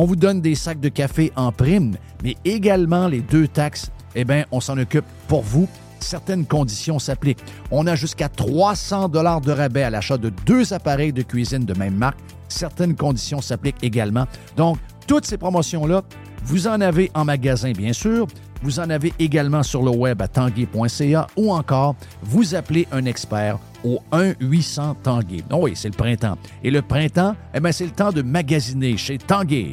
On vous donne des sacs de café en prime, mais également les deux taxes, eh bien, on s'en occupe pour vous. Certaines conditions s'appliquent. On a jusqu'à 300 dollars de rabais à l'achat de deux appareils de cuisine de même marque. Certaines conditions s'appliquent également. Donc, toutes ces promotions-là, vous en avez en magasin, bien sûr. Vous en avez également sur le web à tanguay.ca ou encore vous appelez un expert au 1-800 Tanguay. Oh oui, c'est le printemps. Et le printemps, eh bien, c'est le temps de magasiner chez Tanguay.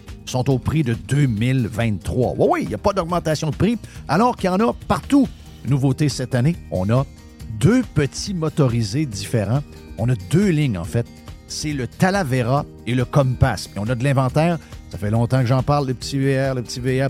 sont au prix de 2023. Oui, oui, il n'y a pas d'augmentation de prix, alors qu'il y en a partout. Nouveauté cette année, on a deux petits motorisés différents. On a deux lignes, en fait. C'est le Talavera et le Compass. On a de l'inventaire. Ça fait longtemps que j'en parle, le petit VR, le petit VR.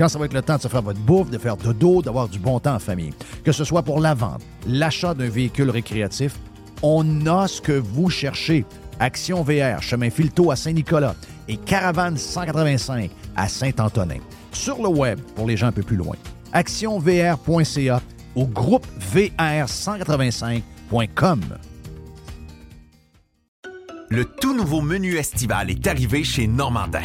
quand ça va être le temps de se faire votre bouffe, de faire dodo, d'avoir du bon temps en famille. Que ce soit pour la vente, l'achat d'un véhicule récréatif, on a ce que vous cherchez. Action VR, chemin Filto à Saint-Nicolas et Caravane 185 à Saint-Antonin. Sur le web, pour les gens un peu plus loin, actionvr.ca ou groupe VR185.com. Le tout nouveau menu estival est arrivé chez Normandin.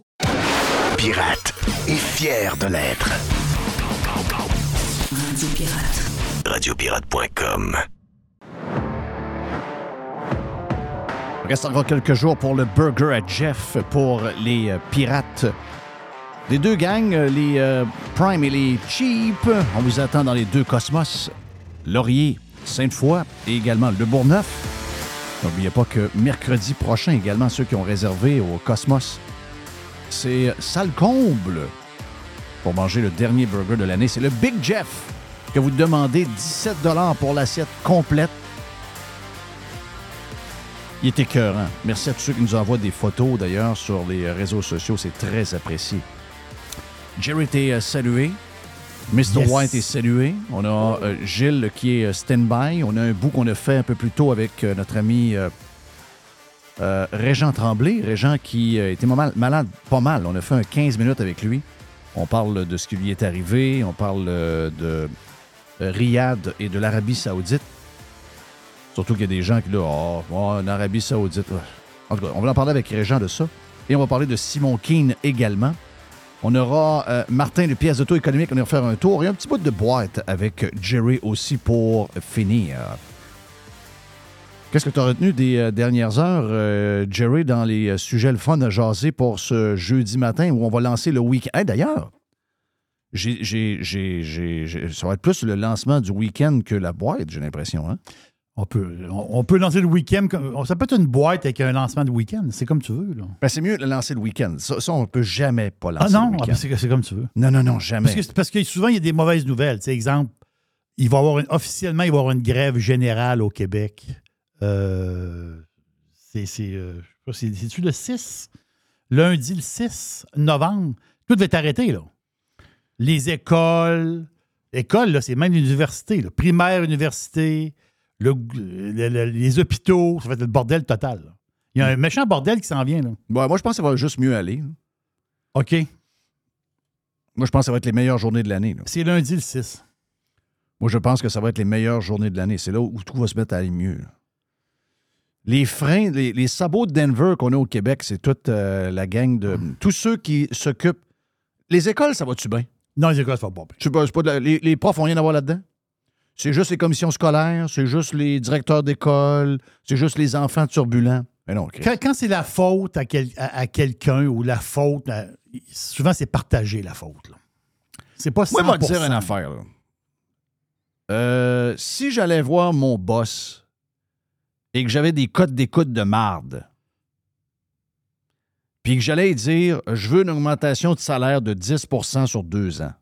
Pirate et fier de l'être. Radio Pirate. Radiopirate.com. Il reste encore quelques jours pour le Burger à Jeff pour les euh, pirates. Les deux gangs, euh, les euh, Prime et les Cheap, on vous attend dans les deux cosmos. Laurier, Sainte-Foy et également le Bourgneuf. N'oubliez pas que mercredi prochain, également, ceux qui ont réservé au Cosmos, c'est salle comble pour manger le dernier burger de l'année. C'est le Big Jeff que vous demandez 17 pour l'assiette complète. Il est écœurant. Merci à tous ceux qui nous envoient des photos d'ailleurs sur les réseaux sociaux. C'est très apprécié. Jerry était euh, salué. Mr. Yes. White est salué. On a euh, Gilles qui est euh, stand-by. On a un bout qu'on a fait un peu plus tôt avec euh, notre ami euh, Régent Tremblay. Régent qui euh, était mal- malade pas mal. On a fait un 15 minutes avec lui. On parle de ce qui lui est arrivé. On parle euh, de euh, Riyad et de l'Arabie Saoudite. Surtout qu'il y a des gens qui là, oh, oh, en Arabie Saoudite. En tout cas, on va en parler avec Régent de ça. Et on va parler de Simon Keane également. On aura Martin de pièces d'auto économique, on va faire un tour et un petit bout de boîte avec Jerry aussi pour finir. Qu'est-ce que tu as retenu des euh, dernières heures, euh, Jerry, dans les euh, sujets le fun à jaser pour ce jeudi matin où on va lancer le week-end? Hey, D'ailleurs, ça va être plus le lancement du week-end que la boîte, j'ai l'impression. Hein? On peut, on, on peut lancer le week-end. comme- Ça peut être une boîte avec un lancement de week-end. C'est comme tu veux. Ben, c'est mieux de lancer le week-end. Ça, ça, on ne peut jamais pas Ah lancer non, ah, week-end. c'est comme tu veux. Non, non, non, jamais. Parce que, parce que souvent, il y a des mauvaises nouvelles. Tu sais, exemple, il va avoir une- officiellement, il va y avoir une grève générale au Québec. Euh, c'est, c'est, euh, c'est-tu le 6? Lundi, le 6 novembre. Tout va être arrêté, là. Les écoles. Écoles, là, c'est même l'université. là. Primaire, université, le- le- le- les hôpitaux. Ça va être le bordel total. là. Il y a un méchant bordel qui s'en vient, là. Bon, moi, je pense que ça va juste mieux aller. OK. Moi, je pense que ça va être les meilleures journées de l'année. là. C'est lundi, le 6. Moi, je pense que ça va être les meilleures journées de l'année. C'est là où tout va se mettre à aller mieux. là. Les freins, les, les sabots de Denver qu'on a au Québec, c'est toute euh, la gang de. Tous ceux qui s'occupent. Les écoles, ça va-tu bien? Non, les écoles, ça va pas bien. Je sais pas, la- les, les profs ont rien à voir là-dedans? C'est juste les commissions scolaires, c'est juste les directeurs d'école, c'est juste les enfants turbulents. Mais non. Quand, quand c'est la faute à, quel- à- à quelqu'un ou la faute, à- souvent c'est partagé la faute. là. C'est pas 100%. Moi, je vais te dire une affaire. là. Euh, si j'allais voir mon boss et que j'avais des codes d'écoute de marde, puis que j'allais dire je veux une augmentation de salaire de 10% sur deux ans,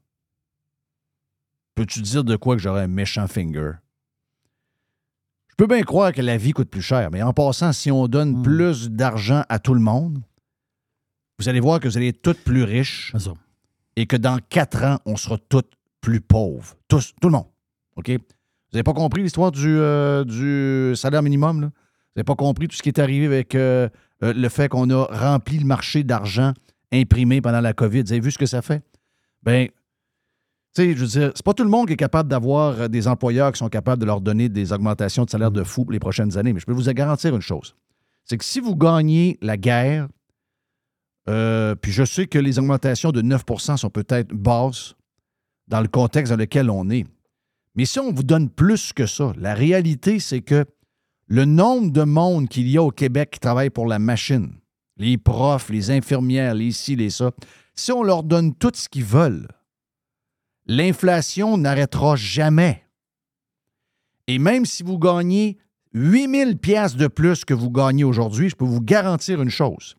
peux-tu dire de quoi que j'aurais un méchant finger? Je peux bien croire que la vie coûte plus cher, mais en passant, si on donne Hmm. plus d'argent à tout le monde, vous allez voir que vous allez être tous plus riches et que dans quatre ans, on sera tous plus pauvres. Tous, tout le monde. OK? Vous n'avez pas compris l'histoire du, euh, du salaire minimum? Là? Vous n'avez pas compris tout ce qui est arrivé avec euh, euh, le fait qu'on a rempli le marché d'argent imprimé pendant la COVID? Vous avez vu ce que ça fait? Bien, tu sais, je veux dire, c'est pas tout le monde qui est capable d'avoir des employeurs qui sont capables de leur donner des augmentations de salaire de fou pour les prochaines années. Mais je peux vous garantir une chose. C'est que si vous gagnez la guerre, puis je sais que les augmentations de 9% sont peut-être basses dans le contexte dans lequel on est. Mais si on vous donne plus que ça, la réalité, c'est que le nombre de monde qu'il y a au Québec qui travaille pour la machine, les profs, les infirmières, les ci, les ça, si on leur donne tout ce qu'ils veulent, l'inflation n'arrêtera jamais. Et même si vous gagnez 8000 pièces de plus que vous gagnez aujourd'hui, je peux vous garantir une chose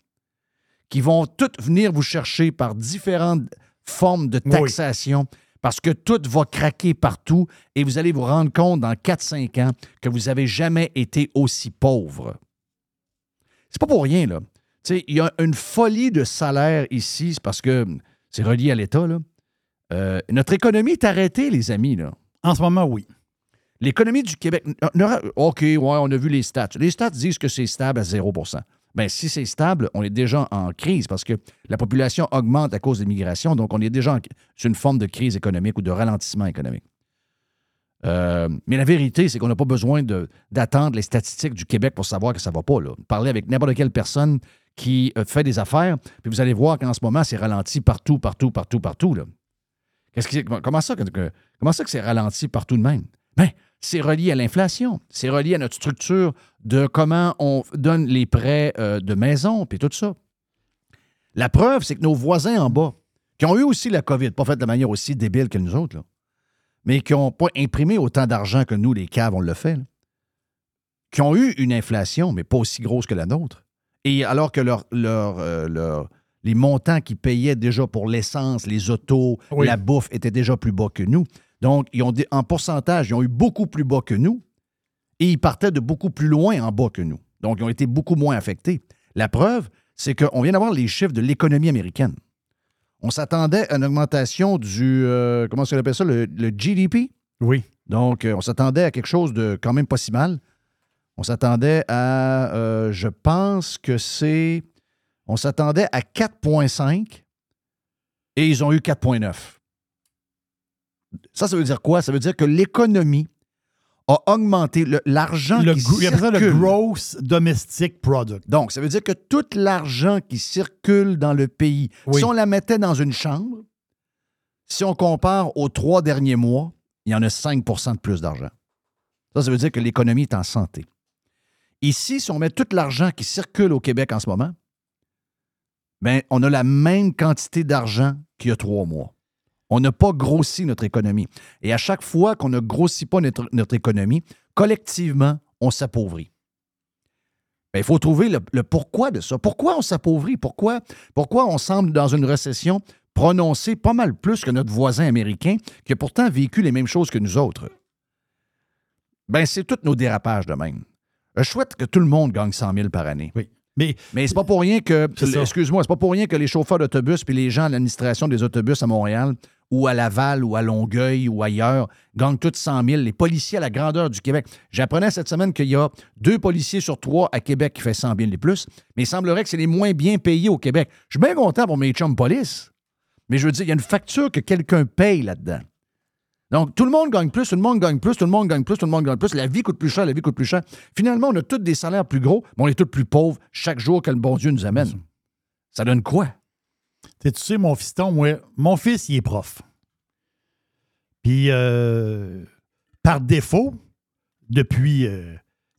qui vont toutes venir vous chercher par différentes formes de Oui. Parce que tout va craquer partout et vous allez vous rendre compte dans 4-5 ans que vous n'avez jamais été aussi pauvre. C'est pas pour rien, là. Il y a une folie de salaire ici, c'est parce que c'est relié à l'État, là. Euh, notre économie est arrêtée, les amis, là. En ce moment, oui. L'économie du Québec. OK, ouais, on a vu les stats. Les stats disent que c'est stable à 0 Bien, si c'est stable, on est déjà en crise parce que la population augmente à cause de l'immigration, donc on est déjà sur une forme de crise économique ou de ralentissement économique. Euh, mais la vérité, c'est qu'on n'a pas besoin d'attendre les statistiques du Québec pour savoir que ça ne va pas. Là. Parlez avec n'importe quelle personne qui euh, fait des affaires, puis vous allez voir qu'en ce moment, c'est ralenti partout, partout, partout, partout. Là. Qui, comment, ça, que, comment ça que c'est ralenti partout de même? Bien, c'est relié à l'inflation. C'est relié à notre structure de comment on donne les prêts euh, de maison, puis tout ça. La preuve, c'est que nos voisins en bas, qui ont eu aussi la COVID, pas fait de la manière aussi débile que nous autres, là, mais qui n'ont pas imprimé autant d'argent que nous, les caves, on le fait, là, qui ont eu une inflation, mais pas aussi grosse que la nôtre, et alors que leur, leur, euh, leur- les montants qu'ils payaient déjà pour l'essence, les autos, Oui. la bouffe étaient déjà plus bas que nous. Donc, ils ont des- en pourcentage, ils ont eu beaucoup plus bas que nous et ils partaient de beaucoup plus loin en bas que nous. Donc, ils ont été beaucoup moins affectés. La preuve, c'est qu'on vient d'avoir les chiffres de l'économie américaine. On s'attendait à une augmentation du, euh, comment est-ce qu'on appelle ça, le, le GDP. Oui. Donc, euh, on s'attendait à quelque chose de quand même pas si mal. On s'attendait à, euh, je pense que c'est, on s'attendait à 4,5 et ils ont eu 4,9. Ça, ça veut dire quoi? Ça veut dire que l'économie a augmenté l'argent qui gro- il appelle ça le circule. Gross Domestic Product. Donc, ça veut dire que tout l'argent qui circule dans le pays, Oui. si on la mettait dans une chambre, si on compare aux trois derniers mois, il y en a 5% de plus d'argent. Ça, ça veut dire que l'économie est en santé. Ici, si on met tout l'argent qui circule au Québec en ce moment, ben, on a la même quantité d'argent qu'il y a trois mois. On n'a pas grossi notre économie. Et à chaque fois qu'on ne grossit pas notre, notre économie, collectivement, on s'appauvrit. Ben, il faut trouver le, le pourquoi de ça. Pourquoi on s'appauvrit? Pourquoi, pourquoi on semble dans une récession prononcée pas mal plus que notre voisin américain qui a pourtant vécu les mêmes choses que nous autres? Ben, c'est tous nos dérapages de même. Je souhaite que tout le monde gagne 100 000 par année. Oui. Mais, Mais c'est pas pour rien que, C'est ça. excuse-moi, c'est pas pour rien que les chauffeurs d'autobus puis les gens à l'administration des autobus à Montréal ou à Laval ou à Longueuil ou ailleurs gagnent tous 100 000. Les policiers à la grandeur du Québec. J'apprenais cette semaine qu'il y a deux policiers sur trois à Québec qui fait 100 000 et plus, mais il semblerait que c'est les moins bien payés au Québec. Je suis bien content pour mes chums police, mais je veux dire, il y a une facture que quelqu'un paye là-dedans. Donc, tout le monde gagne plus, tout le monde gagne plus, tout le monde gagne plus, tout le monde gagne plus. La vie coûte plus cher, la vie coûte plus cher. Finalement, on a tous des salaires plus gros, mais on est tous plus pauvres chaque jour que le bon Dieu nous amène. Ça donne quoi? Tu sais, mon fiston, moi, mon fils, il est prof. Puis, euh, par défaut, depuis euh,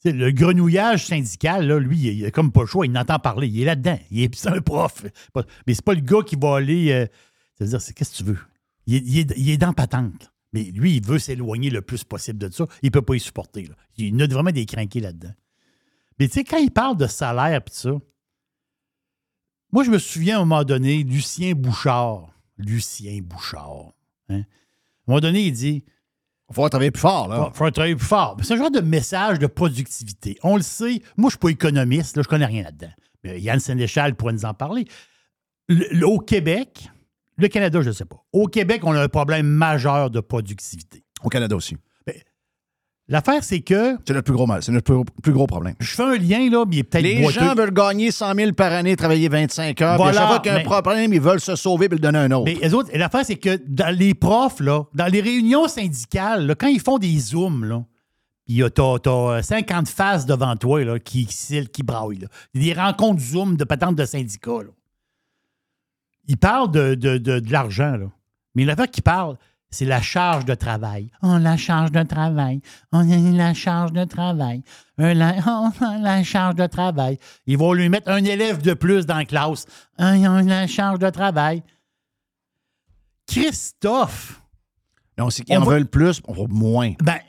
le grenouillage syndical, lui, il a comme pas le choix, il n'entend parler. Il est là-dedans. Il est, un prof. Mais c'est pas le gars qui va aller. euh, C'est-à-dire, c'est qu'est-ce que tu veux? Il est, il est- dans patente. Mais lui, il veut s'éloigner le plus possible de ça. Il peut pas y supporter. Il a vraiment des crinqués là-dedans. Mais tu sais, quand il parle de salaire et ça, moi, je me souviens à un moment donné, Lucien Bouchard. Lucien Bouchard. hein. À un moment donné, il dit Il faut travailler plus fort, il là. faut travailler plus fort. C'est un genre de message de productivité. On le sait. Moi, je ne suis pas économiste, là, je connais rien là-dedans. Mais Yann Sénéchal pourrait nous en parler. Le- le- au Québec, le Canada, je ne sais pas. Au Québec, on a un problème majeur de productivité. Au Canada aussi. L'affaire, c'est que C'est notre plus gros mal. C'est notre plus, plus gros problème. je fais un lien, là, mais il est peut-être Les boiteux. gens veulent gagner 100 000 par année, travailler 25 heures. puis Voilà, à chaque fois qu'il y a un mais- problème, ils veulent se sauver et le donner à un autre. Mais les autres, et l'affaire, c'est que dans les profs, là, dans les réunions syndicales, là, quand ils font des zooms, là, puis y a- t'as, t'as 50 faces devant toi là, qui, qui, qui braillent. là. Il des rencontres Zoom de patentes de syndicats. Là. Ils parlent de, de, de, de l'argent, là. mais l'affaire qu'ils parlent, c'est la charge de travail. Oh, la charge de travail. On a la charge de travail. Euh, la, oh, la charge de travail. Ils vont lui mettre un élève de plus dans la classe. Ont la charge de travail. Christophe, non, c'est qu'ils en va- veulent plus pour moins. ben,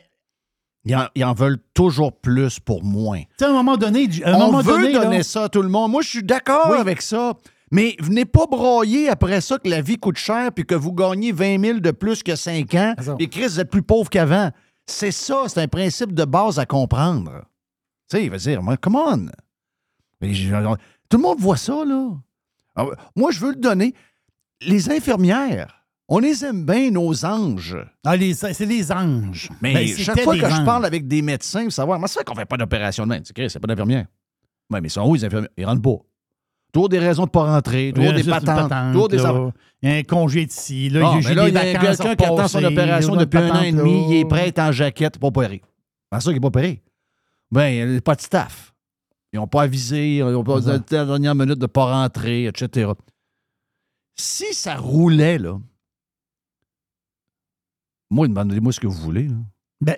Ils en, ils en veulent toujours plus pour moins. tu sais, à un moment donné, à un On moment veut donné, là, donner ça à tout le monde. Moi, je suis d'accord Oui. avec ça. Mais venez pas broyer après ça que la vie coûte cher puis que vous gagnez 20 000 de plus que 5 ans Raison. et Chris, vous êtes plus pauvre qu'avant. C'est ça, c'est un principe de base à comprendre. Tu sais, il va dire, moi, come on. Tout le monde voit ça, là. Ah, Moi, je veux le donner. Les infirmières, on les aime bien, nos anges. ah, les- c'est les anges. Mais Ben, chaque fois que je parle avec des médecins, pour savoir, comment ça fait qu'on fait pas d'opération de même? C'est Chris, c'est pas d'infirmière. Oui, mais ils sont où, les infirmières? Ils rentrent pas. Toujours des raisons de pas rentrer, toujours a des patentes, patente, toujours des. Il y a un congé de ci. Là, il y a vacances quelqu'un qui attend son opération depuis un an et demi, il est prêt à être en jaquette, pas opéré. C'est ça qu'il n'est pas opéré. Ben, il n'y a pas de staff. Ils n'ont pas avisé, ils n'ont pas dit à la dernière minute de ne pas rentrer, etc. Si ça roulait, là, moi, demandez-moi ce que vous voulez. là. Ben,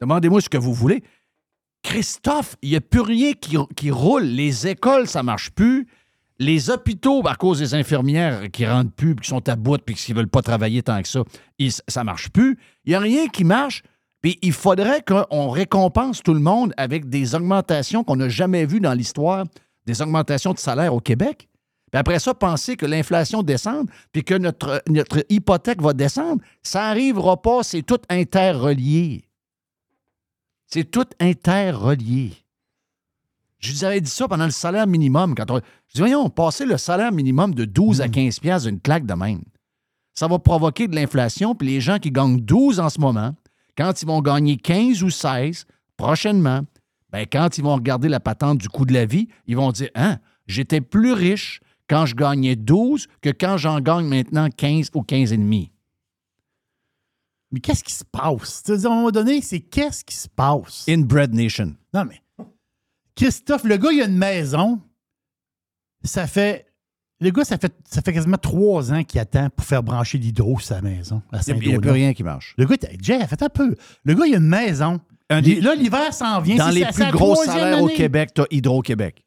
Demandez-moi ce que vous voulez. Christophe, il n'y a plus rien qui, roule. Les écoles, ça marche plus. Les hôpitaux, à cause des infirmières qui rentrent plus, qui sont à bout, puis qui ne veulent pas travailler tant que ça, ils- ça marche plus. Il n'y a rien qui marche. Puis il faudrait qu'on récompense tout le monde avec des augmentations qu'on n'a jamais vues dans l'histoire, des augmentations de salaire au Québec. Puis après ça, penser que l'inflation descende, puis que notre, notre hypothèque va descendre, ça n'arrivera pas. C'est tout interrelié. C'est tout interrelié. Je vous avais dit ça pendant le salaire minimum. Quand on... Je dis, voyons, passer le salaire minimum de 12 à 15 piastres d'une claque de même. Ça va provoquer de l'inflation, puis les gens qui gagnent 12 en ce moment, quand ils vont gagner 15 ou 16 prochainement, ben quand ils vont regarder la patente du coût de la vie, ils vont dire Hein, j'étais plus riche quand je gagnais 12 que quand j'en gagne maintenant 15 ou 15 et demi. Mais qu'est-ce qui se passe? Tu sais, à un moment donné, c'est qu'est-ce qui se passe? Inbred Nation. Non, mais Christophe, le gars, il a une maison. Ça fait. Le gars, ça fait, ça fait quasiment trois ans qu'il attend pour faire brancher l'hydro sa maison à Il n'y a, plus rien qui marche. Le gars, Jeff, fait un peu. Le gars, il a une maison. Un des- Là, l'hiver s'en vient. dans les plus gros salaires au. Québec, tu as Hydro-Québec.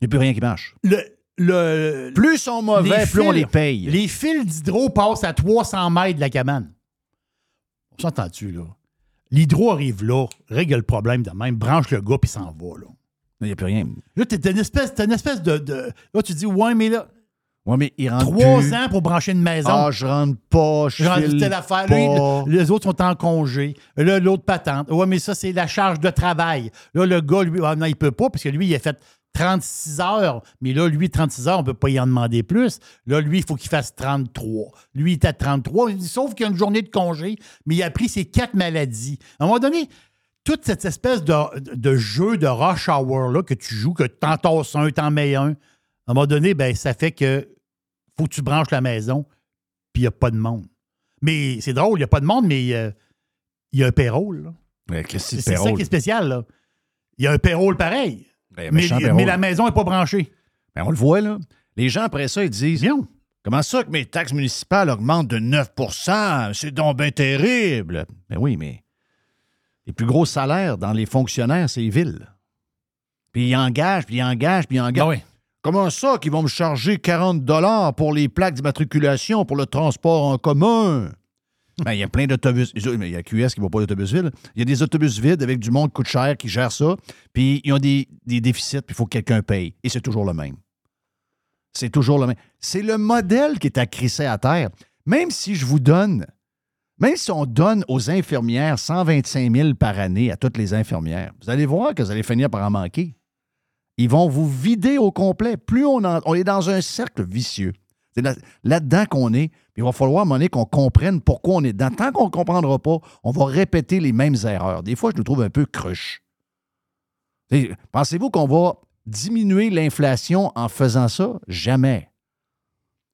Il n'y a plus rien qui marche. Le, le, Plus ils sont mauvais, plus on les paye. Les fils d'hydro passent à 300 mètres de la cabane. On s'entend-tu, là? L'hydro arrive là, règle le problème de même, branche le gars, puis s'en va, là. Il n'y a plus rien. Là, t'es une espèce, une espèce de, de- Là, tu dis, ouais, mais là, Ouais, mais ils rentrent trois plus. ans pour brancher une maison. Ah, je rentre pas, je Je rentre telle affaire. Là, il- les autres sont en congé. Là, l'autre patente. Ouais, mais ça, c'est la charge de travail. Là, le gars, lui, ah, non, il peut pas, parce que lui, il a fait 36 heures. Mais là, lui, 36 heures, on peut pas y en demander plus. Là, lui, il faut qu'il fasse 33. Lui, il est à 33. Sauf qu'il y a une journée de congé, mais il a pris ses quatre maladies. À un moment donné, toute cette espèce de, de jeu de rush hour là, que tu joues, que tu t'entasses un, t'en mets un, à un moment donné, ben, ça fait que faut que tu branches la maison, puis il n'y a pas de monde. Mais c'est drôle, il n'y a pas de monde, mais euh, il y a un payroll. Ouais, C'est ça qui est spécial. Il y a un payroll pareil, mais, méchant mais la maison n'est pas branchée. Ben, on le voit, là. Les gens, après ça, ils disent Bien. Comment ça que mes taxes municipales augmentent de 9% C'est donc bien terrible. Ben oui, mais les plus gros salaires dans les fonctionnaires, c'est les villes. Puis ils engagent, puis ils engagent, puis ils engagent. Ah oui. Comment ça qu'ils vont me charger 40 dollars pour les plaques d'immatriculation pour le transport en commun? Ben, il y a plein d'autobus. Il y a QS qui ne va pas d'autobus vide. Il y a des autobus vides avec du monde qui coûte cher qui gère ça. Puis ils ont des, des déficits, puis il faut que quelqu'un paye. Et c'est toujours le même. C'est toujours le même. C'est le modèle qui est à crisser à terre. Même si je vous donne, même si on donne aux infirmières 125 000 par année à toutes les infirmières, vous allez voir que vous allez finir par en manquer. Ils vont vous vider au complet. Plus on, en- on est dans un cercle vicieux. C'est là- là-dedans qu'on est. Il va falloir à qu'on comprenne pourquoi on est dedans. Tant qu'on ne comprendra pas, on va répéter les mêmes erreurs. Des fois, je le trouve un peu cruche. Pensez-vous qu'on va diminuer l'inflation en faisant ça? Jamais.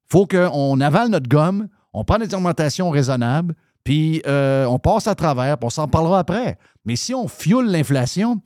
faut qu'on avale notre gomme, on prend des augmentations raisonnables, puis euh, on passe à travers, puis on s'en parlera après. Mais si on fioule l'inflation,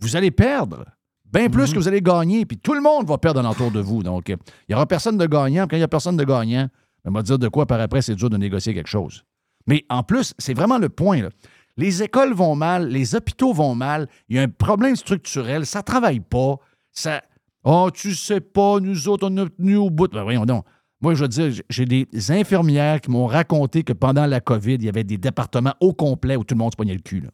vous allez perdre bien plus que vous allez gagner, puis tout le monde va perdre alentour de vous. Donc, euh, il n'y aura personne de gagnant. Quand il n'y a personne de gagnant, on va dire de quoi par après, c'est dur de négocier quelque chose. Mais en plus, c'est vraiment le point. là. Les écoles vont mal, les hôpitaux vont mal, il y a un problème structurel, ça ne travaille pas. Ça. Oh, tu sais pas, nous autres, on a tenu au bout. Ben, voyons donc. Moi, je veux dire, j'ai des infirmières qui m'ont raconté que pendant la COVID, il y avait des départements au complet où tout le monde se pognait le cul. là.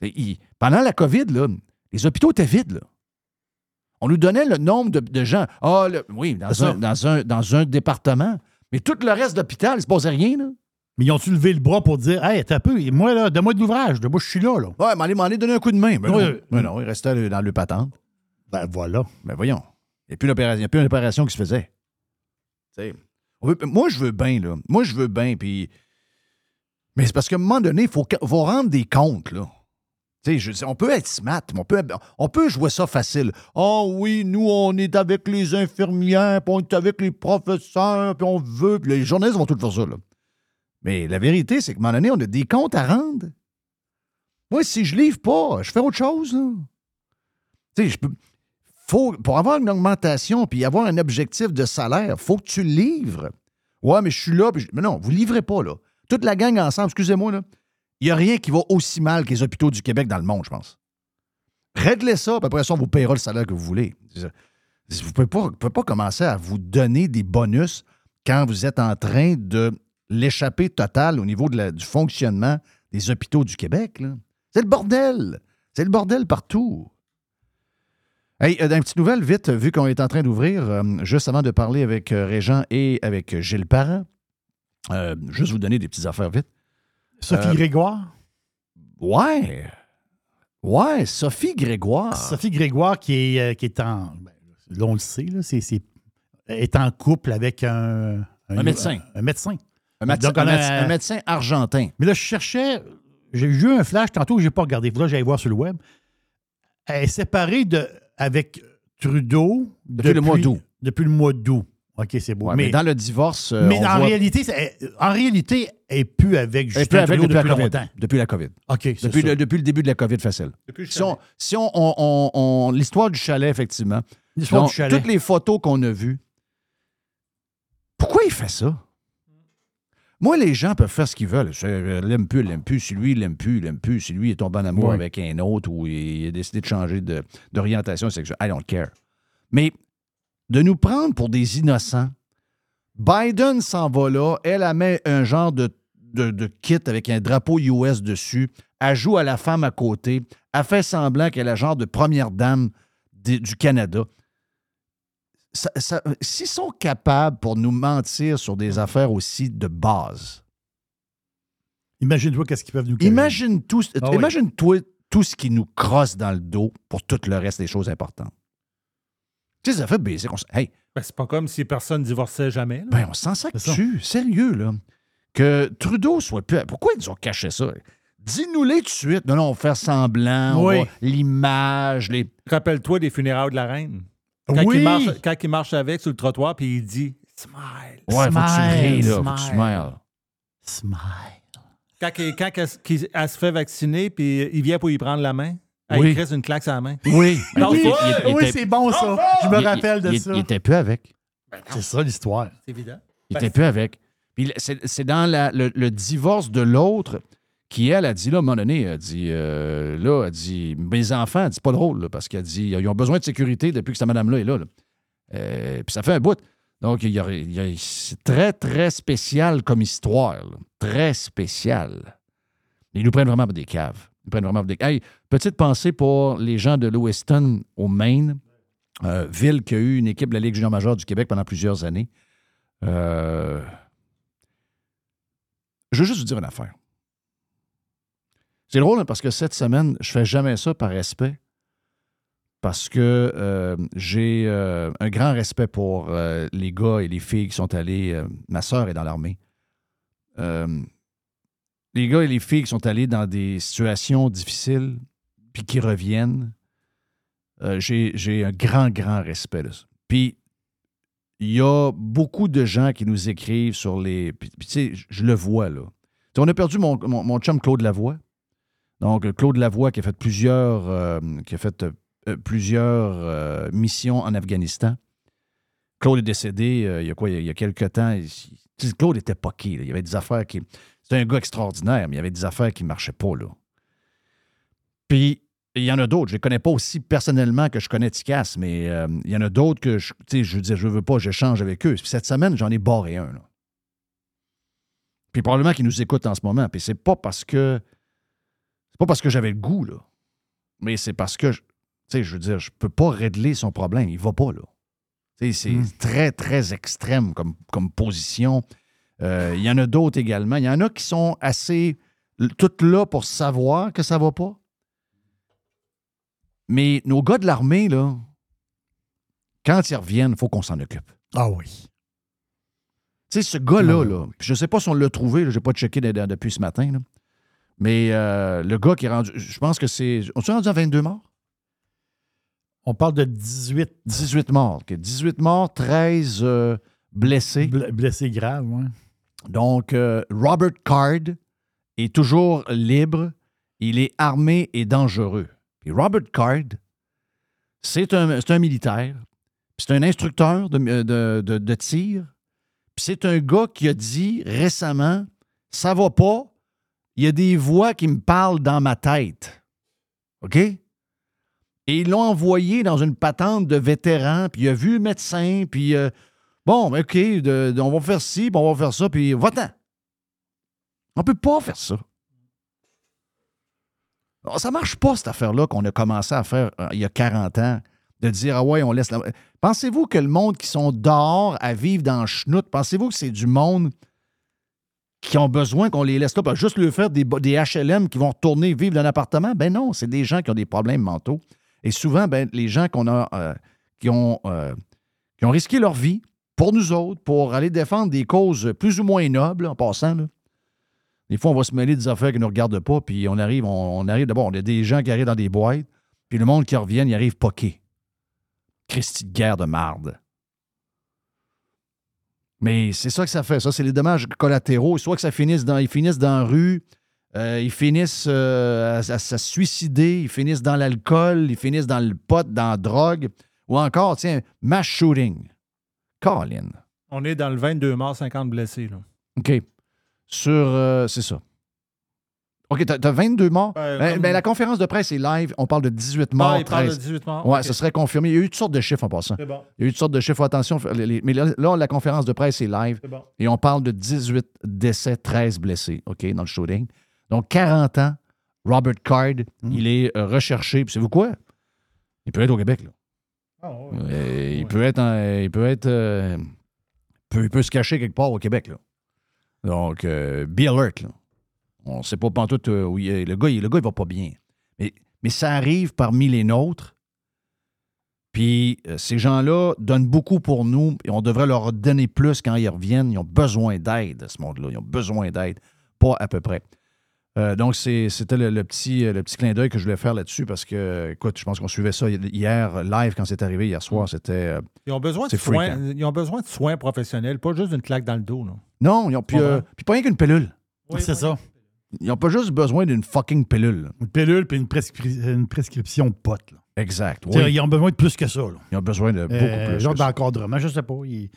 Et il- pendant la COVID, là, les hôpitaux étaient vides. là. On nous donnait le nombre de, de gens. Ah, le- oui, dans un, dans, un, dans un département. Mais tout le reste de l'hôpital, il ne se passait rien. Là. Mais ils ont-tu levé le bras pour dire Hey, t'as peu, moi, là, donne-moi de l'ouvrage, de moi, je suis là, là. Ouais, mais allez, m'en donner un coup de main. Ben Ouais. non, non, il restait dans le patente. Ben voilà. Ben voyons. Il n'y a plus une opération qui se faisait. On veut- moi, je veux bien, là. Moi, je veux bien, puis... Mais c'est parce qu'à un moment donné, il faut, faut rendre des comptes, là. On peut être smart, mais on peut, on peut jouer ça facile. Oh oui, nous, on est avec les infirmières, puis on est avec les professeurs, puis on veut... Puis les journalistes vont tout faire ça, là. Mais la vérité, c'est qu'à un moment donné, on a des comptes à rendre. Moi, si je livre pas, je fais autre chose, là. Faut, pour avoir une augmentation puis avoir un objectif de salaire, faut que tu livres. Ouais, mais je suis là. puis je- Mais non, vous livrez pas, là. Toute la gang ensemble, excusez-moi, là. Il n'y a rien qui va aussi mal que les hôpitaux du Québec dans le monde, je pense. Réglez ça, puis après ça, on vous paiera le salaire que vous voulez. Vous ne pouvez, pas- commencer à vous donner des bonus quand vous êtes en train de l'échapper total au niveau du fonctionnement des hôpitaux du Québec. C'est le bordel. C'est le bordel partout. Hey, euh, une petite nouvelle, vite, vu qu'on est en train d'ouvrir, euh, juste avant de parler avec euh, Régent et avec Gilles Parent, juste vous donner des petites affaires vite. Sophie Euh, Grégoire? Ouais. Ouais, Sophie Grégoire. Sophie Grégoire qui est, euh, qui est en. ben, là, on le sait, là, c'est, c'est- est en couple avec un. Un médecin. Un, médecin. un, médecin, Donc, un argentin. Mais là, je cherchais. J'ai eu un flash tantôt je n'ai pas regardé. Que j'aille voir sur le web. Elle est séparée de, avec Trudeau Depuis le mois d'août. Depuis le mois d'août. OK, c'est beau. Ouais, mais, mais dans le divorce, euh, mais on en, voit- réalité, en réalité, elle n'est plus avec Justin plus avec Trudeau depuis, la depuis COVID. longtemps. Depuis la COVID. OK, Depuis le, depuis le début de la COVID facile. Si on, si on, on- on- on- l'histoire du chalet, effectivement. L'histoire du chalet. Toutes les photos qu'on a vues. Pourquoi il fait ça? Moi, les gens peuvent faire ce qu'ils veulent. Je euh, l'aime plus, il l'aime plus. Si lui, il l'aime plus, il l'aime plus. Si lui, il est tombé en amour avec un autre ou il a décidé de changer de- d'orientation sexuelle, I don't care. Mais de nous prendre pour des innocents, Biden s'en va là, elle, elle met un genre de, de, de kit avec un drapeau US dessus, elle joue à la femme à côté, elle fait semblant qu'elle est la genre de première dame du Canada. Ça- ça- S'ils sont capables pour nous mentir sur des affaires aussi de base, Imagine-toi qu'est-ce qu'ils peuvent nous imagine tout, Ah oui. tout ce qui nous crosse dans le dos pour tout le reste des choses importantes. Tu sais, ça fait s- hey, Ben, c'est pas comme si personne divorçait jamais. là. ben, on s'en sac dessus. Sérieux, là. Que Trudeau soit plus. Pourquoi ils ont caché ça? Dis-nous-les tout de suite. Non, non, on va faire semblant. on Oui. va- L'image, les. Rappelle-toi des funérailles de la reine. Quand, Oui! il marche, quand il marche avec sur le trottoir, puis il dit Smile. Ouais, faut que tu là. Faut que tu smile. smiles. Smile. Quand, il- quand elle, elle se fait vacciner, puis il vient pour y prendre la main, elle Oui. lui crisse une claque sur la main. Oui. Non, Il- il- oui, il- il oui, c'est bon ça. Je me il- rappelle de il- ça. Il était peu avec. C'est ça l'histoire. C'est évident. Il Ben, était peu avec. C'est dans la- le, le divorce de l'autre qui, elle, a dit, là, à un moment donné, elle dit, euh, là, elle dit, mes enfants, c'est pas drôle, là, parce qu'elle dit, ils ont besoin de sécurité depuis que cette madame-là est là. là. Euh, puis ça fait un bout. Donc, il y a- il y a- c'est très, très spécial comme histoire. là. Très spécial. Ils nous prennent vraiment pour des caves. Prennent vraiment des Hey, petite pensée pour les gens de Lewiston, au Maine, euh, ville qui a eu une équipe de la Ligue junior majeure du Québec pendant plusieurs années. Euh, Je veux juste vous dire une affaire. C'est drôle hein, parce que cette semaine, je fais jamais ça par respect. Parce que euh, j'ai un grand respect pour les gars et les filles qui sont allés. ma sœur est dans l'armée. Les gars et les filles qui sont allés dans des situations difficiles puis qui reviennent. euh, j'ai un grand, grand respect de ça. Puis il y a beaucoup de gens qui nous écrivent sur les. Puis, tu sais, je- le vois, là. On a perdu mon, mon, mon chum Claude Lavoie. Donc, Claude Lavoie qui a fait plusieurs, euh, qui a fait, euh, plusieurs missions en Afghanistan. Claude est décédé il y a quoi, quelques temps. Claude était poqué. Il y avait des affaires qui. C'était un gars extraordinaire, mais il y avait des affaires qui ne marchaient pas, là. Puis, il y en a d'autres. Je ne les connais pas aussi personnellement que je connais Ticas, mais euh, il y en a d'autres que je, je veux dire, je veux pas, j'échange avec eux. Puis cette semaine, j'en ai barré un. Là. Puis probablement qu'ils nous écoutent en ce moment. Puis c'est pas parce que. C'est pas parce que j'avais le goût, là. Mais c'est parce que, je- tu sais, je veux dire, je peux pas régler son problème. Il va pas, là. C'est Hmm. très, très extrême comme, comme position. Euh, Il y en a d'autres également. Il y en a qui sont assez. toutes là pour savoir que ça va pas. Mais nos gars de l'armée, là, quand ils reviennent, il faut qu'on s'en occupe. Ah oui. Tu sais, ce gars-là, là, je sais pas si on l'a trouvé, je n'ai pas checké de- de- depuis ce matin, là. mais euh, le gars qui est rendu, je pense que c'est, on s'est rendu à 22 morts? On parle de 18 18 morts. OK. 18 morts, 13 euh, blessés. bl- blessés graves. Ouais. Donc, euh, Robert Card est toujours libre. Il est armé et dangereux. Puis Robert Card, c'est un, un militaire. C'est un instructeur de- de tir. Puis c'est un gars qui a dit récemment Ça va pas. Il y a des voix qui me parlent dans ma tête. OK? Et ils l'ont envoyé dans une patente de vétéran, puis il a vu le médecin, puis euh, Bon, ben, OK, on va faire ci, on va faire ça, puis va-t'en. On peut pas faire ça. Ça marche pas, cette affaire-là, qu'on a commencé à faire euh, il y a 40 ans, de dire, ah ouais, on laisse la... Pensez-vous que le monde qui sont dehors à vivre dans le schnout, pensez-vous que c'est du monde qui ont besoin qu'on les laisse là, pour juste leur faire des HLM qui vont retourner vivre dans un appartement? Ben non, c'est des gens qui ont des problèmes mentaux. Et souvent, ben, les gens qu'on a, euh, qui, ont, euh, qui ont risqué leur vie pour nous autres, pour aller défendre des causes plus ou moins nobles, en passant. Là. Des fois, on va se mêler des affaires qui ne nous regardent pas, puis on arrive, on, arrive d'abord, on a des gens qui arrivent dans des boîtes, puis le monde qui revient, il arrive poqué. Christy de guerre de marde. Mais c'est ça que ça fait. Ça, c'est les dommages collatéraux. Soit que ça finisse dans, ils finissent dans la rue, euh, ils finissent euh, à, à se suicider, ils finissent dans l'alcool, ils finissent dans le pot, dans la drogue, ou encore, tiens, mass shooting. Colin. On est dans le 22 morts, 50 blessés. Là. OK. sur. euh, c'est ça. OK, t'as, t'as 22 morts. Ben, Ben, comme- ben, la conférence de presse est live. On parle de 18 morts. Ah, il parle de 13. 18 morts. Ouais, ce serait confirmé. Il y a eu toutes sortes de chiffres en passant. C'est bon. Il y a eu toutes sortes de chiffres. Attention. les- les- mais là, la conférence de presse est live. C'est bon. Et on parle de 18 décès, 13 blessés, OK, dans le shooting. Donc, 40 ans, Robert Card, Hmm. il est euh, recherché. Puis, savez-vous quoi? Il peut être au Québec, là. Ah. Euh, il, Ouais. peut être il peut être. euh, peut- il peut se cacher quelque part au Québec, là. Donc, euh, be alert, là. On ne sait pas pantoute euh, où il est. Le gars, il, le gars, il va pas bien. Mais, mais ça arrive parmi les nôtres. Puis ces gens-là donnent beaucoup pour nous et on devrait leur donner plus quand ils reviennent. Ils ont besoin d'aide, ce monde-là. Ils ont besoin d'aide. Pas à peu près. Euh, donc, c'est- c'était le, le petit, euh, le petit clin d'œil que je voulais faire là-dessus parce que, écoute, je pense qu'on suivait ça hier, live, quand c'est arrivé hier soir. C'était. euh, Ils ont besoin de soins. Ils ont besoin de soins professionnels, pas juste d'une claque dans le dos. Là. Non, ils ont. Puis, euh, puis pas rien qu'une pilule. c'est ça. Ils n'ont pas juste besoin d'une fucking pilule. Une pilule puis une, prescri- une prescription de potes. là. Exact. Oui. Ils ont besoin de plus que ça. Là. Ils ont besoin de beaucoup Euh, plus. genre d'encadrement, je sais pas. il-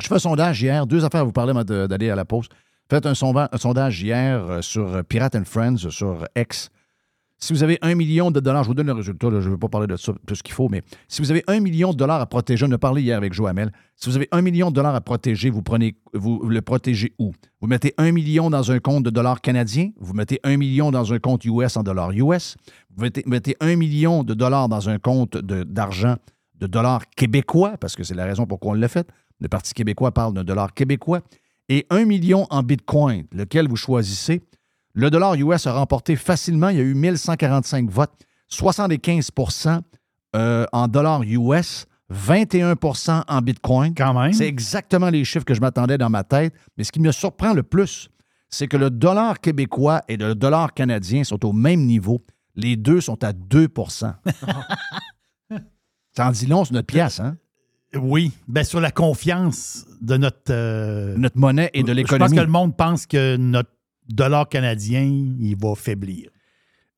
Je fais un sondage hier. Deux affaires à vous parler d'aller à la pause. Faites un, sonda- un sondage hier euh, sur euh, Pirate and Friends, sur X. Si vous avez un million de dollars, je vous donne le résultat, je ne veux pas parler de ça plus qu'il faut, mais si vous avez un million de dollars à protéger, on a parlé hier avec Joamel, si vous avez un million de dollars à protéger, vous prenez, vous le protégez où? Vous mettez un million dans un compte de dollars canadiens, vous mettez un million dans un compte US en dollars US, vous mettez, un million de dollars dans un compte de- d'argent de, dollars québécois, parce que c'est la raison pourquoi on l'a fait. Le Parti québécois parle d'un dollar québécois, et un million en Bitcoin, lequel vous choisissez? Le dollar US a remporté facilement, il y a eu 1145 votes, 75% euh, en dollars US, 21% en Bitcoin. Quand même. C'est exactement les chiffres que je m'attendais dans ma tête. Mais ce qui me surprend le plus, c'est que le dollar québécois et le dollar canadien sont au même niveau. Les deux sont à 2 Ça en dit long sur notre pièce, hein? Oui. Ben, sur la confiance de notre. euh, Notre monnaie et de Je pense l'économie. que le monde pense que notre dollar canadien, il va faiblir.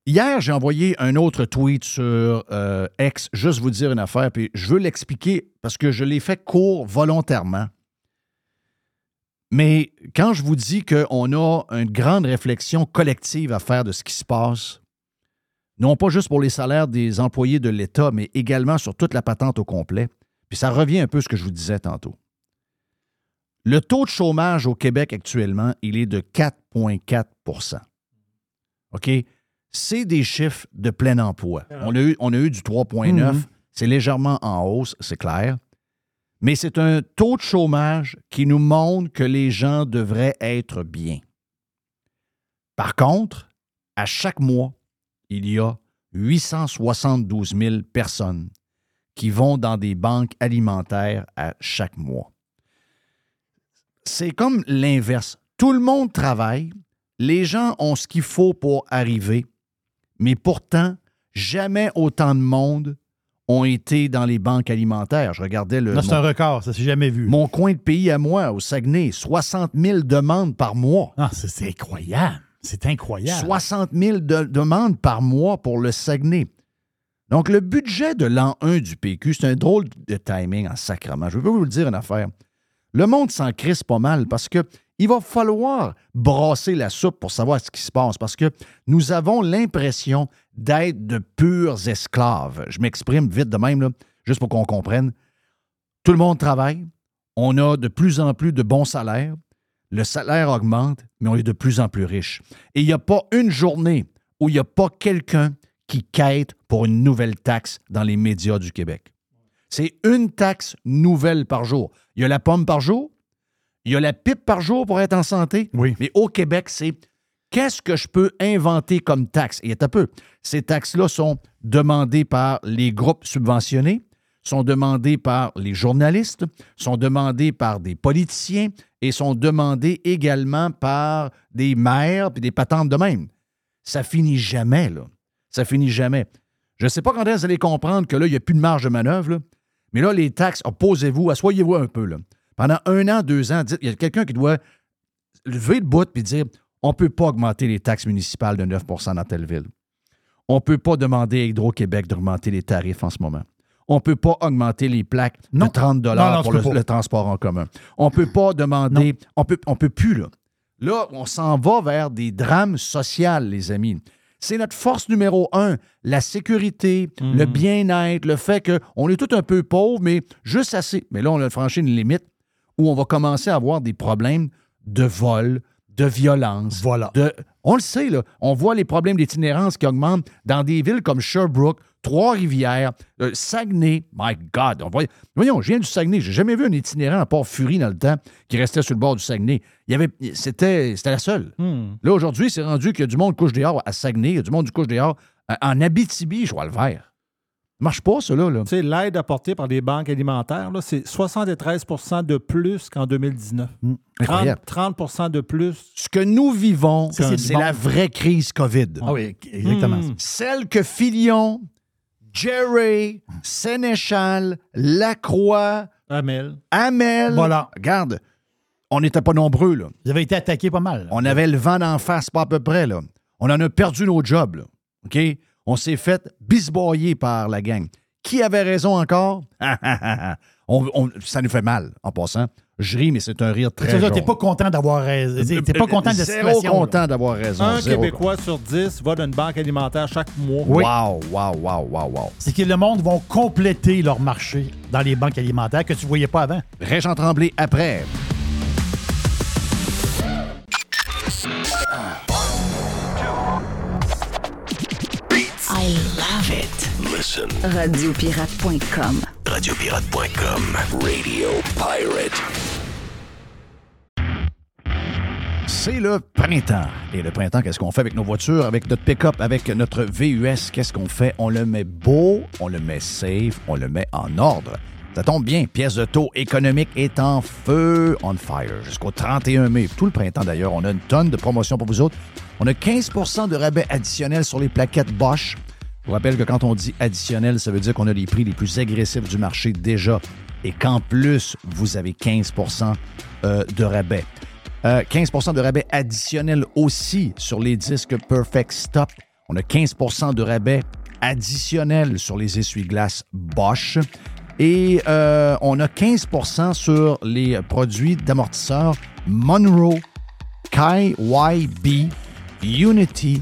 Hier, j'ai envoyé un autre tweet sur euh, X, juste vous dire une affaire, puis je veux l'expliquer parce que je l'ai fait court volontairement. Mais quand je vous dis qu'on a une grande réflexion collective à faire de ce qui se passe, non pas juste pour les salaires des employés de l'État, mais également sur toute la patente au complet, puis ça revient un peu à ce que je vous disais tantôt. Le taux de chômage au Québec actuellement, il est de 4,4% OK? C'est des chiffres de plein emploi. On a eu, on a eu du 3,9. Mhm. C'est légèrement en hausse, c'est clair. Mais c'est un taux de chômage qui nous montre que les gens devraient être bien. Par contre, à chaque mois, il y a 872 000 personnes qui vont dans des banques alimentaires à chaque mois. C'est comme l'inverse. Tout le monde travaille, les gens ont ce qu'il faut pour arriver, mais pourtant, jamais autant de monde ont été dans les banques alimentaires. Je regardais le, c'est un record, ça s'est jamais vu. mon coin de pays à moi, au Saguenay, 60 000 demandes par mois. Ah, c'est c'est incroyable. C'est incroyable. 60 000 de- demandes par mois pour le Saguenay. Donc, le budget de l'an 1 du PQ, c'est un drôle de timing en sacrement. Je veux vous le dire une affaire. Le monde s'en crisse pas mal parce que il va falloir brasser la soupe pour savoir ce qui se passe parce que nous avons l'impression d'être de purs esclaves. Je m'exprime vite de même, juste pour qu'on comprenne. Tout le monde travaille. On a de plus en plus de bons salaires. Le salaire augmente, mais on est de plus en plus riche. Et il n'y a pas une journée où il n'y a pas quelqu'un qui quête pour une nouvelle taxe dans les médias du Québec. C'est une taxe nouvelle par jour. Il y a la pomme par jour, il y a la pipe par jour pour être en santé. Oui. Mais au Québec, c'est qu'est-ce que je peux inventer comme taxe? Et un peu. Ces taxes-là sont demandées par les groupes subventionnés, sont demandées par les journalistes, sont demandées par des politiciens et sont demandées également par des maires puis des patentes de même. Ça finit jamais, là. Ça finit jamais. Je ne sais pas quand est-ce que vous allez comprendre que là, il n'y a plus de marge de manœuvre, là. mais là, les taxes, opposez-vous, asseyez-vous un peu. Là. Pendant un an, deux ans, il y a quelqu'un qui doit lever le bout et dire on ne peut pas augmenter les taxes municipales de 9% dans telle ville. On ne peut pas demander à Hydro-Québec d'augmenter les tarifs en ce moment. On ne peut pas augmenter les plaques Non. de 30 Non, non, pour le, transport en commun. On ne peut pas demander. On peut, on peut plus, là. Là, on s'en va vers des drames sociaux, les amis. C'est notre force numéro un, la sécurité, le bien-être, le fait qu'on est tout un peu pauvre, mais juste assez. Mais là, on a franchi une limite où on va commencer à avoir des problèmes de vol, de violence. Voilà. De, on le sait, là. On voit les problèmes d'itinérance qui augmentent dans des villes comme Sherbrooke, Trois-Rivières, euh, Saguenay. My God. On voit- voyons, je viens du Saguenay. J'ai jamais vu un itinérant à part Fury dans le temps qui restait sur le bord du Saguenay. Il y avait, c'était, c'était la seule. Hmm. Là, aujourd'hui, c'est rendu qu'il y a du monde couche dehors à Saguenay, il y a du monde du couche dehors euh, en Abitibi, je vois le vert. Ça marche pas, ça, là. Tu sais, l'aide apportée par les banques alimentaires, là, c'est 73% de plus qu'en 2019. 30, Incroyable. 30 de plus. Ce que nous vivons, c'est la vraie crise COVID. Ah oui, exactement. Hmm. Celle que Filion, Jerry, Sénéchal, Lacroix, Amel. Amel. Voilà. Regarde, on n'était pas nombreux, là. Vous avez été attaqué pas mal. On avait le vent d'en face, pas à peu près, là. On en a perdu nos jobs, là. OK? On s'est fait bisboyer par la gang. Qui avait raison encore? On- on- ça nous fait mal, en passant. Je ris, mais c'est un rire très C'est ça, jaune. t'es pas content d'avoir raison. T'es pas content de la Zéro situation. content d'avoir raison. Un Zéro Québécois sur 10 va dans une banque alimentaire chaque mois. Oui. Wow, wow, wow, wow, wow. C'est que le monde vont compléter leur marché dans les banques alimentaires que tu voyais pas avant. Régent Tremblay après. I love it. Listen. Radiopirate.com. Radiopirate.com. Radio Pirate. C'est le printemps. Et le printemps, qu'est-ce qu'on fait avec nos voitures, avec notre pick-up, avec notre VUS? Qu'est-ce qu'on fait? On le met beau, on le met safe, on le met en ordre. Ça tombe bien, pièce de taux économique est en feu, on fire, jusqu'au 31 mai. Tout le printemps d'ailleurs, on a une tonne de promotions pour vous autres. On a 15% de rabais additionnels sur les plaquettes Bosch. Je vous rappelle que quand on dit additionnel, ça veut dire qu'on a les prix les plus agressifs du marché déjà et qu'en plus, vous avez 15% euh, de rabais. Euh, 15% de rabais additionnel aussi sur les disques Perfect Stop. On a 15% de rabais additionnel sur les essuie-glaces Bosch. Et euh, on a 15% sur les produits d'amortisseurs Monroe, KYB, Unity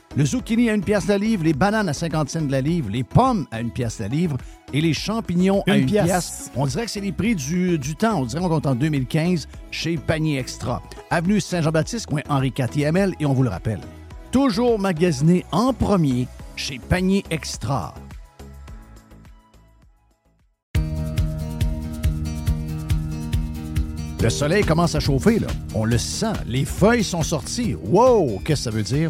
Le zucchini à 1 pièce la livre. Les bananes à 50 cents la livre. Les pommes à 1 pièce la livre. Et les champignons à Une 1 pièce. pièce. On dirait que c'est les prix du, du temps. On dirait qu'on est en 2015 chez Panier Extra. Avenue Saint-Jean-Baptiste, coin Henri IVML. Et on vous le rappelle, toujours magasiné en premier chez Panier Extra. Le soleil commence à chauffer, là. On le sent. Les feuilles sont sorties. Wow! Qu'est-ce que ça veut dire?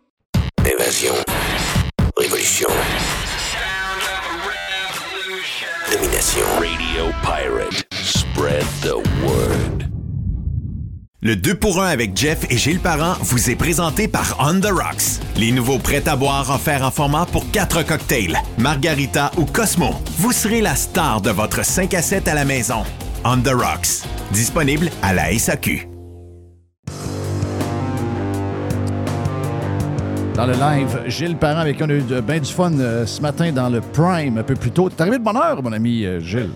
Invasion. Révolution. Domination. Radio Pirate. Spread the word. Le 2 pour 1 avec Jeff et Gilles Parent vous est présenté par On The Rocks. Les nouveaux prêts à boire offerts en format pour 4 cocktails, Margarita ou Cosmo. Vous serez la star de votre 5 à 7 à la maison. On The Rocks. Disponible à la SAQ. Dans le live, Gilles Parent, avec qui on a bien du fun euh, ce matin dans le Prime un peu plus tôt. T'es arrivé de bonne heure, mon ami euh, Gilles?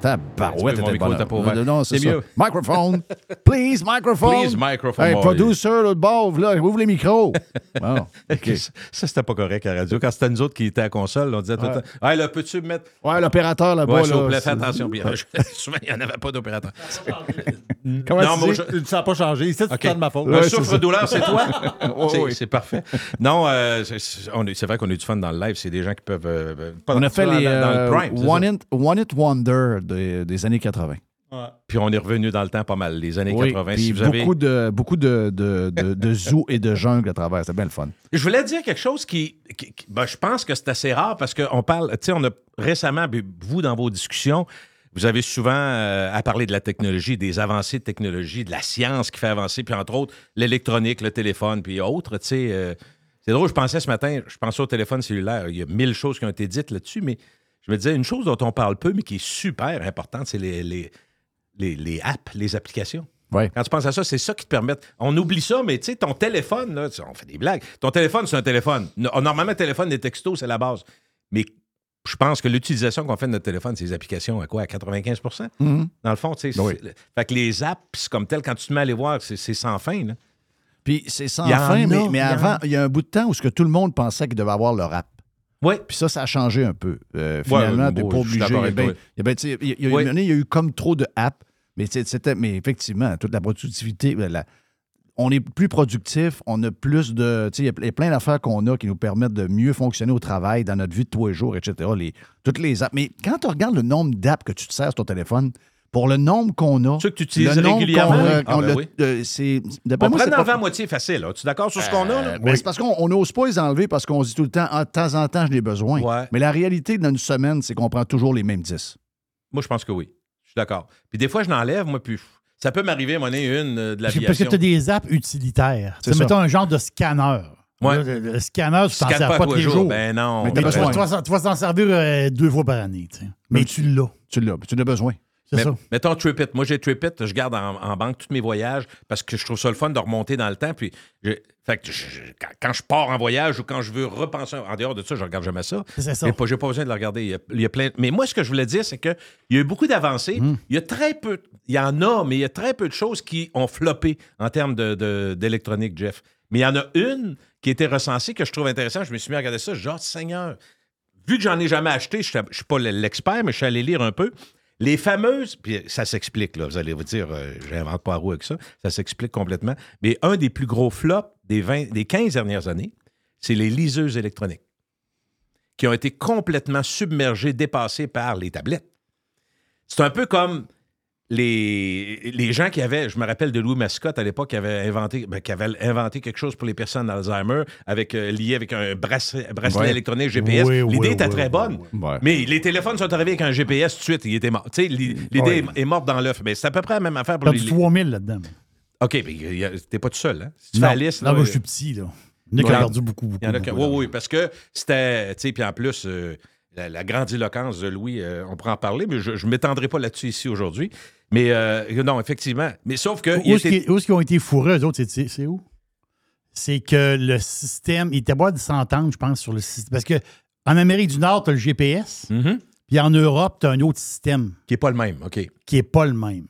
Tabarouette, bonne était ouvert. Non, non, c'est mieux. Microphone. Please, microphone. Please, microphone. Hey, producer, l'autre bord, là, ouvre les micros. Bon. Ça, c'était pas correct à la radio. Quand c'était nous autres qui étaient à la console, on disait tout le temps Hey, là, peux-tu me mettre. Ouais, l'opérateur là-bas. Ouais, s'il là, vous plaît, fais attention. Puis, je- souvent, il n'y en avait pas d'opérateur. Comment Non, tu dis? je- Ça n'a pas changé. C'est tout le temps de ma faute. Le souffre-douleur, c'est toi? C'est- parfait. Non, euh, c'est- vrai qu'on a eu du fun dans le live. C'est des gens qui peuvent. euh, euh, pas On a fait dans, les One It Wonder des, des années 80. Puis on est revenu dans le temps pas mal, les années Oui, 80. puis Si vous avez... beaucoup de, beaucoup de, de, de, de zoos et de jungle à travers. C'était bien le fun. Je voulais dire quelque chose qui. qui- qui- ben, je pense que c'est assez rare parce qu'on parle. Tu sais, on a récemment, vous, dans vos discussions, vous avez souvent euh, à parler de la technologie, des avancées de technologie, de la science qui fait avancer, puis entre autres, l'électronique, le téléphone, puis autres. Tu sais, euh, c'est drôle, je pensais ce matin, je pensais au téléphone cellulaire. Il y a mille choses qui ont été dites là-dessus, mais je me disais une chose dont on parle peu, mais qui est super importante, c'est les, les, les, les apps, les applications. Ouais. Quand tu penses à ça, c'est ça qui te permet. On oublie ça, mais tu sais, ton téléphone, là, on fait des blagues. Ton téléphone, c'est un téléphone. No- Normalement, téléphone, des textos, c'est la base. Mais je pense que l'utilisation qu'on fait de notre téléphone, c'est les applications à quoi? À 95% Dans le fond, tu sais. Oui. Fait que les apps, c'est comme tel, quand tu te mets à les voir, c'est sans fin. Là. Puis c'est sans fin, mais, avant, il y a un bout de temps où ce que tout le monde pensait qu'il devait avoir leur app. Oui. Puis ça, ça a changé un peu. Euh, finalement, ouais, t'es bon, pas obligé. Il y a ben- ben, eu comme trop de apps. Mais, c'était, mais effectivement, toute la productivité, la- on est plus productif, on a plus de. Il y a- il y a plein d'affaires qu'on a qui nous permettent de mieux fonctionner au travail, dans notre vie de tous les jours, etc. Les, toutes les apps. Mais quand tu regardes le nombre d'apps que tu te sers sur ton téléphone, pour le nombre qu'on a. Ceux que tu utilises le nombre régulièrement. Ah, ben oui. euh, c'est, On moi, prend c'est en pas- à moitié facile. là. Tu es d'accord sur ce qu'on a? Là? euh, ben, C'est parce qu'on on n'ose pas les enlever parce qu'on se dit tout le temps, Ah, de temps en temps, je l'ai besoin. Ouais. Mais la réalité dans une semaine, c'est qu'on prend toujours les mêmes 10. Moi, je pense que oui. Je suis d'accord. Puis des fois, je l'enlève, moi, puis ça peut m'arriver à une euh, de Parce que- Parce que l'aviation. tu as des apps utilitaires. C'est mettons un genre de scanner. Ouais. Le, le scanner, tu t'en sers pas pas tous les jours. jours. Ben non. Mais tu, vas- t'en servir euh, deux fois par année. tu sais. Mais Mais tu l'as. Tu l'as, puis tu l'as besoin. C'est Mais- ça. Mettons TripIt. Moi, j'ai TripIt. Je garde en, en banque tous mes voyages parce que je trouve ça le fun de remonter dans le temps. Puis, je- fait que je- quand, je pars en voyage ou quand je veux repenser, en dehors de ça, je regarde jamais ça. C'est ça. J'ai pas, j'ai pas besoin de le regarder. Il y a, il y a plein. Mais moi, ce que je voulais dire, c'est qu'il y a eu beaucoup d'avancées. Hmm. Il y a très peu. Il y en a, mais il y a très peu de choses qui ont floppé en termes de- de- d'électronique, Jeff. Mais il y en a une qui était recensée que je trouve intéressante. Je me suis mis à regarder ça. Genre, Seigneur, vu que j'en ai jamais acheté, je ne suis pas l'expert, mais je suis allé lire un peu. Les fameuses, puis ça s'explique, là, vous allez vous dire, euh, j'invente pas la roue avec ça, ça s'explique complètement. Mais un des plus gros flops des, 20, des 15 dernières années, c'est les liseuses électroniques qui ont été complètement submergées, dépassées par les tablettes. C'est un peu comme les, les gens qui avaient, je me rappelle de Louis Mascotte à l'époque, qui avait inventé, ben, qui avait inventé quelque chose pour les personnes d'Alzheimer, avec, euh, lié avec un bracelet, bracelet Ouais. électronique GPS. Oui, L'idée oui, était oui, très bonne. Mais les téléphones sont arrivés avec un GPS tout de suite, il était mort. L'i- l'idée est morte dans l'œuf. Mais c'est à peu près la même affaire pour les. du 3000 là-dedans. OK, mais t'es pas tout seul, hein? Si tu Non, fais la liste, non, là, moi, je suis petit, là. Il y en a qui Ouais. ont perdu beaucoup, Oui, oui, parce que c'était. Tu sais, puis en plus, euh, la, la grandiloquence de Louis, euh, on pourra en parler, mais je ne m'étendrai pas là-dessus ici aujourd'hui. Mais euh, non, effectivement. Mais sauf que. il Où est-ce était- qu'ils où est-ce qu'ils ont été fourrés, eux autres, c'est- où? C'est que le système, il était pas de s'entendre, je pense, sur le système. Parce que en Amérique du Nord, tu as le GPS, Mhm. puis en Europe, tu as un autre système Qui n'est pas le même, OK. qui n'est pas le même.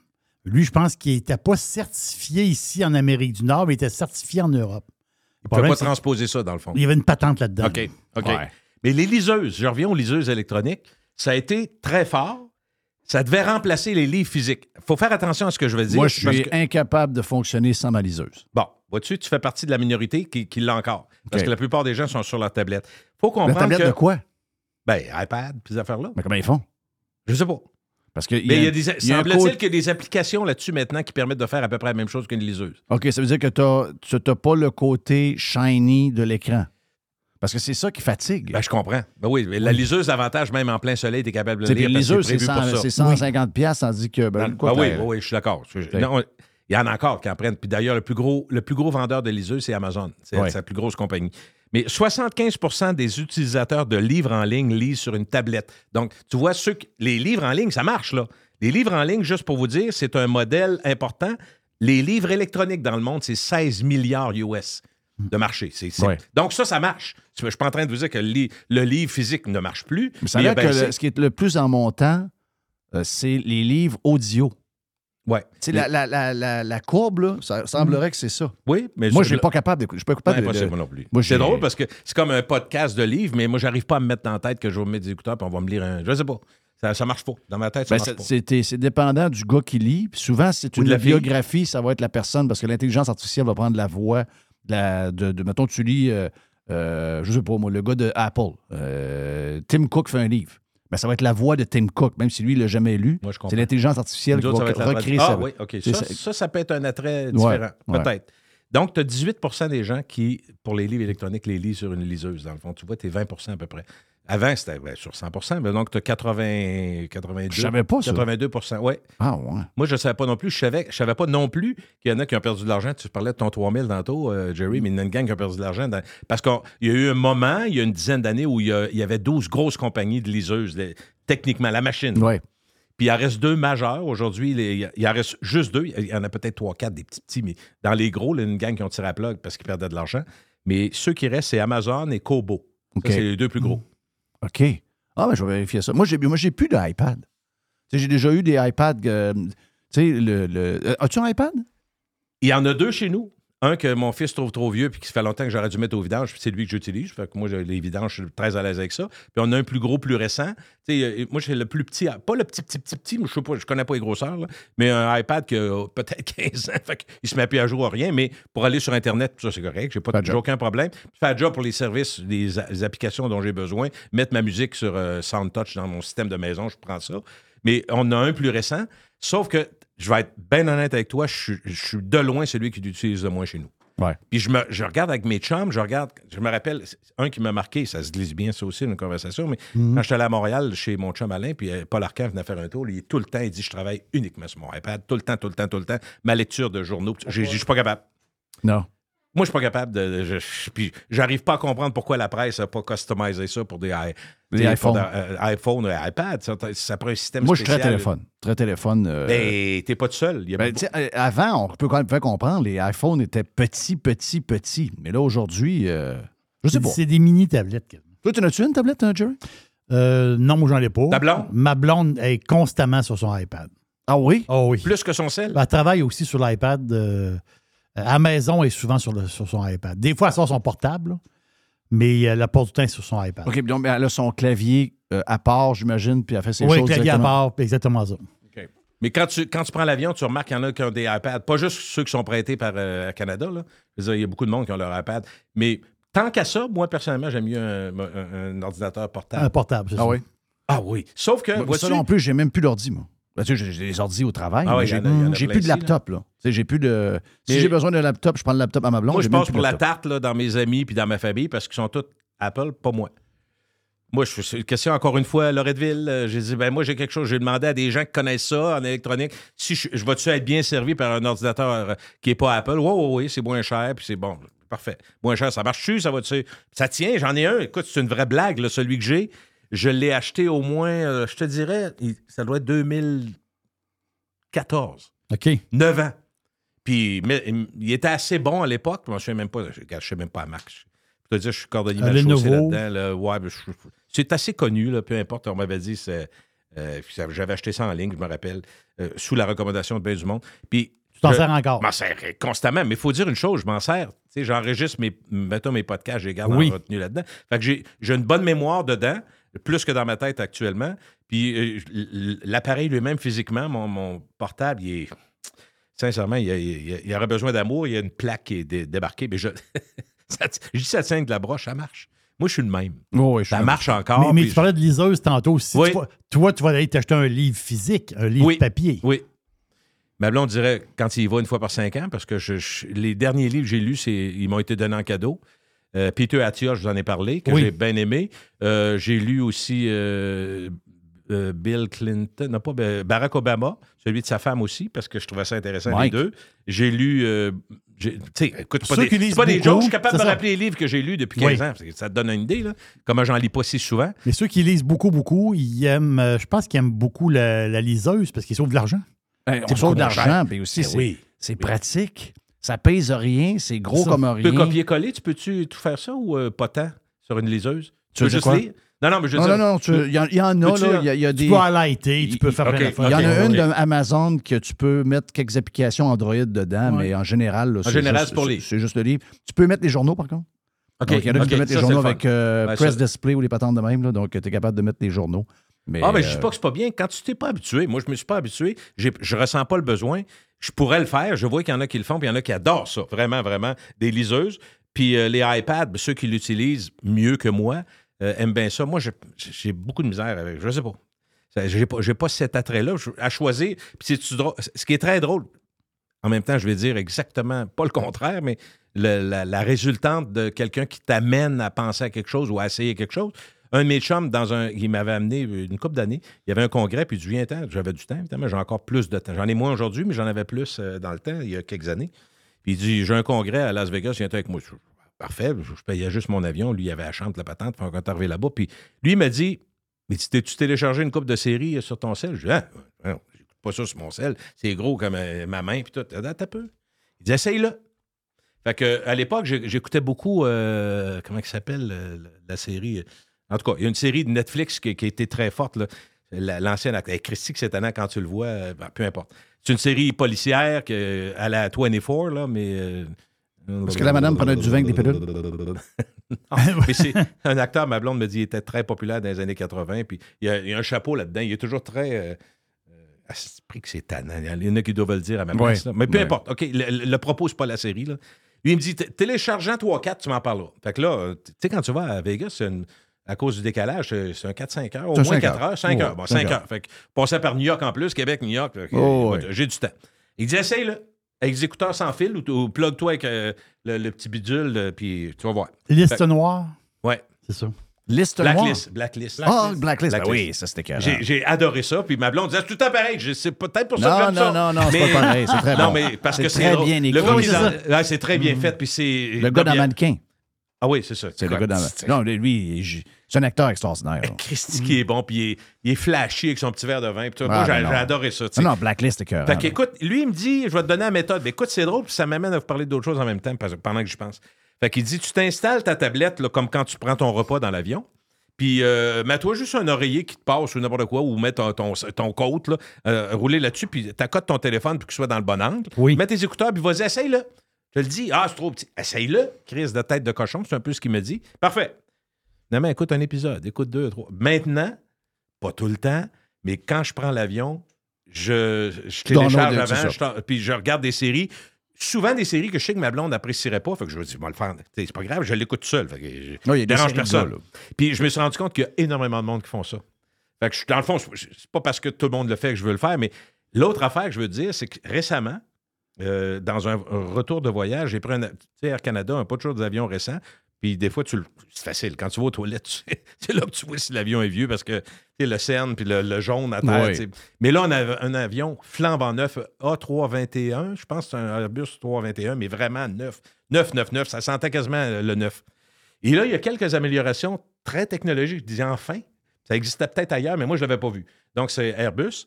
Lui, je pense qu'il n'était pas certifié ici en Amérique du Nord, mais il était certifié en Europe. On ne peut problème, pas transposer ça, dans le fond. qu'il y avait une patente là-dedans. OK, OK. Ouais. Mais les liseuses, je reviens aux liseuses électroniques, ça a été très fort. Ça devait remplacer les livres physiques. Il faut faire attention à ce que je veux dire. Moi, je suis que- incapable de fonctionner sans ma liseuse. Bon, vois-tu, tu fais partie de la minorité qui, qui l'a encore. Parce que la plupart des gens sont sur leur tablette. faut La comprendre tablette que... de quoi? Ben, iPad, puis ces affaires-là. Mais comment ils font? Je sais pas. Parce que. Mais il y a des, semble-t-il qu'il y a des applications là-dessus maintenant qui permettent de faire à peu près la même chose qu'une liseuse. OK, ça veut dire que t'as- tu n'as pas le côté shiny de l'écran. Parce que c'est ça qui fatigue. Ben, je comprends. Ben oui, la liseuse, l'avantage, même en plein soleil, tu es capable de lire que liseuse, c'est prévu pour 100 ça. c'est 150 pièces tandis que... Ben, Ben, quoi, oui, t'as- oui, je suis d'accord. Il y en a encore qui en prennent. Puis d'ailleurs, le plus gros, le plus gros vendeur de liseuses, c'est Amazon. C'est la plus grosse compagnie. Mais 75% des utilisateurs de livres en ligne lisent sur une tablette. Donc, tu vois, ceux qui- les livres en ligne, ça marche, là. Les livres en ligne, juste pour vous dire, c'est un modèle important. Les livres électroniques dans le monde, c'est 16 milliards US de marché. C'est- c'est- Ouais. Donc, ça, ça marche. Je ne suis pas en train de vous dire que le, li- le livre physique ne marche plus. Mais ça mais que le- ce qui est le plus en montant, euh, c'est les livres audio. Ouais. Tu sais, la, la, la, la, la courbe, là, ça semblerait que c'est ça. Oui, mais Moi, je je suis pas capable d'écouter. Je suis pas capable de- de- non plus. Moi, c'est drôle parce que c'est comme un podcast de livres, mais moi, j'arrive pas à me mettre dans la tête que je vais me mettre des écouteurs et on va me lire un. Je sais pas. Ça, ça marche pas. Dans ma tête, ça Ben, marche c'est- pas. c'est c'est dépendant du gars qui lit. Puis souvent, c'est une la biographie, ça va être la personne, parce que l'intelligence artificielle va prendre la voix la- de, de- mettons, tu lis, euh, euh, je sais pas moi, le gars de Apple, euh, Tim Cook fait un livre. Ben, ça va être la voix de Tim Cook, même si lui, il l'a jamais lu. C'est l'intelligence artificielle Nous qui autres, va, va recréer ça. Ah oui, OK. Ça, ça. peut être un attrait différent. ouais. Peut-être. Donc, tu as 18% des gens qui, pour les livres électroniques, les lisent sur une liseuse. Dans le fond, tu vois, tu es 20% à peu près. Avant, c'était ben, sur 100 mais donc tu as 80, 82. Je savais pas ça. 82 oui. Ah ouais. Moi, je ne savais pas non plus. Je savais, je savais pas non plus qu'il y en a qui ont perdu de l'argent. Tu parlais de ton 3000 tantôt, euh, Jerry, mais il y en a une gang qui a perdu de l'argent. dans- Parce qu'il y a eu un moment, il y a une dizaine d'années, où il y, a- il y avait 12 grosses compagnies de liseuses, techniquement, la machine. Puis il en reste deux majeurs. Aujourd'hui, les- il en reste juste deux. Il y en a peut-être trois, quatre, des petits petits, mais dans les gros, il y a une gang qui ont tiré à plug parce qu'ils perdaient de l'argent. Mais ceux qui restent, c'est Amazon et Kobo. C'est les deux plus gros. OK. Ah, ben, je vais vérifier ça. Moi, j'ai, moi, plus d'iPad. J'ai déjà eu des iPads. euh, tu sais, le. le- euh, as-tu un iPad? Il y en a deux chez nous. Un que mon fils trouve trop vieux puis qui fait longtemps que j'aurais dû mettre au vidange, puis c'est lui que j'utilise. Fait que moi, j'ai- les vidanges, je suis très à l'aise avec ça. Puis on a un plus gros, plus récent. Euh, moi, j'ai le plus petit, pas le petit, petit, petit, petit, je sais pas, je connais pas les grosseurs, là, mais un iPad qui a peut-être 15 ans. Fait qu'il se met plus à jour à rien, mais pour aller sur Internet, ça, c'est correct. J'ai pas, Pas de aucun problème. Faire job pour les services, les applications dont j'ai besoin, mettre ma musique sur euh, SoundTouch dans mon système de maison, je prends ça. Mais on a un plus récent, sauf que je vais être bien honnête avec toi, je suis, je suis de loin celui qui l'utilise le moins chez nous. Ouais. Puis je, me, je regarde avec mes chums, je regarde, je me rappelle, un qui m'a marqué, ça se glisse bien ça aussi, une conversation, mais quand j'étais allé à Montréal chez mon chum Alain, puis euh, Paul Arcand venait faire un tour, il est tout le temps, il dit, je travaille uniquement sur mon iPad, tout le temps, tout le temps, tout le temps, ma lecture de journaux, je suis pas capable. Non. Moi, je suis pas capable de. je- je- puis j'arrive pas à comprendre pourquoi la presse n'a pas customisé ça pour des, iPhones. euh, iPhone et iPad. Ça, ça prend un système Moi, je suis très téléphone. Très téléphone. euh, Ben, t'es pas tout seul. Il y a ben, beaucoup- euh, avant, on peut quand même faire comprendre, les iPhones étaient petits, petits, petits. Mais là, aujourd'hui, euh, je sais pas. C'est des mini-tablettes. Toi, tu as-tu une tablette, hein, Jerry? Euh, non, moi, j'en ai pas. Ta blonde? Ma blonde est constamment sur son iPad. Ah oui? Oh oui. Plus que son sel? Elle travaille aussi sur l'iPad. Euh, à la maison et souvent sur, le- sur son iPad. Des fois, elle sort son portable, mais euh, la plupart du temps, sur son iPad. OK, donc ben, elle a son clavier euh, à part, j'imagine, puis elle fait ses oui, choses clavier à part, exactement ça. Mais quand tu, quand tu prends l'avion, tu remarques qu'il y en a qui ont des iPads. Pas juste ceux qui sont prêtés par euh, à Canada. Là. Dire, il y a beaucoup de monde qui ont leur iPad. Mais tant qu'à ça, moi, personnellement, j'aime mieux un, un- un ordinateur portable. Un portable, c'est Ah ça. oui? Ah oui. Sauf que, Moi, ça non plus, j'ai même plus d'ordi, moi. Ben, tu sais, j'ai des ordis au travail, Ah mais j'ai il y en a- il y en a j'ai plein plus de ici, là. laptop, là. Tu sais, j'ai plus de... Si Mais- j'ai besoin d'un laptop, je prends le laptop à ma blonde. moi, je j'ai même passe plus pour la laptop. tarte là, dans mes amis puis dans ma famille parce qu'ils sont tous Apple, pas moi. Moi, je c'est une question encore une fois à Loretteville. euh, J'ai dit, ben moi, j'ai quelque chose. J'ai demandé à des gens qui connaissent ça en électronique si je, je vais-tu être bien servi par un ordinateur euh, qui n'est pas Apple? Oui, oui, oui, c'est moins cher, puis c'est bon. Parfait. Moins cher, ça marche-tu? Ça va-tu? Ça tient, j'en ai un. Écoute, c'est une vraie blague, là, celui que j'ai. Je l'ai acheté au moins, euh, je te dirais, ça doit être 2014. OK. 9 ans. Puis mais, il était assez bon à l'époque. Je ne sais même pas. Je ne sais même pas la marque. Je peux te dire, je suis cordonnier Un mal là-dedans. là. Ouais, je- c'est assez connu, là, peu importe. On m'avait dit, euh, j'avais acheté ça en ligne, je me rappelle, euh, sous la recommandation de Bien du Monde. Puis Tu t'en je- sers encore. je m'en sers constamment, mais il faut dire une chose, je m'en sers. Tu sais, j'enregistre mes, mettons, mes podcasts, je les garde Oui. en retenue là-dedans. Fait que j'ai une bonne mémoire dedans, plus que dans ma tête actuellement. Puis euh, l'appareil lui-même, physiquement, mon, mon portable, il est. Sincèrement, il, il il aurait besoin d'amour. Il y a une plaque qui est dé- débarquée. Mais je, ça, je dis ça tient de la broche, ça marche. Moi, je suis le même. Oh, oui, Ça marche encore. mais mais tu parlais de liseuse tantôt. Si Oui. tu vas- toi, tu vas aller t'acheter un livre physique, un livre Oui. papier. Oui. Ma blonde dirait quand il y va une fois par cinq ans, parce que je- je- les derniers livres que j'ai lus, ils m'ont été donnés en cadeau. Euh, Peter Attia, je vous en ai parlé, que Oui. j'ai bien aimé. Euh, j'ai lu aussi euh, Bill Clinton, non pas Barack Obama, celui de sa femme aussi, parce que je trouvais ça intéressant Mike. les deux. J'ai lu. j'ai- tu sais, écoute, pas, des, qui pas des beaucoup, jokes, je suis capable de me rappeler les livres que j'ai lus depuis Oui. 15 ans. parce que Ça te donne une idée, là, comment j'en lis pas si souvent. Mais ceux qui lisent beaucoup, beaucoup, ils aiment, je pense qu'ils aiment beaucoup la, la liseuse parce qu'ils sauvent de l'argent. Ben, on sauve de l'argent, aussi, Ben c'est oui. c'est pratique. Ça pèse rien, c'est gros Ça. comme Tu peux rien. copier-coller, tu peux-tu tout faire ça ou euh, pas tant sur une liseuse? Tu veux quoi? lire? Non, non, mais je veux Non, dire. non, non, il y, en- y en a, là. Il y a, il y a des. Tu peux highlighter, tu peux faire Ok, plein. Il y en a une d'Amazon que tu peux mettre quelques applications Android dedans, Ouais. mais en général, là, c'est général, juste- c'est pour lire. C'est juste le livre. Tu peux mettre les journaux, par contre. OK, donc, il y en a qui peuvent mettre les journaux avec euh, Ben, Press ça- Display ou les patentes de même. Là, donc, tu es capable de mettre les journaux. Mais, Ah, mais je euh, dis pas que c'est pas bien. Quand tu t'es pas habitué, moi, je me suis pas habitué, je ressens pas le besoin. Je pourrais le faire. Je vois qu'il y en a qui le font, puis il y en a qui adorent ça. Vraiment, vraiment. Des liseuses. Puis euh, les iPads, ben, ceux qui l'utilisent mieux que moi, euh, aiment bien ça. Moi, j'ai- beaucoup de misère avec. Je sais pas. J'ai pas, pas cet attrait-là à choisir. Ce qui est très drôle, en même temps, je vais dire exactement, pas le contraire, mais la résultante de quelqu'un qui t'amène à penser à quelque chose ou à essayer quelque chose. Un de mes dans un, il m'avait amené une couple d'années, il y avait un congrès, puis dit Viens, temps, j'avais du temps, évidemment, j'ai encore plus de temps. J'en ai moins aujourd'hui, mais j'en avais plus euh, dans le temps, il y a quelques années. Puis il dit J'ai un congrès à Las Vegas, viens avec moi. Parfait, je, payais juste mon avion, lui, il avait la chambre, la patente, quand est arrivé là-bas. Puis lui, il m'a dit Mais tu téléchargé une coupe de série euh, sur ton sel? Je dis Ah, non, j'écoute pas ça sur mon sel, c'est gros comme euh, ma main, puis tout. Un peu. Il dit Essaye-le. Fait que, à l'époque, j'écoutais beaucoup, euh, comment il s'appelle, euh, la série. En tout cas, il y a une série de Netflix qui, qui a été très forte. là. La- L'ancienne actrice. Christy, c'est étonnant quand tu le vois, euh, ben, peu importe. C'est une série policière que, à la 24, là, mais. euh, Parce que la madame prenait du vin avec des pilules. non, mais c'est un acteur, ma blonde me dit, il était très populaire dans les années 80, puis il y a, il y a un chapeau là-dedans. Il est toujours très. Euh, euh, à ce prix que c'est tannant. Il y en a qui doivent le dire à ma place. Ouais. Mais peu Ouais. importe. OK, le, le propos, c'est pas la série. Là. Lui, il me dit, téléchargeant 3-4, tu m'en parleras. Fait que là, tu sais, quand tu vas à Vegas, c'est une- à cause du décalage, c'est c'est un 4-5 heures, au C'est moins cinq 4 heures. heures, 5 Ouais, heures. Bon, cinq 5 heures. heures. Fait que passer par New York en plus, Québec, New York. Oh. J'ai du temps. Il dit, essaye-le. Avec des écouteurs sans fil ou, ou plug-toi avec euh, le, le petit bidule, euh, puis tu vas voir. Liste noire, Ouais. c'est ça. Liste noire? Blacklist. Blacklist. Ah, Blacklist. Ben oui, ça, c'était carré. J'ai j'ai adoré ça. Puis ma blonde disait, c'est tout pareil. Je- C'est peut-être pour ça que Non, j'aime non, ça. non, non, c'est Mais- pas pareil. C'est très. Non, mais parce C'est que c'est très bien Le écrit. c'est c'est très bien fait. Puis c'est. Le gars dans Mannequin. Ah oui, c'est ça. C'est le gars dans c'est- Non, lui, c'est un acteur extraordinaire. Christy qui est bon, puis il est, il est flashy avec son petit verre de vin. Puis. Moi, Ah, j'ai adoré ça. tu sais. Non, non, Blacklist, c'est cœur. Fait qu'écoute, lui, il me dit, je vais te donner la méthode. Mais écoute, c'est drôle, puis ça m'amène à vous parler d'autres choses en même temps pendant que je pense. Fait qu'il dit, tu t'installes ta tablette là, comme quand tu prends ton repas dans l'avion. Puis, euh, mets-toi juste un oreiller qui te passe ou n'importe quoi, ou mets ton, ton, ton côte, là, euh, rouler là-dessus, puis t'accotes ton téléphone pour qu'il soit dans le bon angle. Oui. Mets tes écouteurs, puis vas-y, essaye-le. Je le dis, ah, c'est trop petit. Essaye-le. Crise de tête de cochon, c'est un peu ce qu'il me dit. Parfait. Non, mais écoute un épisode, écoute deux, trois. Maintenant, pas tout le temps, mais quand je prends l'avion, je, je télécharge avant, je puis je regarde des séries. Souvent des séries que je sais que ma blonde n'apprécierait pas, fait que je me dis, je vais le faire. C'est pas grave, je l'écoute seul. Fait que je Non, il y a des dérange personne. Puis je me suis rendu compte qu'il y a énormément de monde qui font ça. Fait que je- dans le fond, c'est pas parce que tout le monde le fait que je veux le faire, mais l'autre affaire que je veux dire, c'est que récemment, euh, dans un un retour de voyage, j'ai pris un. Tu sais, Air Canada, un pas toujours d'avion récent. Puis des fois, tu c'est facile. Quand tu vas aux toilettes, tu- c'est là que tu vois si l'avion est vieux parce que tu sais, le cerne puis le, le jaune à terre. Oui. Mais là, on a un avion flambant neuf, A321. Je pense que c'est un Airbus 321, mais vraiment neuf. 999. Ça sentait quasiment euh, le neuf. Et là, il y a quelques améliorations très technologiques. Je dis enfin, ça existait peut-être ailleurs, mais moi, je ne l'avais pas vu. Donc, c'est Airbus.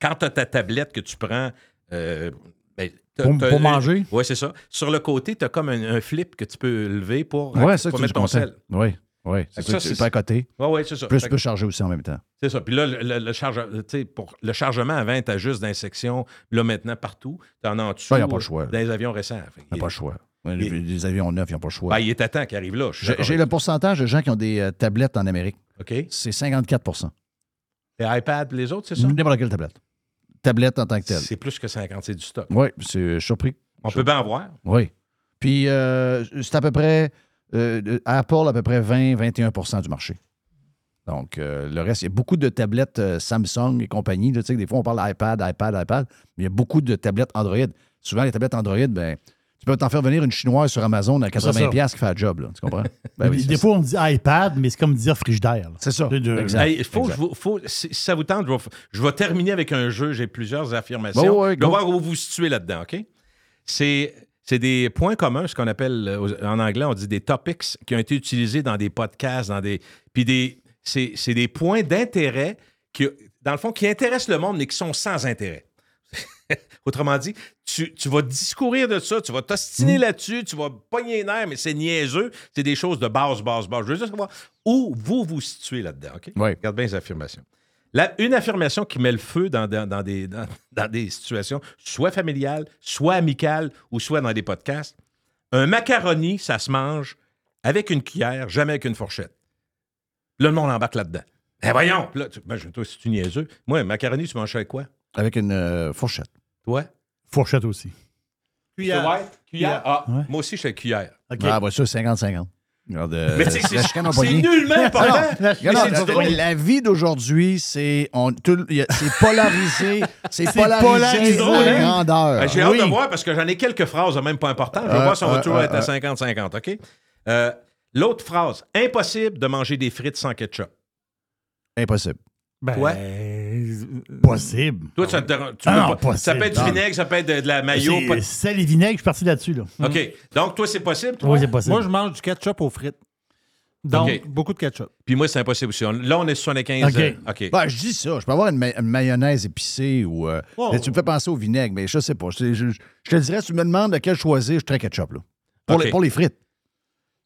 Quand tu as ta tablette que tu prends. euh, ben, Pour- manger? Oui, c'est ça. Sur le côté, tu as comme un, un flip que tu peux lever pour, Ouais, ça, pour tu mettre ton sel. Oui, oui. C'est Ça, c'est- pas à côté. Oui, oui, c'est ça. Plus peux charger aussi en même temps. c'est ça. Puis là, le, le- le charge, pour le chargement avant, tu as juste dans les sections. Là, maintenant, partout. Tu en as en dessous. Ça, y a pas le choix. Dans les avions récents. Fait Il n'y a pas le choix. Il- Les, les avions neufs, ils n'ont pas le choix. Ben, il est à temps qu'il arrive là. J'ai le pourcentage de gens qui ont des euh, tablettes en Amérique. OK. C'est 54% Les iPad, puis les autres, c'est ça? N'importe quelle tablette. Tablette en tant que telle. C'est plus que 50, c'est du stock. Oui, c'est suis surpris. On peut bien en voir. Oui. Puis, euh, c'est à peu près, euh, Apple, à peu près 20-21% du marché. Donc, euh, le reste, il y a beaucoup de tablettes euh, Samsung et compagnie. là, tu sais, des fois, on parle d'iPad, iPad, iPad, mais il y a beaucoup de tablettes Android. Souvent, les tablettes Android, ben, tu peux t'en faire venir une chinoise sur Amazon à 80 ça. pièces qui fait le job. Là, tu comprends? Ben oui, des c'est- fois, on dit iPad, mais c'est comme dire frigidaire. C'est ça. De- de- Exact. Hey, faut, exact. je vous- faut- si ça vous tente, je vais, je vais terminer avec un jeu. J'ai plusieurs affirmations. Bon, ouais, je vais go. voir où vous vous situez là-dedans, OK? C'est, c'est des points communs, ce qu'on appelle, euh, en anglais, on dit des topics qui ont été utilisés dans des podcasts, dans des. Puis des, c'est, c'est des points d'intérêt qui, dans le fond, qui intéressent le monde, mais qui sont sans intérêt. Autrement dit, tu, tu vas discourir de ça, tu vas t'ostiner Hmm. là-dessus, tu vas pogner les nerfs, mais c'est niaiseux. C'est des choses de base, base, base. Je veux juste savoir où vous vous situez là-dedans, OK? Oui. Regarde bien les affirmations. La- une affirmation qui met le feu dans, dans- dans des, dans, dans des situations, soit familiales, soit amicales, ou soit dans des podcasts. Un macaroni, ça se mange avec une cuillère, jamais avec une fourchette. Là, le monde embarque là-dedans. Eh voyons! Là, tu, ben, je- toi, c'est niaiseux. Moi, un macaroni, tu manges avec quoi? Avec une euh, fourchette. Toi? Fourchette aussi. Cuillère. Cuillère? Ah, Ouais. moi aussi, je fais cuillère. OK. Ah, bah ça, 50-50. Regarde, euh, Mais tu sais, la c'est nullement. Ah non, Mais c'est la, la vie d'aujourd'hui, c'est polarisé. C'est polarisé, hein? grandeur. Ben, J'ai hâte Oui. de voir parce que j'en ai quelques phrases même pas importantes. Je vais Euh, voir si on va euh, toujours euh, être à euh. 50-50, OK? Euh, L'autre phrase, impossible de manger des frites sans ketchup. Impossible. Ben, Toi? Possible. Toi, ça, te tu Ah peux non, pas- ça peut être du possible. vinaigre, ça peut être de, de la mayo. C'est- pas Sel et vinaigre, je suis parti là-dessus. Là. OK. Donc, toi, c'est possible? toi? Oui, c'est possible. Moi, je mange du ketchup aux frites. Donc, OK. beaucoup de ketchup. Puis moi, c'est impossible aussi. On- Là, on est 75. OK. euh, OK. Ben, je dis ça. Je peux avoir une, ma- une mayonnaise épicée ou. euh, Oh. mais tu me fais penser au vinaigre, mais je sais pas. Je, je- je te dirais, si tu me demandes lequel choisir, je très ketchup. Là. Pour, OK. les, pour les frites.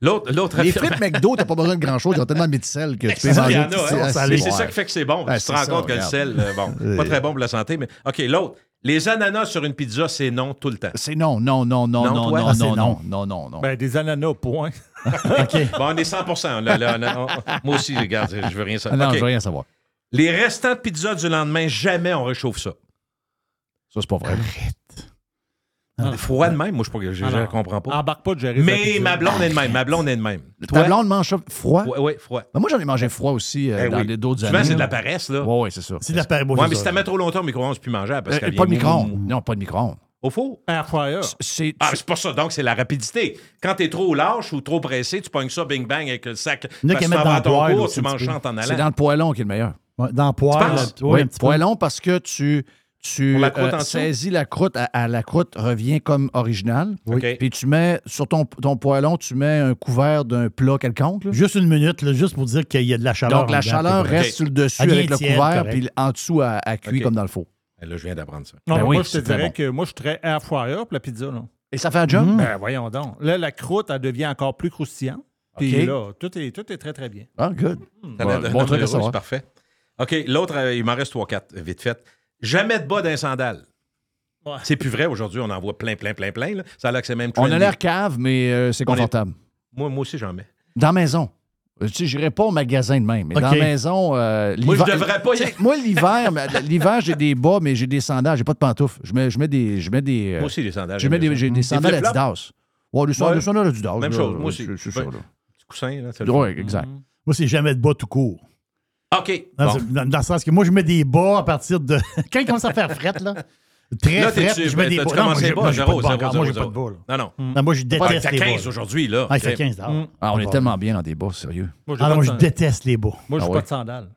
L'autre, l'autre Les frites McDo, t'as pas besoin de grand-chose. Ils ont tellement mis de sel que tu peux manger. hein? c'est ouais. ça qui fait que c'est bon. Ouais, tu te rends ça, compte que le sel, euh, bon, pas très bon pour la santé, mais OK, l'autre. Les ananas sur une pizza, c'est non tout le temps. C'est non, non, non, non, Non, non, toi? non, Ah, non, non. non, non, non. Ben, des ananas, point. OK. Bon, on est 100 là, là, on a- on- moi aussi, regarde, je veux rien savoir. non, OK. je veux rien savoir. Les restants de pizza du lendemain, jamais on réchauffe ça. Ça, c'est pas vrai. Froid de même, moi, je ne je, je Alors, comprends pas. Embarque pas de gérer Mais ma blonde est de même. Ma blonde est de même. Ta blonde mange ça froid? Oui. Ben, moi, j'en ai mangé froid aussi euh, Eh dans oui. les d'autres années. c'est de la paresse, là. Ouais, ouais, c'est ça. C'est de la pari- Ouais, mais si tu la mets trop longtemps au micro-ondes, c'est plus mangeable. Parce Euh, pas de micro-ondes. Non, pas de micro-ondes. Au four? Air fryer. C'est, Ah, c'est pas ça. Donc, c'est la rapidité. Quand t'es trop lâche ou trop pressé, tu pognes ça bing bang avec le sac. Il y en ton cours, tu manges en t'en c'est allant. dans le poêlon qui est le meilleur. Dans le ouais, Oui, un petit peu. poêlon parce que tu, tu la euh, saisis la croûte, à, à la croûte revient comme originale. OK. Puis tu mets, sur ton, ton poêlon, tu mets un couvert d'un plat quelconque. là. Juste une minute, là, juste pour dire qu'il y a de la chaleur. Donc la chaleur reste sur le dessus avec le couvert, correct. puis en dessous, à, à cuit comme dans le four. Eh, Là, je viens d'apprendre ça. Non, Ben oui, moi, je te dirais bon. que moi, je suis très air fryer pour la pizza. Là. Et ça fait un job? Ben, voyons donc. Là, la croûte, elle devient encore plus croustillante. Puis là, tout est, tout est très, très bien. Ah, good. Bon, bon truc à savoir. Parfait. OK, l'autre, euh, il m'en reste 3-4, vite fait. Jamais de bas d'un sandal. Ouais. C'est plus vrai aujourd'hui, on en voit plein, plein, plein, plein. là. Ça a l'air que c'est même On a trendy. l'air cave, mais euh, c'est On est- confortable. Moi, moi aussi, j'en mets. Dans la maison. Euh, Tu sais, j'irai pas au magasin de même, mais dans la maison, euh, Moi, je devrais pas y sais, Moi, l'hiver, l'hiver, j'ai des bas, mais j'ai des sandales, j'ai pas de pantoufles. Je mets, je mets des. Je mets des. euh, Moi aussi, les sandales. je mets j'aime des, j'ai des sandales flip-flops? Adidas. Ouais, des sandales, Ouais. des sandales Adidas. Même là, chose, moi aussi. C'est c'est ça, là. Petit coussin, là. c'est le Ouais, fun. exact. Moi, c'est jamais de bas tout court. OK. Dans, bon. dans- dans le sens que moi, je mets des bas à partir de. Quand il commence à faire fret, là. Très Là, fret, je mets des bas. Non, moi, j'ai pas de bas. Moi, j'ai pas de bas. là. Non, non. Non, moi, je Ouais, déteste les bas. 15 là. aujourd'hui, là. Ah, il fait 15 dollars. Ah, on est tellement bien dans des bas, sérieux. Moi, Ah de je sand- déteste les bas. Moi, je Ah n'ai ouais. pas de sandales.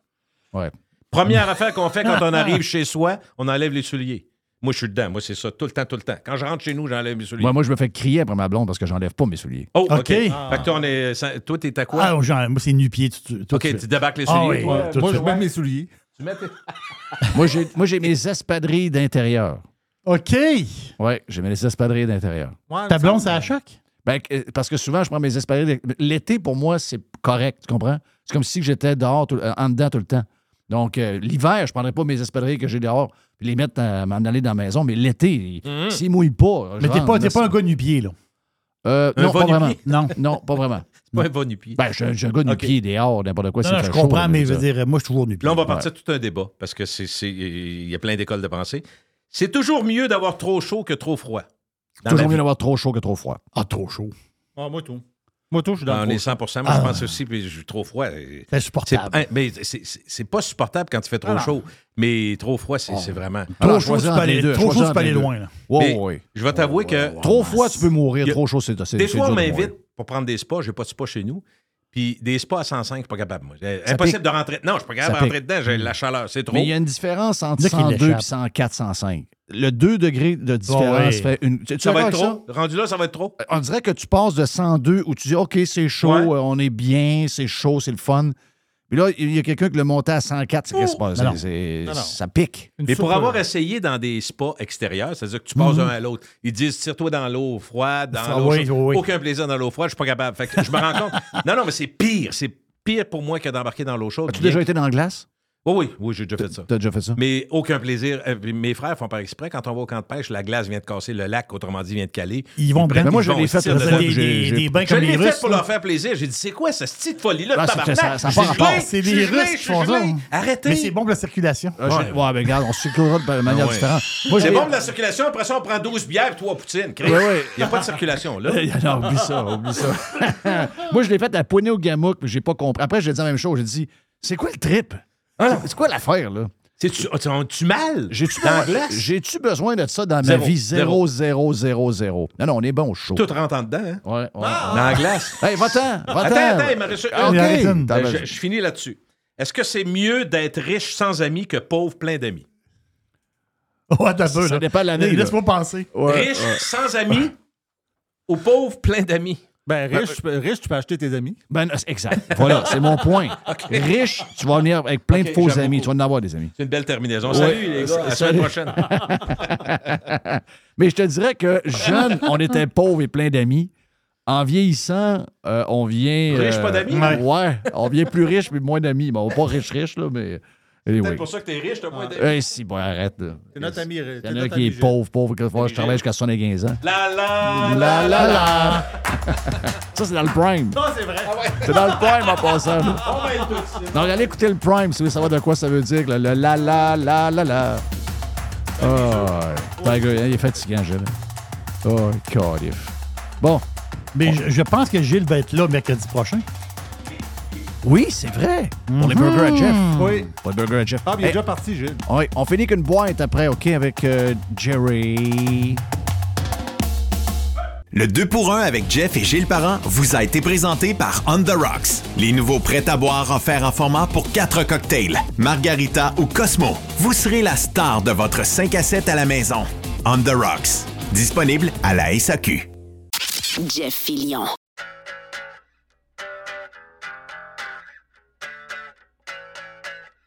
Ouais. Première affaire qu'on fait quand on arrive chez soi, on enlève les souliers. Moi, je suis dedans. Moi, c'est ça. Tout le temps, tout le temps. Quand je rentre chez nous, j'enlève mes souliers. Moi, moi, je me fais crier après ma blonde parce que j'enlève pas mes souliers. Oh, OK. Fait que toi, on est, ça- toi, t'es à quoi? Ah, genre, moi, c'est nu-pied. tout- tout- tout OK, de tu débarques les Ah souliers. oui. toi? Moi, je suite. mets mes souliers. Tu mets tes- moi, j'ai, moi, j'ai mes espadrilles d'intérieur. OK. Ouais, j'ai mes espadrilles d'intérieur. Ouais, Ta blonde, c'est à choc? Ben, parce que souvent, je prends mes espadrilles. L'été, pour moi, c'est correct, tu comprends? C'est comme si j'étais dehors, tout- euh, en dedans tout le temps. Donc, euh, l'hiver, je ne prendrais pas mes espadrilles que j'ai dehors les mettre, à m'en aller dans la maison. Mais l'été, Mhm. s'ils ne mouillent pas. Mais t'es pas, pas un gars nu-pied, là. Euh, Un non, pas vraiment. Non. Non, pas vraiment. C'est pas un bon nu-pied. Ben, je, je suis un gars nu-pied, dehors, n'importe quoi. Non, je comprends, mais je veux dire, moi, je suis toujours nu-pied. Là, on va partir tout un débat parce que c'est, c'est- il y a plein d'écoles de pensée. C'est toujours mieux d'avoir trop chaud que trop froid. Toujours mieux d'avoir trop chaud que trop froid. Ah, trop chaud. Ah, moi, tout. Moi, tout, je suis dans Ah, on est trop. 100 Moi, Ah. je pense aussi, puis je suis trop froid. C'est C'est, insupportable. hein, mais c'est, c'est- c'est pas supportable quand il fait trop Ah chaud. Mais trop froid, c'est, c'est vraiment. Trop chaud, tu peux aller, deux, trop chaud, tu entre peux aller loin. Là. Mais. Je vais t'avouer que Trop froid, tu peux mourir. A- Trop chaud, c'est c'est- des c'est fois, on m'invite pour prendre des spas. J'ai pas de spa chez nous. Puis des spas à 105, je suis pas capable. Moi. Impossible pique. de rentrer. Non, je suis pas capable de rentrer dedans. J'ai la chaleur. C'est trop. Mais il y a une différence entre Dire qu'il 102 l'échappe. et 104, 105. Le 2 degrés de différence ouais. fait une. Tu, Ça va être trop? Rendu là, ça va être trop? ça? On dirait que tu passes de 102 où tu dis OK, c'est chaud, Ouais. euh, on est bien, c'est chaud, c'est le fun. Puis là, il y a quelqu'un qui le montait à 104. C'est qu'est-ce qui se passe? Non, non. Non. Ça pique. Une Mais pour avoir euh, essayé dans des spas extérieurs, c'est-à-dire que tu passes un à l'autre, ils disent tire-toi dans l'eau froide, dans Ah l'eau oui, chaude. oui, oui. Aucun plaisir dans l'eau froide, je suis pas capable. Fait que je me rends compte. Non, non, mais c'est pire. C'est pire pour moi que d'embarquer dans l'eau chaude. As-tu Bien- déjà été dans la glace? Oui, oui, oui, j'ai déjà fait ça. Tu as déjà fait ça? Mais aucun plaisir. Euh, mes frères font par exprès. Quand on va au camp de pêche, la glace vient de casser, le lac, autrement dit, vient de caler. Ils vont dedans. Mais moi, je l'ai fait des, que j'ai- des, j'ai- des bains Je comme l'ai les fait Russes. pour là. leur faire plaisir. J'ai dit, c'est quoi ce style folie-là de Ah, c'est tabarnak? ça- ça a Je pas suis rapport. gelé, C'est je suis les gelé, Russes je qui suis font ça. gelé. Arrêtez. Mais c'est bon pour la circulation. Ah, j'ai- ouais, mais regarde, on se circulera de manière Ah ouais. différente. Moi, C'est j'ai- bon pour la circulation. Après ça, on prend 12 bières et 3 poutines. Chris. Ouais, ouais. Il n'y a pas de circulation, là. non, oublie ça, oublie ça. Moi, je l'ai fait à poignée au gamouk, mais j'ai pas compris. Après, j'ai dit la même chose. J'ai dit, c'est quoi le trip? C'est- C'est quoi l'affaire, là? C'est-tu tu, tu mal? J'ai-tu dans la glace? J'ai-tu besoin de ça dans Zéro, ma vie? zéro. 0, 0, 0, 0. Non, non, on est bon au chaud. Tout rentre en dedans, hein? Ouais, ouais. Dans la glace. Hey, va-t'en, va-t'en. Attends, attends, il Ah, Euh, raison. je, je finis là-dessus. Est-ce que c'est mieux d'être riche sans amis que pauvre plein d'amis? Ouais, t'as peu, Ça dépend de l'année. Laisse-moi penser. Ouais, riche ouais. sans amis ou pauvre plein d'amis? Ben, riche, tu peux- riche, tu peux acheter tes amis. Ben, exact. Voilà, c'est mon point. Riche, tu vas venir avec plein de faux amis. beaucoup. Tu vas en avoir des amis. C'est une belle terminaison. Ouais. Salut, les gars. À la semaine prochaine. Mais je te dirais que jeune, on était pauvres et plein d'amis. En vieillissant, euh, on vient. Riche, pas d'amis? Ouais. ouais, on vient plus riche mais moins d'amis. Bon, pas riche-riche, là, mais. C'est Anyway. pour ça que t'es riche, t'as moins d'amis. Hey, si, bon, arrête. là. C'est notre ami. Il y en a un notre qui est pauvre, pauvre, que je travaille jusqu'à 75 ans. La la La la la! Ça, c'est dans le prime. Non, c'est vrai. C'est dans le prime en passant. là. On va être tout de suite. Donc, allez écouter le prime si vous voulez savoir de quoi ça veut dire. Le, la la la la la. Oh, hein, il est fatigant, Gilles. Oh, carif. Bon. Mais je, je pense que Gilles va être là mercredi prochain. Oui, c'est vrai. Pour les burgers à Jeff. Oui. Pour les burgers à Jeff. Ah, il est Hey, déjà parti, Gilles. oui, on finit qu'une boîte après, OK, avec euh, Jerry. Le 2 pour 1 avec Jeff et Gilles Parent vous a été présenté par On The Rocks. Les nouveaux prêts à boire offerts en format pour 4 cocktails, Margarita ou Cosmo. Vous serez la star de votre 5 à 7 à la maison. On The Rocks. Disponible à la SAQ. Jeff Fillion.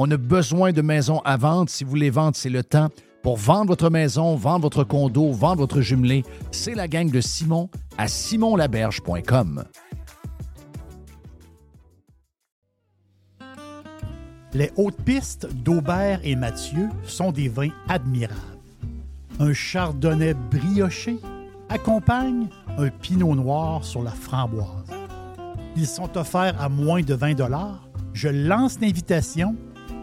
On a besoin de maisons à vendre. Si vous voulez vendre, c'est le temps. Pour vendre votre maison, vendre votre condo, vendre votre jumelé, c'est la gang de Simon à simonlaberge.com. Les hautes pistes d'Aubert et Mathieu sont des vins admirables. Un chardonnay brioché accompagne un pinot noir sur la framboise. Ils sont offerts à moins de 20 Je lance l'invitation.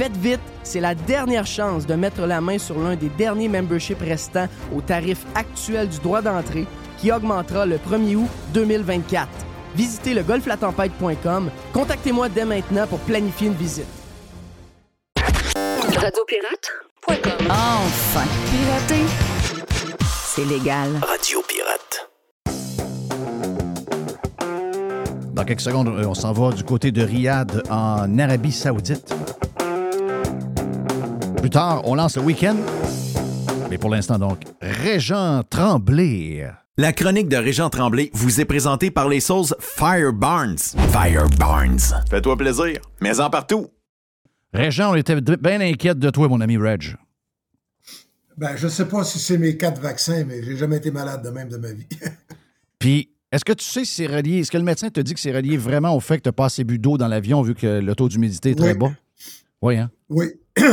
Faites vite, c'est la dernière chance de mettre la main sur l'un des derniers memberships restants au tarif actuel du droit d'entrée qui augmentera le 1er août 2024. Visitez le golflatempête.com. Contactez-moi dès maintenant pour planifier une visite. Radiopirate.com. Enfin, pirater, c'est légal. Radio Pirate. Dans quelques secondes, euh, on s'en va du côté de Riyad en Arabie Saoudite. Plus tard, on lance le week-end. Mais pour l'instant, donc, Régent Tremblay. La chronique de Régent Tremblay vous est présentée par les sauces Fire Barnes. Fire Barnes. Fais-toi plaisir, mais en partout. Régent, on était bien inquiète de toi, mon ami Reg. Ben, je sais pas si c'est mes quatre vaccins, mais j'ai jamais été malade de même de ma vie. Puis, est-ce que tu sais si c'est relié, est-ce que le médecin te dit que c'est relié vraiment au fait que tu n'as pas assez bu d'eau dans l'avion vu que le taux d'humidité est très Oui. bas? Oui, hein? oui.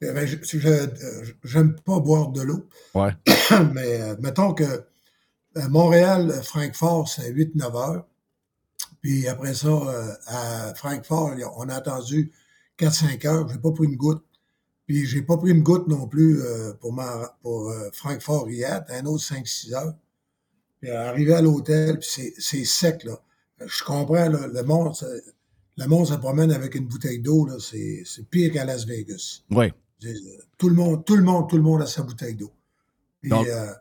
Eh ben, je je- euh, j'aime pas boire de l'eau, Ouais. mais euh, mettons que euh, Montréal, euh, Francfort, c'est 8-9 heures. Puis après ça, euh, à Francfort, on a attendu 4-5 heures. J'ai pas pris une goutte. Puis j'ai pas pris une goutte non plus euh, pour, ma, pour euh, Francfort-Riyad, un autre 5-6 heures. Puis euh, arrivé à l'hôtel, puis c'est- c'est sec, là. Je comprends, là, le monde, ça- le monde se promène avec une bouteille d'eau, là, c'est c'est pire qu'à Las Vegas. Oui. Euh, Tout le monde, tout le monde, tout le monde a sa bouteille d'eau. Puis, Donc- euh,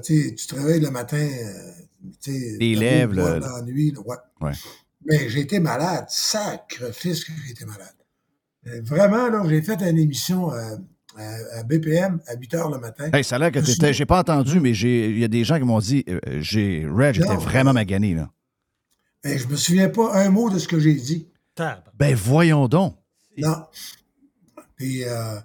tu te réveilles le matin, euh, tu sais, Les lèvres, boire le- dans la nuit, là, ouais. Ouais. Mais j'ai été malade, sacrifice que j'ai été malade. Vraiment, là, j'ai fait une émission à, à BPM à 8 heures le matin. Hey, ça a l'air que tu J'ai pas entendu, mais j'ai- il y a des gens qui m'ont dit euh, j'ai Reg était Non. vraiment magané, là. Mais je me souviens pas un mot de ce que j'ai dit. Ben, voyons donc. Non. Et, euh,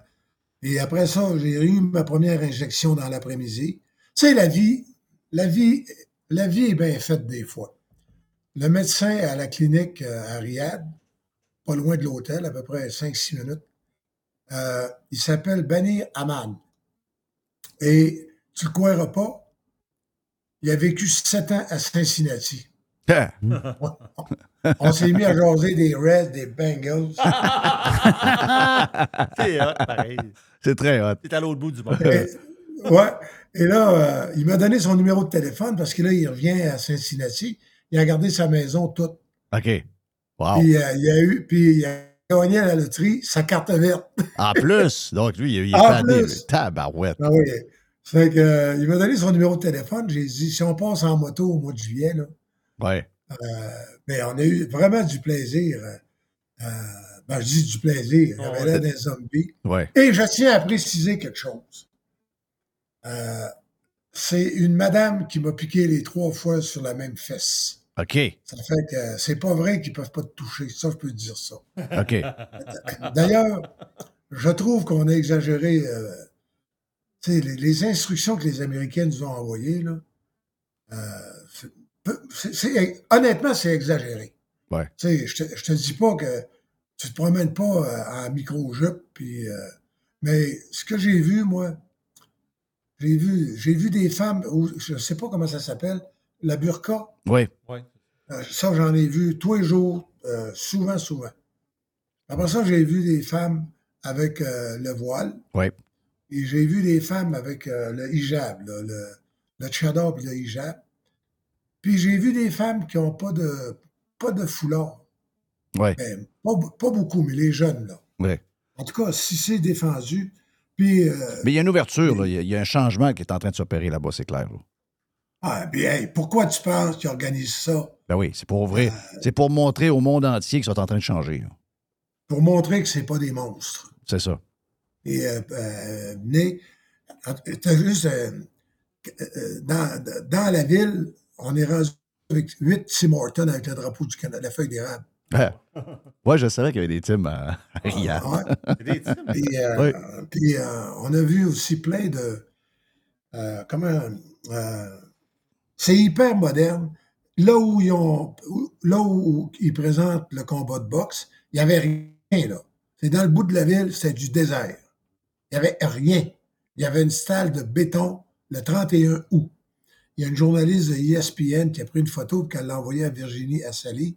et après ça, j'ai eu ma première injection dans l'après-midi. Tu sais, la vie, la vie, la vie est bien faite des fois. Le médecin à la clinique euh, à Riyad, pas loin de l'hôtel, à peu près 5-6 minutes, euh, il s'appelle Banir Aman. Et tu le croiras pas, il a vécu sept ans à Cincinnati. On s'est mis à jaser des Reds, des Bengals. C'est hot, pareil. C'est très hot. C'est à l'autre bout du monde. Et, ouais. Et là, euh, il m'a donné son numéro de téléphone parce que là, il revient à Cincinnati. Il a gardé sa maison toute. OK. Wow. Puis, euh, il a eu, puis il a gagné à la loterie sa carte verte. En plus, donc lui, il est En plus. Tabarouette. Ah oui. Fait que, euh, il m'a donné son numéro de téléphone. J'ai dit, si on passe en moto au mois de juillet, là, Ouais. Mais on a eu vraiment du plaisir. euh, euh, ben, je dis du plaisir. Il Oh, avait l'air d'un zombie. Ouais. Et je tiens à préciser quelque chose. Euh, c'est une madame qui m'a piqué les trois fois sur la même fesse. OK. Ça fait que c'est pas vrai qu'ils peuvent pas te toucher. Ça, je peux te dire ça. OK. D'ailleurs, je trouve qu'on a exagéré. euh, tu sais, les, les instructions que les Américains nous ont envoyées, là, euh, honnêtement, c'est exagéré. Ouais. Tu sais, je te, je te dis pas que tu te promènes pas euh, en micro-jupe, puis, euh, mais ce que j'ai vu, moi, j'ai vu, j'ai vu des femmes, ou je sais pas comment ça s'appelle, la burqa. Oui. Euh, ça, j'en ai vu tous les jours, euh, souvent, souvent. Après ça, j'ai vu des femmes avec euh, le voile. Oui. Et j'ai vu des femmes avec euh, le hijab, là, le, le tchador puis le hijab. Puis j'ai vu des femmes qui n'ont pas de, pas de foulard. Oui. Pas, pas beaucoup, mais les jeunes, là. Ouais. En tout cas, si c'est défendu. Puis, euh, Mais il y a une ouverture, là. il y a, il y a un changement qui est en train de s'opérer là-bas, c'est clair. là. ah, bien, pourquoi tu penses qu'ils organisent ça? Ben oui, c'est pour ouvrir. C'est pour montrer au monde entier qu'ils sont en train de changer. là. Pour montrer que c'est pas des monstres. C'est ça. Et euh, euh, venez, t'as juste euh, euh, dans, dans la ville, on est rendu avec huit Tim Hortons avec le drapeau du Canada, la feuille d'érable. Ouais, je savais qu'il y avait des teams à Riyad. Ouais. Teams. Puis, euh, Oui. puis, euh, on a vu aussi plein de. euh, comment. euh, c'est hyper moderne. Là où ils ont. Là où ils présentent le combat de boxe, il n'y avait rien là. C'est dans le bout de la ville, c'était du désert. Il n'y avait rien. Il y avait une stalle de béton le 31 août. Il y a une journaliste de ESPN qui a pris une photo et qu'elle l'a envoyée à Virginie Assali.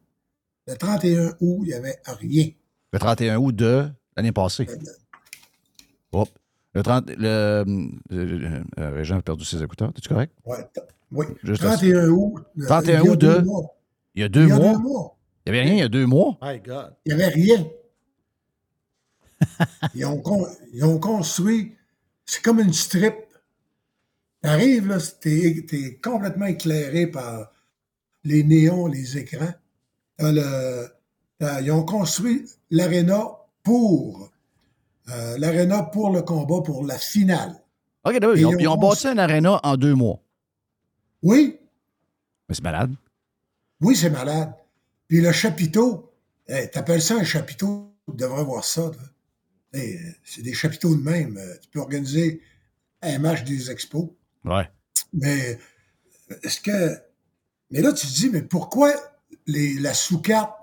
Le 31 août, il n'y avait rien. Le 31 août de l'année passée. Hop. Le 30. Le. le- euh, Régent a perdu ses écouteurs. Es-tu correct? Ouais, oui. Juste 31 août. euh, 31 il y a août deux de- mois. Il y a deux Il y a mois? deux mois. Il n'y avait rien il y a deux mois? My God. Il n'y avait rien. Ils ont, con- ils ont construit. C'est comme une strip. T'arrives, là, t'es es complètement éclairé par les néons, les écrans. T'as le- t'as- ils ont construit l'aréna pour euh, l'aréna pour le combat, pour la finale. OK, Ils ont, ils ont ils ont cons- bâti un aréna en deux mois. Oui, Mais c'est malade. oui, c'est malade. Puis le chapiteau, hey, t'appelles ça un chapiteau, tu devrais voir ça. Hey, euh, c'est des chapiteaux de même. Euh, Tu peux organiser un match des expos. Ouais. Mais est-ce que. Mais là, tu te dis, mais pourquoi les, la sous-carte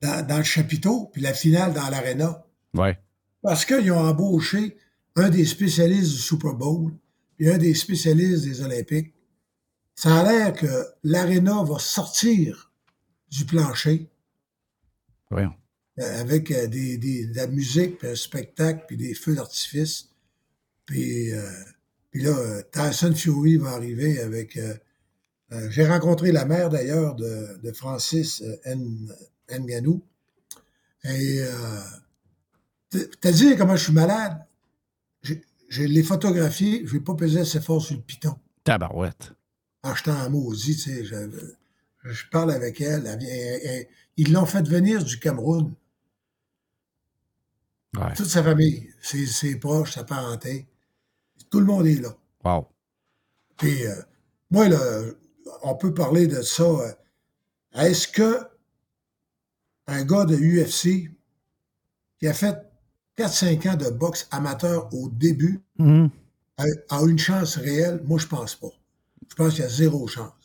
dans, dans le chapiteau, puis la finale dans l'aréna? Ouais. Parce qu'ils ont embauché un des spécialistes du Super Bowl, puis un des spécialistes des Olympiques. Ça a l'air que l'aréna va sortir du plancher Voyons. euh, avec euh, des, des- de la musique, puis un spectacle, puis des feux d'artifice. Puis, euh, puis là, euh, Tyson Fury va arriver avec... euh, euh, J'ai rencontré la mère, d'ailleurs, de, de Francis N- Ngannou. Et euh, t'as dit comment je suis malade? J'ai- Je l'ai photographié, je vais pas peser assez fort sur le piton. Tabarouette. En jetant un maudit, tu sais, je, je parle avec elle, elle vient- elle- elle- ils l'ont fait venir du Cameroun. Ouais. Toute sa famille, ses, ses proches, sa parenté. Tout le monde est là. Wow. Puis, euh, moi, là, on peut parler de ça. euh, Est-ce que un gars de UFC qui a fait 4-5 ans de boxe amateur au début Mhm. a, a une chance réelle? Moi, je pense pas. Je pense qu'il y a zéro chance.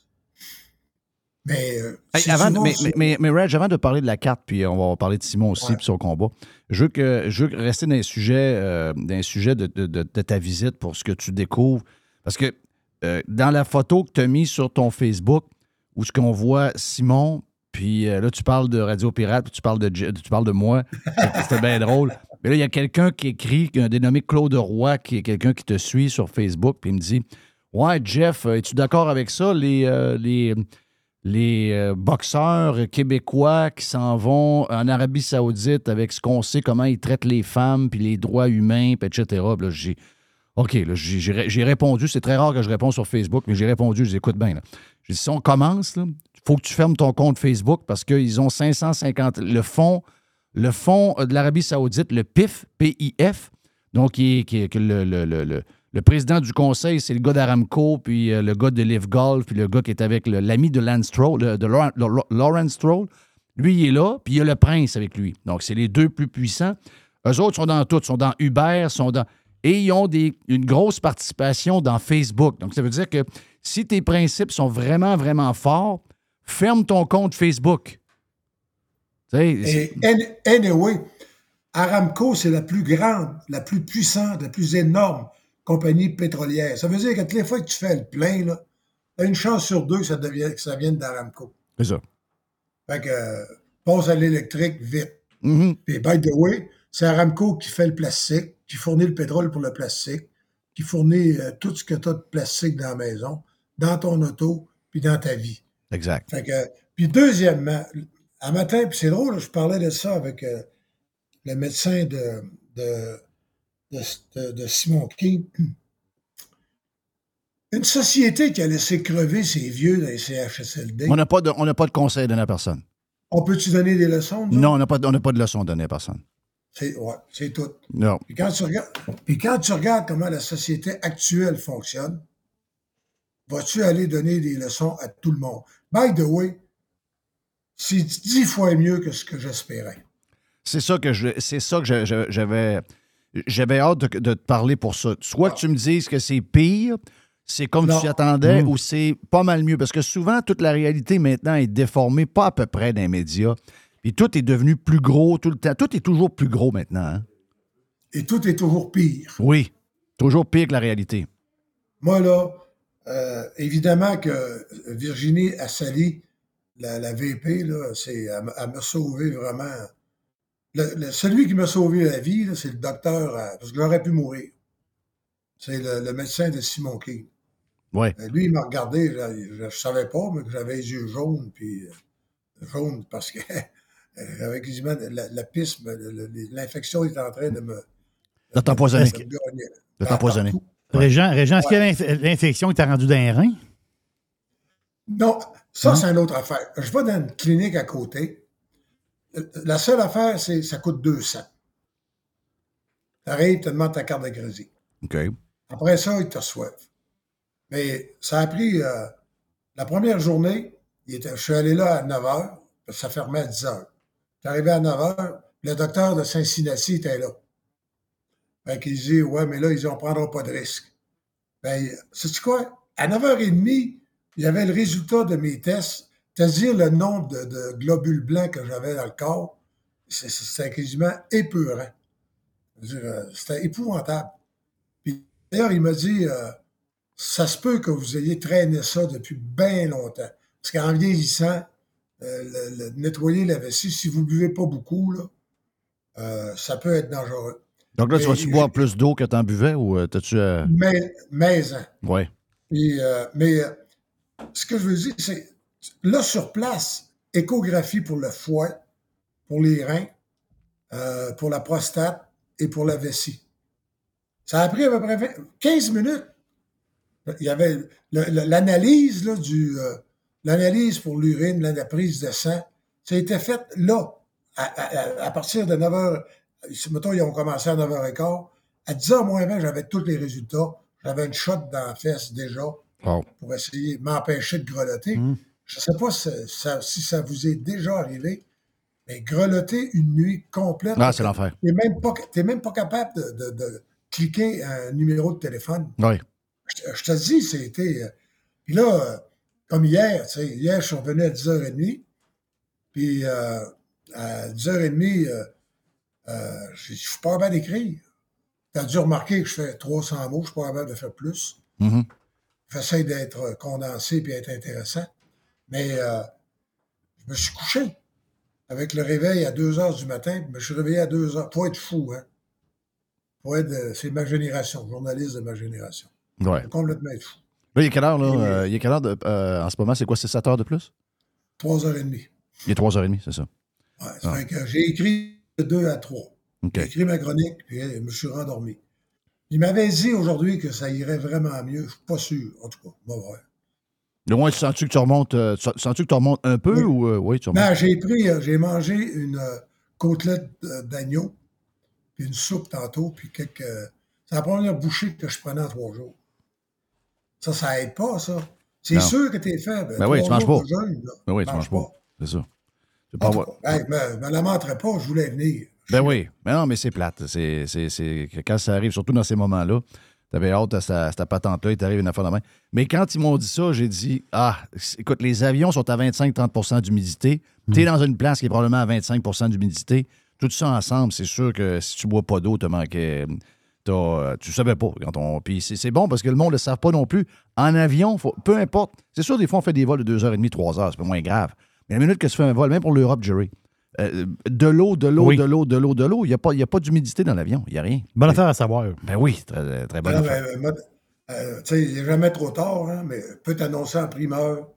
Mais, euh, Hey, c'est avant, souvent mais, mais, mais, mais, Reg, avant de parler de la carte, puis on va parler de Simon aussi, Ouais. puis son combat, je veux, que, je veux rester dans les sujets, euh, dans de, de- de- de ta visite pour ce que tu découvres. Parce que euh, dans la photo que tu as mise sur ton Facebook, où ce qu'on voit Simon, puis euh, là, tu parles de Radio Pirate, puis tu parles de, tu parles de moi. C'était bien drôle. Mais là, il y a quelqu'un qui écrit, un dénommé Claude Roy, qui est quelqu'un qui te suit sur Facebook, puis il me dit Ouais, Jeff, euh, es-tu d'accord avec ça? Les, euh, les, les euh, boxeurs québécois qui s'en vont en Arabie Saoudite avec ce qu'on sait, comment ils traitent les femmes, puis les droits humains, puis etc. Là, j'ai. OK, j'ai- répondu. C'est très rare que je réponds sur Facebook, mais j'ai répondu. Je bien. J'ai dit, si on commence, il faut que tu fermes ton compte Facebook parce qu'ils ont 550. Le fonds, le fonds de l'Arabie Saoudite, le PIF, PIF, donc qui est, le- le président du conseil, c'est le gars d'Aramco, puis euh, le gars de Live Golf, puis le gars qui est avec l'ami de Lance Stroll, de, Lawrence Stroll. Lui, il est là, puis il y a le prince avec lui. Donc, c'est les deux plus puissants. Eux autres sont dans tout, sont dans Uber, sont dans. Et ils ont des, une grosse participation dans Facebook. Donc, ça veut dire que si tes principes sont vraiment, vraiment forts, ferme ton compte Facebook. Et an- anyway, Aramco, c'est la plus grande, la plus puissante, la plus énorme compagnie pétrolière. Ça veut dire que toutes les fois que tu fais le plein, là, t'as une chance sur deux que ça, devienne, que ça vienne d'Aramco. c'est ça. Fait que euh, passe à l'électrique vite. Mhm. Puis, by the way, c'est Aramco qui fait le plastique, qui fournit le pétrole pour le plastique, qui fournit euh, tout ce que tu as de plastique dans la maison, dans ton auto, puis dans ta vie. Exact. Fait que, puis deuxièmement, un matin, puis c'est drôle, je parlais de ça avec euh, le médecin de, de, de, de- de Simon King. Une société qui a laissé crever ses vieux dans les CHSLD. On n'a pas, de- on n'a pas de conseil à donner à personne. On peut-tu donner des leçons? Non, on n'a pas, on pas de leçon à donner à personne. C'est, ouais, tout. Non. Puis quand, tu regardes, puis quand tu regardes comment la société actuelle fonctionne, vas-tu aller donner des leçons à tout le monde? By the way, c'est dix fois mieux que ce que j'espérais. C'est ça que je, c'est ça que j'avais, j'avais hâte de, de te parler pour ça. Soit que tu me dises que c'est pire, c'est comme Non. tu t'y attendais, Mm. ou c'est pas mal mieux. Parce que souvent, toute la réalité maintenant est déformée, pas à peu près dans les médias. Puis tout est devenu plus gros tout le temps. Tout est toujours plus gros maintenant. hein? Et tout est toujours pire. Oui. Toujours pire que la réalité. Moi, là, euh, évidemment que Virginie Assali, la, la VP, là, c'est, elle, elle m'a sauvé vraiment. Le- le- celui qui m'a sauvé la vie, c'est le docteur, euh, parce que j'aurais pu mourir. C'est le, le médecin de Simon King. Oui. Euh, Lui, il m'a regardé, je ne savais pas, mais que j'avais les yeux jaunes, puis euh, jaunes parce que avec la, la piste, l'infection est en train de me. De t'empoisonner. De t'empoisonner. Régent, Régent, est-ce que l'inf- l'infection t'a rendu dans les reins? Non, ça, c'est une autre affaire. Je vais dans une clinique à côté. La seule affaire, c'est ça coûte 200. Tu arrives, tu demandes ta carte de crédit. OK. Après ça, ils te reçoivent. Mais ça a pris. euh, la première journée, il était, je suis allé là à 9 h, ça fermait à 10 h. Je suis arrivé à 9 h, le docteur de Cincinnati était là. Fait qu'il dit Ouais, mais là, ils ne prendront pas de risque. Ben, sais-tu quoi? À 9h30, il y avait le résultat de mes tests, c'est-à-dire le nombre de, de globules blancs que j'avais dans le corps. C'était quasiment épeurant. Euh, C'était épouvantable. D'ailleurs, il m'a dit euh, ça se peut que vous ayez traîné ça depuis bien longtemps. Parce qu'en vieillissant, euh, le- le- nettoyer la vessie, si vous ne buvez pas beaucoup, là, euh, ça peut être dangereux. Donc là, tu Mais vas-tu boire plus d'eau que t'en buvais ou t'as-tu. Mais. Ouais. Puis, euh, mais ce que je veux dire, c'est là sur place, échographie pour le foie, pour les reins, euh, pour la prostate et pour la vessie. Ça a pris à peu près 20 15 minutes. Il y avait l'analyse du euh, l'analyse pour l'urine, la prise de sang. Ça a été fait là, à, à- à partir de 9 h. Mettons, ils ont commencé à 9h15. À 10h moins 20, j'avais tous les résultats. J'avais une shot dans la fesse déjà Wow. pour essayer de m'empêcher de grelotter. Mm. Je ne sais pas si ça, si ça vous est déjà arrivé, mais grelotter une nuit complète. Ah, c'est l'enfer. Tu n'es même, pas- t'es même pas capable de, de- de cliquer un numéro de téléphone. Oui. Je, te- je te dis, c'était. euh, Puis là, euh, comme hier, tu sais, hier, je suis revenu à 10h30. Puis euh, à 10h30, euh, euh, je je suis pas capable d'écrire. Tu as dû remarquer que je fais 300 mots, je suis pas capable de faire plus. Mhm. J'essaie d'être condensé puis être intéressant. Mais euh, je me suis couché avec le réveil à 2 heures du matin, puis je me suis réveillé à 2 heures. Faut être fou, hein? Faut être, euh, c'est ma génération, journaliste de ma génération. Ouais. Complètement être fou. Là, il est quelle heure, là? Euh, il est quelle heure de- euh, en ce moment? C'est quoi? C'est 7 heures de plus? 3h30. Il est 3h30, c'est ça. Ouais, que j'ai écrit de 2 à 3. OK. J'ai écrit ma chronique, puis je me suis rendormi. Il m'avait dit aujourd'hui que ça irait vraiment mieux. Je suis pas sûr, en tout cas. On va Au moins, tu sens-tu que tu remontes, euh, tu sens-tu que tu remontes un peu Oui. ou. euh, oui, tu remontes? Ben, j'ai pris, euh, j'ai mangé une côtelette d'agneau, puis une soupe tantôt, puis quelques. c'est la première bouchée que je prenais en trois jours. Ça, ça aide pas, ça. C'est sûr que t'es faible. Ben oui, tu manges pas. de là. Ben oui, tu manges pas. C'est ça. En tout avoir- hey, me, me lamenterai pas, je voulais venir. Ben oui. Mais non, mais c'est plate. C'est, c'est, c'est- que Quand ça arrive, surtout dans ces moments-là, t'avais hâte à cette, patente-là, il t'arrive une affaire de main. Mais quand ils m'ont dit ça, j'ai dit Ah, écoute, les avions sont à 25-30% d'humidité. Tu es dans une place qui est probablement à 25% d'humidité. Tout ça ensemble, c'est sûr que si tu bois pas d'eau, te manquait. t'as, euh, tu savais pas. Quand on, puis c'est, c'est bon parce que le monde ne le savent pas non plus. En avion, faut- peu importe. C'est sûr, des fois, on fait des vols de 2h30, 3h, c'est pas moins grave. Mais la minute que tu fais un vol, même pour l'Europe, Jerry, euh, de l'eau, de l'eau, Oui. de l'eau, de l'eau, de l'eau, il n'y a, pas- il y a pas d'humidité dans l'avion. Il n'y a rien. Bonne affaire à savoir. Ben oui, très, très bonne Non, affaire. euh, tu sais, il n'est jamais trop tard, hein, mais je peux t'annoncer en primeur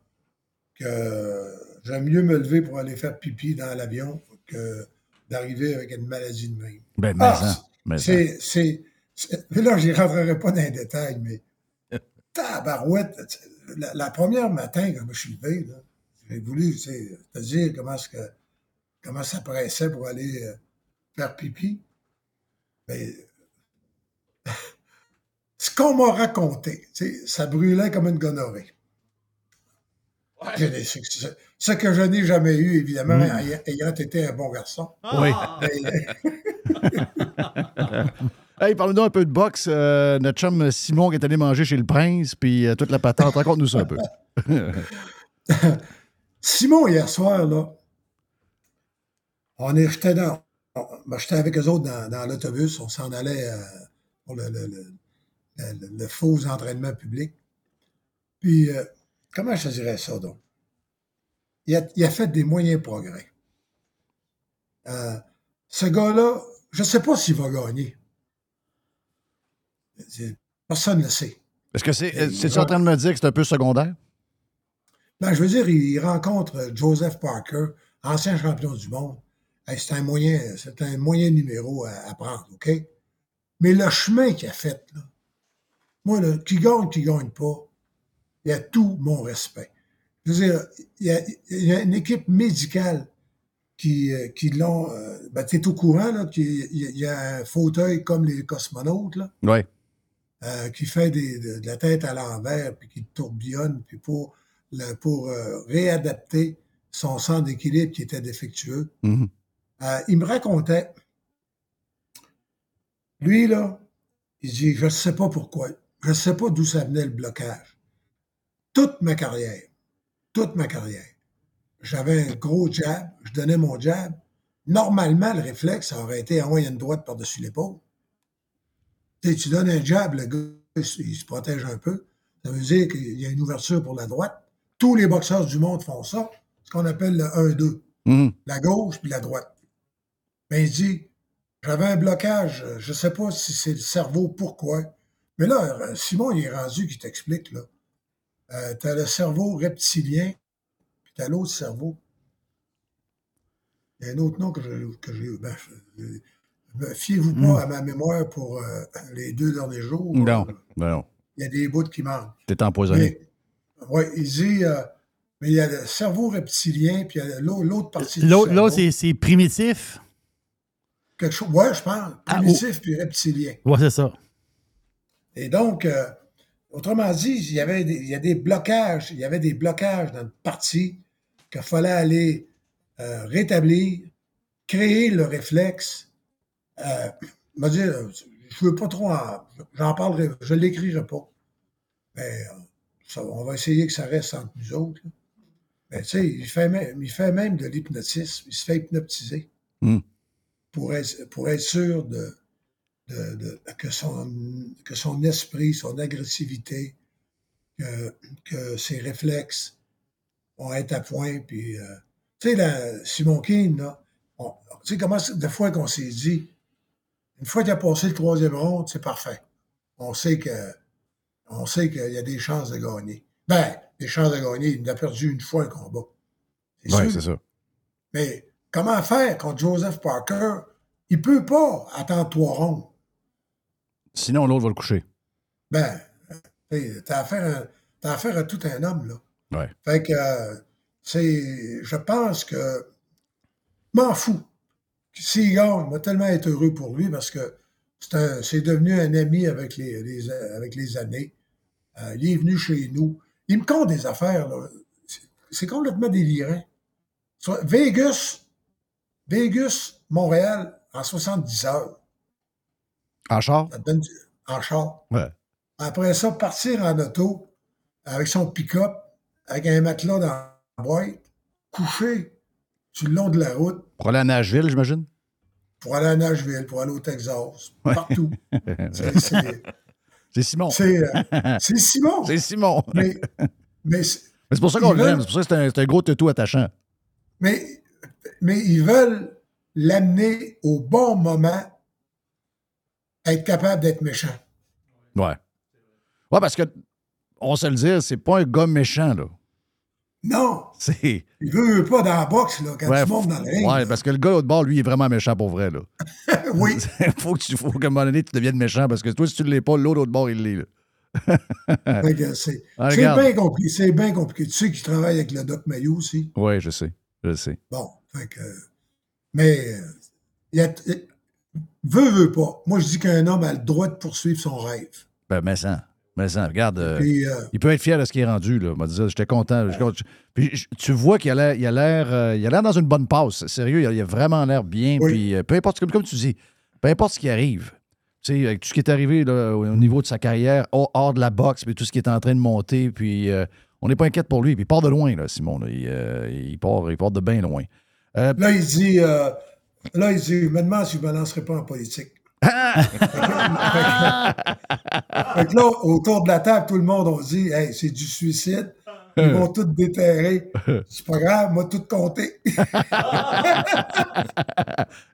que j'aime mieux me lever pour aller faire pipi dans l'avion que d'arriver avec une maladie de même. Ben, mais Ah, ça, mais ça. C'est, c'est, c'est- mais là, je n'y rentrerai pas dans les détails, mais tabarouette, la, la première matin, quand je suis levé, là, j'ai voulu tu sais, te dire comment, est-ce que, comment ça pressait pour aller euh, faire pipi. Mais ce qu'on m'a raconté, ça brûlait comme une gonorrhée. Ce, ce- ce que je n'ai jamais eu, évidemment, Mm. ayant, ayant été un bon garçon. Oui. Mais, Hey, parle-nous un peu de boxe. Euh, notre chum Simon qui est allé manger chez le prince, puis euh, toute la patente. Raconte-nous ça un peu. Simon, hier soir, là, on est, j'étais dans, ben, j'étais avec eux autres dans, dans l'autobus, on s'en allait euh, pour le, le- le- le- le faux entraînement public. Puis, euh, comment je dirais ça, donc? Il a, il a fait des moyens progrès. Euh, ce gars-là, je ne sais pas s'il va gagner. C'est- Personne ne le sait. Est-ce que c'est. C'est-tu en train de me dire que c'est un peu secondaire? Ben, je veux dire, il rencontre Joseph Parker, ancien champion du monde. C'est un moyen, c'est un moyen numéro à, à prendre, OK? Mais le chemin qu'il a fait, là, moi, là, qui gagne, qui gagne pas, il a tout mon respect. Je veux dire, il y a, il y a une équipe médicale qui, euh, qui l'ont. euh, ben, tu es au courant, là, qu'il y a- il y a un fauteuil comme les cosmonautes, là. Oui. euh, qui fait des- de, de la tête à l'envers, puis qui tourbillonne, puis pour, le- pour euh, réadapter son centre d'équilibre qui était défectueux. Mhm. Euh, il me racontait, lui, là, il dit, je ne sais pas pourquoi, je ne sais pas d'où ça venait le blocage. Toute ma carrière, toute ma carrière, j'avais un gros jab, je donnais mon jab. Normalement, le réflexe, ça aurait été envoyer une droite par-dessus l'épaule. Tu donnes un jab, le gars, il se- protège un peu. Ça veut dire qu'il y a une ouverture pour la droite. Tous les boxeurs du monde font ça, ce qu'on appelle le 1-2 Mhm. la gauche puis la droite. Mais il dit, j'avais un blocage, je ne sais pas si c'est le cerveau, pourquoi. Mais là, Simon, il est rendu qui t'explique, là. Euh, tu as le cerveau reptilien, puis tu as l'autre cerveau. Il y a un autre nom que j'ai. Que j'ai ben, Fiez-vous Hmm. pas à ma mémoire pour euh, les deux derniers jours. Non, ben non. Il y a des bouts qui manquent. T'es empoisonné. Ouais, il dit, euh, mais il y a le cerveau reptilien, puis il y a l'au- l'autre partie du L'autre, cerveau. l'autre, c'est, c'est primitif? Quelque chose, ouais, je pense. Ah, Primitif puis reptilien. Ouais, c'est ça. Et donc, euh, autrement dit, il y avait des, il y a des blocages, il y avait des blocages dans le parti qu'il fallait aller euh, rétablir, créer le réflexe. Euh, m'a dit, euh, je veux pas trop en, j'en parlerai, je l'écrirai pas. Mais ça, on va essayer que ça reste entre nous autres. là. Mais tu sais, il fait même, il fait même de l'hypnotisme, il se fait hypnotiser Hmm. Pour être, pour être sûr de, de- de- que, son, que son esprit, son agressivité, que, que ses réflexes vont être à point. Puis, euh, tu sais, la- Simon là, on- tu sais comment, des fois qu'on s'est dit, une fois qu'il a passé le troisième round, c'est parfait. On sait que, on sait qu'il y a des chances de gagner. Ben, des chances de gagner, il a perdu une fois un combat. C'est Oui, c'est ça. Mais comment faire contre Joseph Parker? Il peut pas attendre trois rondes. Sinon, l'autre va le coucher. Ben, tu t'as affaire, à- affaire à tout un homme, là. Ouais. Fait que, euh, c'est, je pense que, m'en fous. S'il gagne, moi tellement être heureux pour lui parce que c'est, devenu un ami avec les, les- avec les années. Euh, il est venu chez nous. Il me compte des affaires, là. C'est, complètement délirant. Vegas, Vegas, Montréal, en 70 heures. En char? Du- en char. Ouais. Après ça, partir en auto avec son pick-up, avec un matelas dans la boîte, coucher sur le long de la route Pour aller à Nashville, j'imagine? pour aller à Nashville, pour aller au Texas, Ouais. partout. C'est- c'est- C'est Simon. C'est euh, c'est Simon. C'est Simon. Mais, mais, c'est- pour ça qu'on l'aime. C'est pour ça que c'est un, gros toutou attachant. mais, mais ils veulent l'amener au bon moment, être capable d'être méchant. Ouais. Ouais, parce que, on se le dit, c'est pas un gars méchant, là. Non, C'est. il veut, veut pas dans la boxe, là, quand Ouais, tu montes dans le ring. ouais, parce que le gars au bord, lui, est vraiment méchant pour vrai, là. oui. faut que tu, faut qu'à un moment donné, tu deviennes méchant parce que toi, si tu ne l'es pas, l'autre autre bord, il l'est, là. C'est Ah, c'est bien compliqué. C'est bien compliqué. Tu sais qu'il travaille avec le Doc Mayo aussi. Oui, je sais. Je sais. Bon, fait que. Mais, il y a, veut, veut pas. Moi, je dis qu'un homme a le droit de poursuivre son rêve. Ben, mais ça. Mais ça, regarde. euh, Puis, euh, il peut être fier de ce qu'il est rendu, là. J'étais content. Puis tu vois qu'il a l'air, il a l'air, euh, il a l'air dans une bonne passe. Sérieux, il a, il a vraiment l'air bien. Oui. Puis peu importe, comme, comme tu dis, peu importe ce qui arrive. Tu sais, avec tout ce qui est arrivé là, au au niveau de sa carrière, hors, hors de la boxe, puis tout ce qui est en train de monter, puis euh, on n'est pas inquiète pour lui. Puis il part de loin, là, Simon. là. Il, il part, il part de bien loin. Euh, là, il dit, euh, là, il dit, je me demande si je ne me lancerai pas en politique. Fait que là, autour de la table, tout le monde, on dit, hey, c'est du suicide. Ils vont tout déterrer. C'est pas grave, moi, tout compter. Il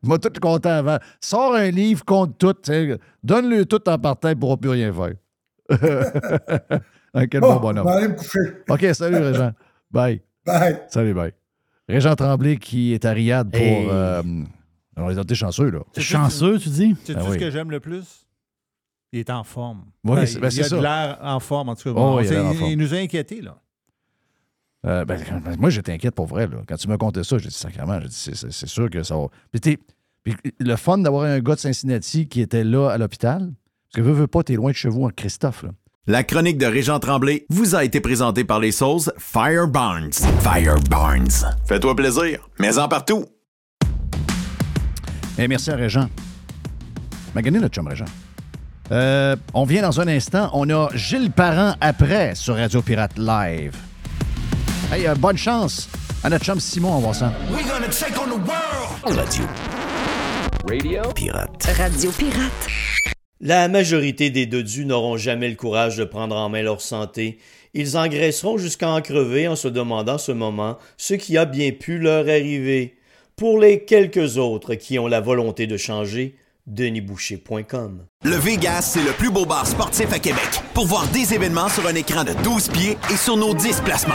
m'a tout content avant. Sors un livre, compte tout. Donne-le tout en partant, il ne pourra plus rien faire. Ah, Quel bon, Bon, je bonhomme. vais aller me coucher. OK, salut, Régent. Bye. Bye. Salut, bye. Régent Tremblay qui est à Riyad pour. Hey. euh, on est été chanceux, là. Chanceux, tu dis? C'est Ah tout oui. ce que j'aime le plus? Il est en forme. Oui, Ben, c'est- ben, il c'est a ça. de l'air en forme, en tout cas. Oh, Bon, il a l'air en c'est- forme. il nous a inquiétés, là. Euh, ben, ben, moi, j'étais inquiète pour vrai. Là. Quand tu me contais ça, j'ai dit sacrément, j'ai dit, c'est, c'est- c'est sûr que ça va. Puis, le fun d'avoir un gars de Cincinnati qui était là à l'hôpital, Parce que veux, veux pas, t'es loin de chez vous en Christophe. Là. La chronique de Régent Tremblay vous a été présentée par les sauces Fire Barnes. Fire Barnes. Fais-toi plaisir, mais en partout. Et merci à Régent. Magané notre chum Régent. Euh, on vient dans un instant. On a Gilles Parent après sur Radio Pirate Live. Hey, euh, bonne chance à notre chum Simon en passant. Radio. Radio Pirate. Radio Pirate. La majorité des dodus n'auront jamais le courage de prendre en main leur santé. Ils engraisseront jusqu'à en crever en se demandant ce moment ce qui a bien pu leur arriver. Pour les quelques autres qui ont la volonté de changer, denisboucher.com. Le Vegas, c'est le plus beau bar sportif à Québec. Pour voir des événements sur un écran de 12 pieds et sur nos 10 placements.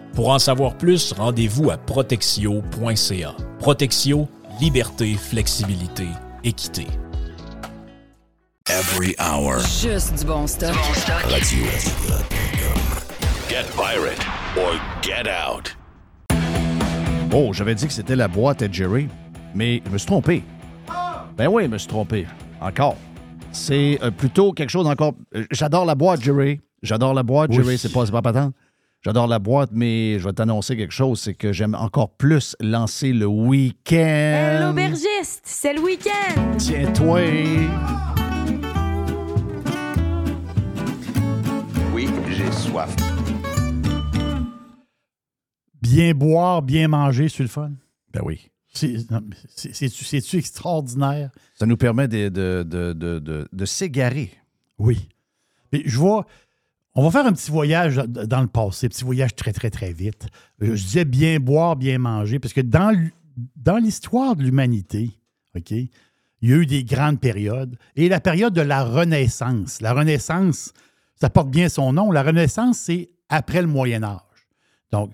Pour en savoir plus, rendez-vous à protexio.ca. Protexio, liberté, flexibilité, équité. Every hour. Juste du bon stock. Radio. Get pirate or get out. Oh, j'avais dit que c'était la boîte à Jerry, mais je me suis trompé. Ben oui, je me suis trompé. Encore. C'est euh, plutôt quelque chose encore. euh, J'adore la boîte, Jerry. J'adore la boîte, Oui. Jerry. C'est pas, c'est pas patent. J'adore la boîte, mais je vais t'annoncer quelque chose. C'est que j'aime encore plus lancer le week-end. L'aubergiste, c'est le week-end. Tiens-toi. Oui, j'ai soif. Bien boire, bien manger, c'est le fun. Ben oui. C'est-tu extraordinaire? Ça nous permet de, de, de, de, de- de s'égarer. Oui. Mais je vois. On va faire un petit voyage dans le passé, petit voyage très, très, très vite. Je je disais bien boire, bien manger, parce que dans, l'histoire de l'humanité, il y a eu des grandes périodes. Et la période de la Renaissance. La Renaissance, ça porte bien son nom. La Renaissance, c'est après le Moyen Âge. Donc,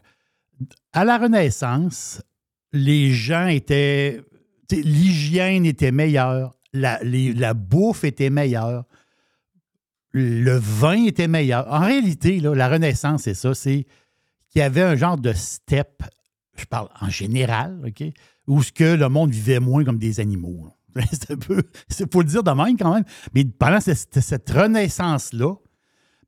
à la Renaissance, les gens étaient. L'hygiène était meilleure, la bouffe était meilleure, le vin était meilleur. En réalité, la Renaissance, c'est ça, c'est qu'il y avait un genre de step, je parle en général, OK, où ce que le monde vivait moins comme des animaux. C'est un il faut le dire de même quand même. Mais pendant cette, renaissance-là,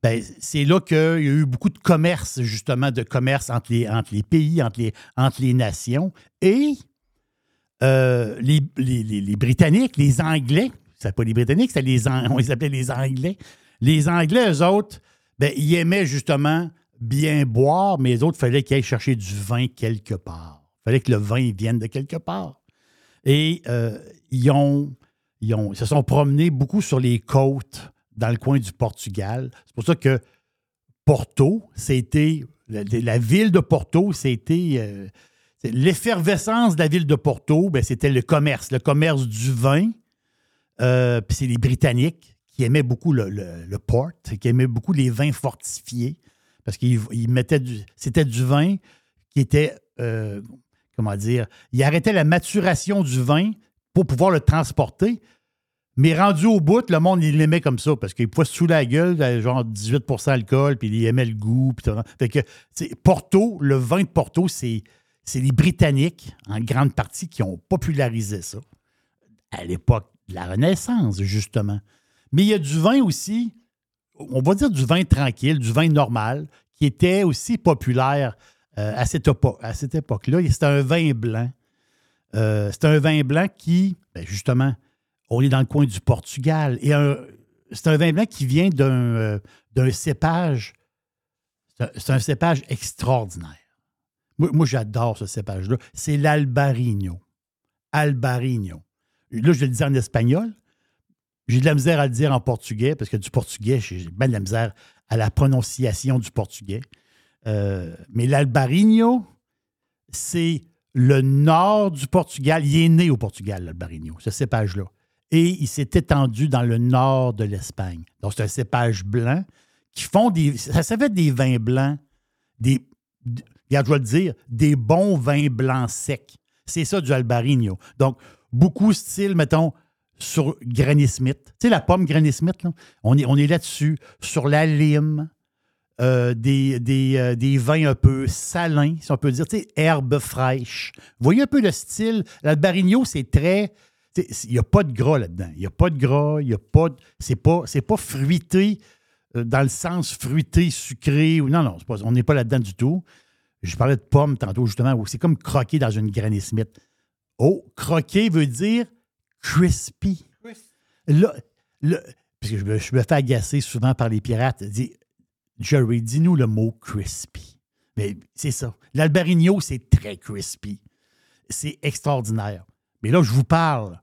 ben, c'est là qu'il y a eu beaucoup de commerce, justement, de commerce entre les, pays, entre les, nations. Et euh, les, Britanniques, les Anglais, c'était pas les Britanniques, les, on les appelait les Anglais. Les Anglais, eux autres, ben, ils aimaient justement bien boire, mais les autres, il fallait qu'ils aillent chercher du vin quelque part. Il fallait que le vin vienne de quelque part. Et euh, ils, se sont promenés beaucoup sur les côtes dans le coin du Portugal. C'est pour ça que Porto, c'était. La, ville de Porto, c'était. euh, L'effervescence de la ville de Porto, ben, c'était le commerce, le commerce du vin. Euh, Puis c'est les Britanniques qui aimaient beaucoup le, port, qui aimaient beaucoup les vins fortifiés, parce qu'ils ils mettaient du. C'était du vin qui était. euh, comment dire? Ils arrêtaient la maturation du vin pour pouvoir le transporter. Mais rendu au bout, le monde, il l'aimait comme ça parce qu'il pouvait sous la gueule, euh, genre 18% d'alcool, puis il aimait le goût. Puis tout. fait que, Porto, le vin de Porto, c'est les Britanniques, en grande partie, qui ont popularisé ça à l'époque de la Renaissance, justement. Mais il y a du vin aussi, on va dire du vin tranquille, du vin normal, qui était aussi populaire euh, à cette, cette époque-là. C'est un vin blanc. Euh, c'est un vin blanc qui, ben, justement, on est dans le coin du Portugal. Et c'est un vin blanc qui vient d'un euh, cépage. c'est un- cépage extraordinaire. Moi, moi, j'adore ce cépage-là. C'est l'Albarino. Albarino. Là, je le dis en espagnol. J'ai de la misère à le dire en portugais parce que du portugais, j'ai bien de la misère à la prononciation du portugais. Euh, mais l'Albarino, c'est le nord du Portugal. Il est né au Portugal, l'Albarino, ce cépage-là. Et il s'est étendu dans le nord de l'Espagne. Donc, c'est un cépage blanc qui font des. Ça, ça fait des vins blancs, des. Regarde, je vais le dire, des bons vins blancs secs. C'est ça du Albarino. Donc, beaucoup style, mettons, sur Granny Smith. Tu sais, la pomme Granny Smith, là? On est, là-dessus. Sur la lime, euh, euh, des vins un peu salins, si on peut dire, tu sais, herbes fraîches. Voyez un peu le style. L'Albarino, c'est très. Il n'y a pas de gras là-dedans. Il n'y a pas de gras, il n'y a pas. de- C'est pas, fruité euh, dans le sens fruité, sucré. ou Non, non, on n'est pas là-dedans du tout. Je parlais de pommes tantôt, justement, c'est comme croquer dans une Granny Smith. Oh, croquer veut dire crispy. Là, là- parce que je me, je me fais agacer souvent par les pirates. Dis, Jerry, dis-nous le mot crispy. Mais c'est ça. L'Albarino, c'est très crispy. C'est extraordinaire. Mais là, je vous parle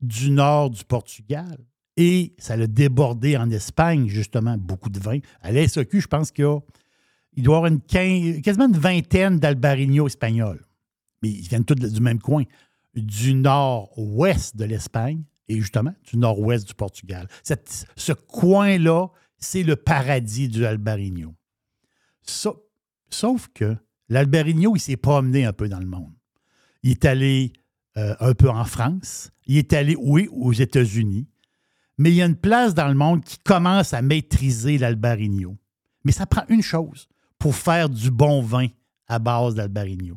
du nord du Portugal. Et ça l'a débordé en Espagne, justement, beaucoup de vin. À l'SEQ, je pense qu'il y a il doit y avoir une quin- quasiment une vingtaine d'Albarino espagnols. Mais ils viennent tous du même coin, du nord-ouest de l'Espagne et justement du nord-ouest du Portugal. Ce coin-là, c'est le paradis du Albarino. Sa- sauf que l'Albarino, il s'est promené un peu dans le monde. Il est allé euh, un peu en France. Il est allé, oui, aux États-Unis. Mais il y a une place dans le monde qui commence à maîtriser l'Albarino. Mais ça prend une chose pour faire du bon vin à base d'Albarino.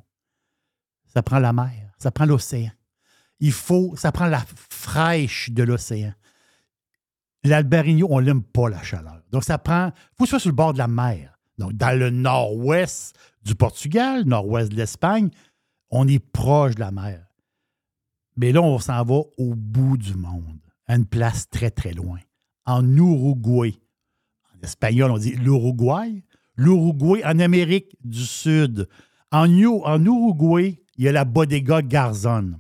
Ça prend la mer, ça prend l'océan. Il faut, ça prend la fraîche de l'océan. L'Albarino, on n'aime pas la chaleur. Donc, ça prend, il faut soit sur le bord de la mer. Donc, dans le nord-ouest du Portugal, nord-ouest de l'Espagne, on est proche de la mer. Mais là, on s'en va au bout du monde, à une place très, très loin, en Uruguay. En espagnol, on dit l'Uruguay. L'Uruguay en Amérique du Sud. En Uruguay, il y a la Bodega Garzon.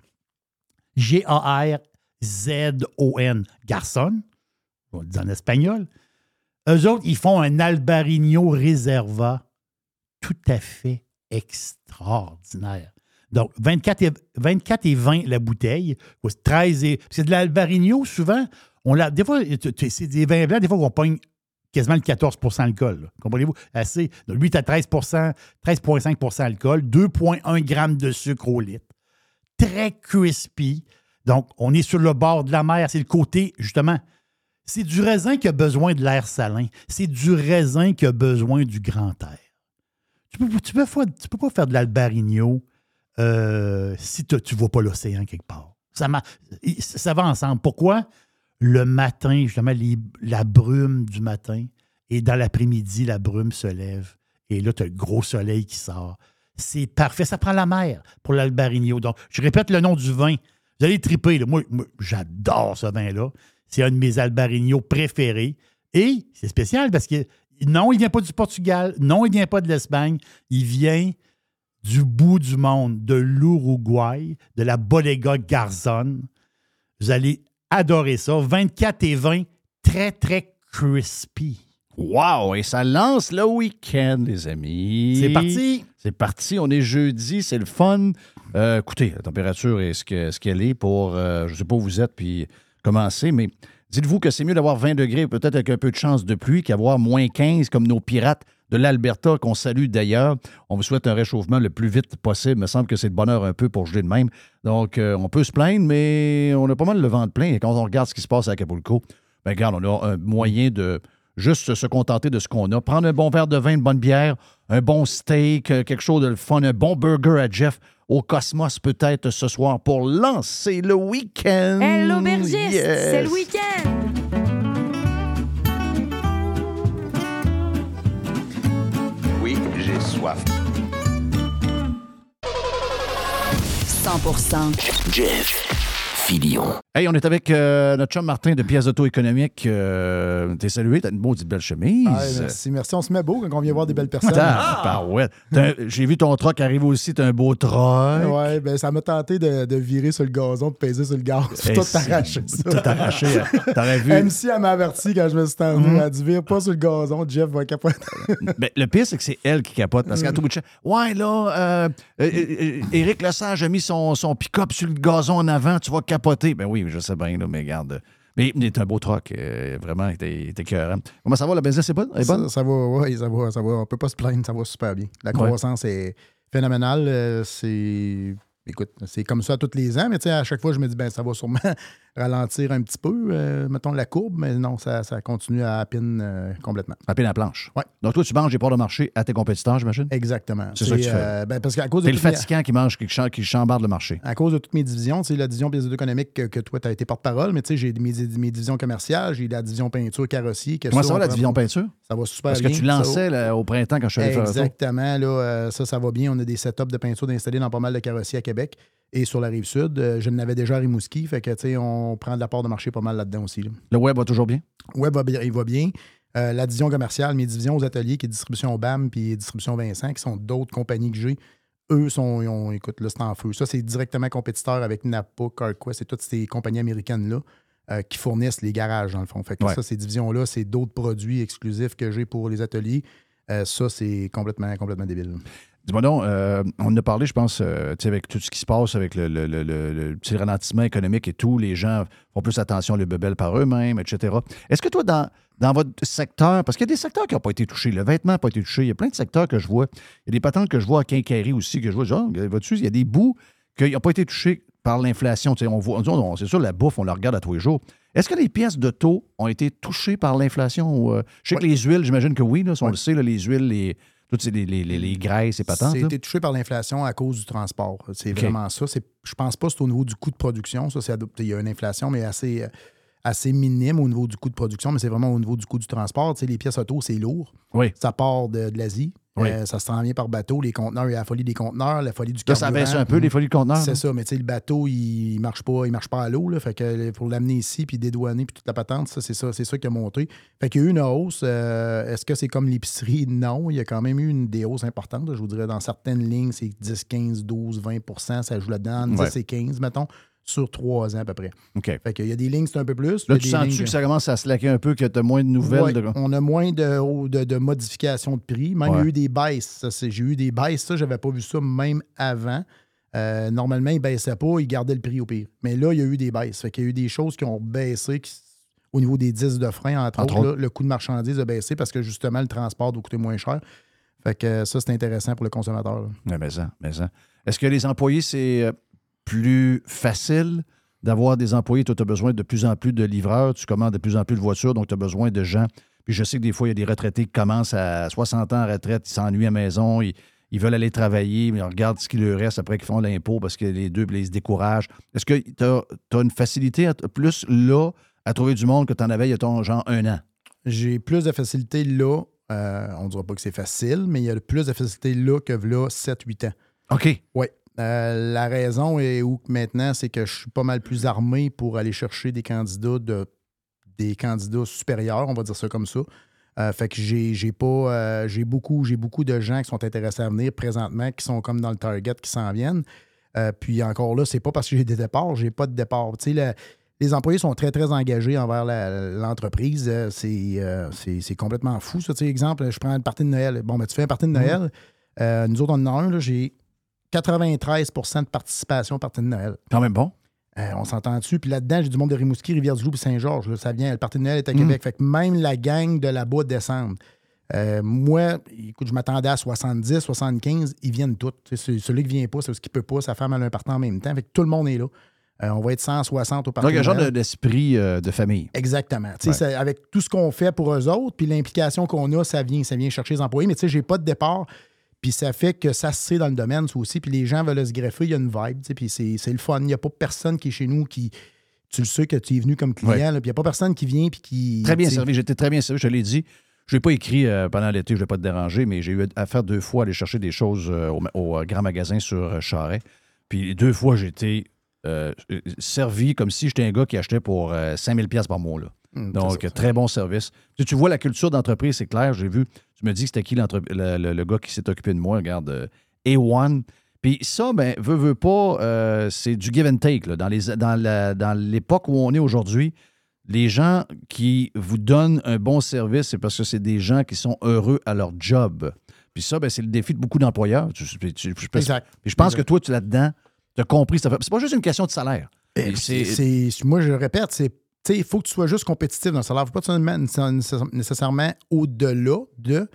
G-A-R-Z-O-N? Garçon, on le dit en espagnol. Eux autres, ils font un Albarino Reserva tout à fait extraordinaire. Donc, 24 et, 24 et 20 la bouteille. ou 13 et. C'est de l'Albarino, souvent. On l'a, des fois, c'est des vins blancs, des fois, on pogne quasiment le 14 d'alcool. Comprenez-vous? Assez. De 8 à 13% 13,5% d'alcool, 2,1 grammes de sucre au litre. Très crispy. Donc, on est sur le bord de la mer. C'est le côté, justement, c'est du raisin qui a besoin de l'air salin. C'est du raisin qui a besoin du grand air. Tu peux, peux, pas faire de l'albarino euh, si tu ne vois pas l'océan quelque part. Ça va ensemble. Pourquoi? Le matin, justement, la brume du matin, et dans l'après-midi, la brume se lève. Et là, tu as le gros soleil qui sort. C'est parfait. Ça prend la mer pour l'albarino. Donc, je répète le nom du vin. Vous allez triper. Moi, j'adore ce vin-là. C'est un de mes albarignos préférés. Et c'est spécial parce que non, il ne vient pas du Portugal. Non, il ne vient pas de l'Espagne. Il vient du bout du monde, de l'Uruguay, de la Bodega Garzon. Vous allez adorer ça. 24 et 20, très, très crispy. Wow! Et ça lance le week-end, les amis. C'est parti. C'est parti. On est jeudi. C'est le fun. Euh, écoutez, la température est ce qu'elle est pour, euh, je ne sais pas où vous êtes, puis commencer, mais dites-vous que c'est mieux d'avoir 20 degrés, peut-être avec un peu de chance de pluie, qu'avoir moins 15 comme nos pirates de l'Alberta, qu'on salue d'ailleurs. On vous souhaite un réchauffement le plus vite possible. Il me semble que c'est de bonheur un peu pour geler de même. Donc, euh, on peut se plaindre, mais on a pas mal le vent de plein. Et quand on regarde ce qui se passe à Acapulco, ben regarde, on a un moyen de juste se contenter de ce qu'on a. Prendre un bon verre de vin, une bonne bière, un bon steak, euh, quelque chose de le fun, un bon burger à Jeff au Cosmos peut-être ce soir pour lancer le week-end. Hey, l'aubergiste, Yes. c'est le week-end. J'ai soif. 100% Jeff Filion. Hey, on est avec euh, notre chum Martin de Pièces Auto-Économiques. Euh, T'es salué, t'as une maudite belle chemise. Ah, merci, merci. On se met beau quand on vient voir des belles personnes. Ah, J'ai vu ton truck arriver aussi, t'as un beau truck. Ouais, ben ça m'a tenté de, de virer sur le gazon, de peser sur le gaz. Hey, tout ça. tout arraché. T'aurais vu. MC, elle m'a averti quand je me suis tendu. Mhm. Elle a dit Vire pas sur le gazon, Jeff va capoter. Ben, le pire, c'est que c'est elle qui capote. Parce qu'à tout bout de champ, Ouais, là, euh, euh, euh, Éric Lesage a mis son, son pick-up sur le gazon en avant, tu vas capoter. Ben oui, je sais bien, là, mais regarde. Mais il est un beau truck. euh, vraiment, il était, il était. Comment ça va, la business est bonne? Elle est bonne? Ça, ça va, ouais, ça va, ça va. On peut pas se plaindre, ça va super bien. La Ouais. croissance est phénoménale. euh, C'est. Écoute, c'est comme ça tous les ans, mais tu sais, à chaque fois, je me dis, ben, ça va sûrement ralentir un petit peu, euh, mettons, la courbe, mais non, ça, ça continue à pin euh, complètement. À la planche. Ouais. Donc, toi, tu manges des parts de marché à tes compétiteurs, j'imagine? Exactement. C'est ça que tu fais. euh, ben, parce qu'à cause de le mes- fatigant qui mange, qui, qui chambarde le marché. à cause de toutes mes divisions, tu sais, la division business économique que, que toi, tu as été porte-parole, mais tu sais, j'ai mes, mes divisions commerciales, j'ai la division peinture carrossier. Comment ça va, la division peinture? Ça va super Parce bien. que tu lançais là, au printemps quand je suis allé faire. Exactement. Là, ça, ça va bien. On a des setups de peinture installés dans pas mal de carrossiers à Québec et sur la rive sud. Je n'avais déjà à Rimouski. Fait que, tu sais, on prend de la part de marché pas mal là-dedans aussi. là. Le web va toujours bien? Web va bien, il va bien. Euh, la division commerciale, mes divisions aux ateliers, qui est distribution BAM puis distribution Vincent, qui sont d'autres compagnies que j'ai, eux sont, ils ont, écoute, là, c'est en feu. Ça, c'est directement compétiteur avec Napa, CarQuest et toutes ces compagnies américaines-là euh, qui fournissent les garages, dans le fond. Fait que Ouais. ça, ces divisions-là, c'est d'autres produits exclusifs que j'ai pour les ateliers. Euh, ça, c'est complètement, complètement débile. Dis-moi donc, euh, on en a parlé, je pense, euh, tu sais, avec tout ce qui se passe, avec le, le- le- le- le petit ralentissement économique et tout, les gens font plus attention les bebelles par eux-mêmes, etc. Est-ce que toi, dans, dans votre secteur, parce qu'il y a des secteurs qui n'ont pas été touchés, le vêtement n'a pas été touché, il y a plein de secteurs que je vois, il y a des patentes que je vois à Quincaillerie aussi, que je vois, genre, vois-tu, il y a des bouts qui n'ont pas été touchés par l'inflation. On voit, on c'est sûr, la bouffe, on la regarde à tous les jours. Est-ce que les pièces de taux ont été touchées par l'inflation? euh, je sais que les huiles, j'imagine que oui, là, si on le sait, là, les huiles, les, toutes ces- les, les, les- les graisses et patentes. Été touché par l'inflation à cause du transport. C'est vraiment ça. C'est- Je pense pas que c'est au niveau du coût de production. Ça, c'est adopté. Il y a une inflation, mais assez, euh, assez minime au niveau du coût de production, mais c'est vraiment au niveau du coût du transport. Tu sais, les pièces auto, c'est lourd. Oui. Ça part de, de l'Asie. Oui. Euh, ça se rend bien par bateau. Les conteneurs, il y a la folie des conteneurs, la folie du Là, ça carburant. baisse un peu, les folies de conteneurs. C'est là. ça, mais tu sais, le bateau, il marche pas, il marche pas à l'eau. Fait que pour l'amener ici, puis dédouaner, puis toute la patente, ça, c'est ça, c'est ça qui a monté. Fait qu'il y a eu une hausse. Euh, Est-ce que c'est comme l'épicerie? Non. Il y a quand même eu une des hausses importantes. Je vous dirais, dans certaines lignes, c'est 10, 15, 12, 20% ça joue là-dedans. 10 Ouais. et 15, mettons, sur trois ans à peu près. OK. Fait qu'il y a des lignes, c'est un peu plus. Là, tu sens-tu que ça commence à se laquer un peu, que tu as moins de nouvelles? Ouais, de- On a moins de, de, de modifications de prix. Même, il y a eu des baisses. J'ai eu des baisses. Ça, j'avais pas vu ça même avant. Euh, normalement, ils ne baissaient pas, ils gardaient le prix au pire. Mais là, il y a eu des baisses. Fait qu'il y a eu des choses qui ont baissé qui- au niveau des 10 de frein, entre, Entre autres. autres. là, le coût de marchandise a baissé parce que justement, le transport doit coûter moins cher. Fait que ça, c'est intéressant pour le consommateur. là. Mais ça, mais ça. Est-ce que les employés, c'est euh, plus facile d'avoir des employés? Toi, tu as besoin de plus en plus de livreurs, tu commandes de plus en plus de voitures, donc tu as besoin de gens. Puis je sais que des fois, il y a des retraités qui commencent à 60 ans en retraite, ils s'ennuient à la maison, ils, ils veulent aller travailler, mais ils regardent ce qu'il leur reste après qu'ils font l'impôt parce que les deux, ils se découragent. Est-ce que tu as, une facilité à- plus là à trouver du monde que tu en avais il y a ton genre un an? J'ai plus de facilité là. Euh, on ne dira pas que c'est facile, mais il y a plus de facilité là que là 7-8 ans. OK. Oui. Euh, la raison est où que maintenant, c'est que je suis pas mal plus armé pour aller chercher des candidats de des candidats supérieurs, on va dire ça comme ça. Euh, fait que j'ai j'ai pas euh, j'ai beaucoup j'ai beaucoup de gens qui sont intéressés à venir présentement, qui sont comme dans le target, qui s'en viennent. Puis encore là, c'est pas parce que j'ai des départs, j'ai pas de départ. Tu sais, le- les employés sont très, très engagés envers l'entreprise. C'est complètement fou, ça. Tu sais, exemple, je prends un party de Noël. Bon, ben, tu fais un party de Noël. Euh, nous autres, on en a un, j'ai 93% de participation au party de Noël. Quand même bon. Euh, on s'entend dessus. Puis là-dedans, j'ai du monde de Rimouski, Rivière-du-Loup puis Saint-Georges. Ça vient, le party de Noël est à Québec. Fait que même la gang de là-bas descendent. Euh, moi, écoute, je m'attendais à 70, 75. Ils viennent tous. C'est- Celui qui vient pas, c'est ce qui peut pas. Sa femme a un partant en même temps. Fait que tout le monde est là. Euh, on va être 160 au parc Donc, il y a un genre de- d'esprit euh, de famille. Exactement. Ouais. ça- avec tout ce qu'on fait pour eux autres, puis l'implication qu'on a, ça vient, ça vient chercher les employés. Mais tu sais, j'ai pas de départ. Puis ça fait que ça se sait dans le domaine, ça aussi. Puis les gens veulent se greffer, il y a une vibe. tu sais, Puis c'est c'est le fun. Il n'y a pas personne qui est chez nous qui. Tu le sais que tu es venu comme client, Ouais. là, puis il n'y a pas personne qui vient puis qui. Très bien servi. J'étais très bien servi. Je te l'ai dit. Je n'ai pas écrit euh, pendant l'été, je ne vais pas te déranger, mais j'ai eu à faire deux fois aller chercher des choses euh, au, au, euh, grand magasin sur Charret. Puis deux fois, j'ai été euh, servi comme si j'étais un gars qui achetait pour euh, 5000 pièces par mois. Là. Hum, Donc, très bon service. Tu, tu vois la culture d'entreprise, c'est clair. J'ai vu, tu me dis que c'était qui le, le- le gars qui s'est occupé de moi. Regarde, euh, A1. Puis ça, ben, veut, veut pas, euh, c'est du give and take. là. Dans, les, dans, la- dans l'époque où on est aujourd'hui, les gens qui vous donnent un bon service, c'est parce que c'est des gens qui sont heureux à leur job. Puis ça, ben, c'est le défi de beaucoup d'employeurs. Tu- tu- tu- je- Exact. Puis je pense Exact. que toi, tu là-dedans, tu as compris. C'est pas juste une question de salaire. Eh, c'est- c'est- moi, je le répète, c'est il faut que tu sois juste compétitif dans le salaire. Il ne faut pas nécessairement- au-delà de,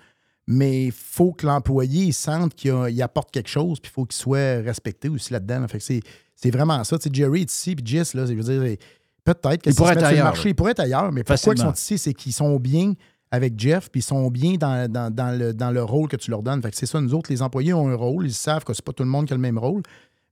mais il faut que l'employé sente qu'il apporte quelque chose, puis il faut qu'il soit respecté aussi là-dedans. là. Fait que c'est vraiment ça. Tu sais, Jerry est ici, puis Jess, là, je veux dire, peut-être que Il s'ils pourrait se mettent être ailleurs, marché, ils pourraient être ailleurs, mais pourquoi ils sont ici, c'est qu'ils sont bien avec Jeff, puis ils sont bien dans, dans- dans le, dans le rôle que tu leur donnes. Fait que c'est ça, nous autres, les employés ont un rôle, ils savent que c'est pas tout le monde qui a le même rôle,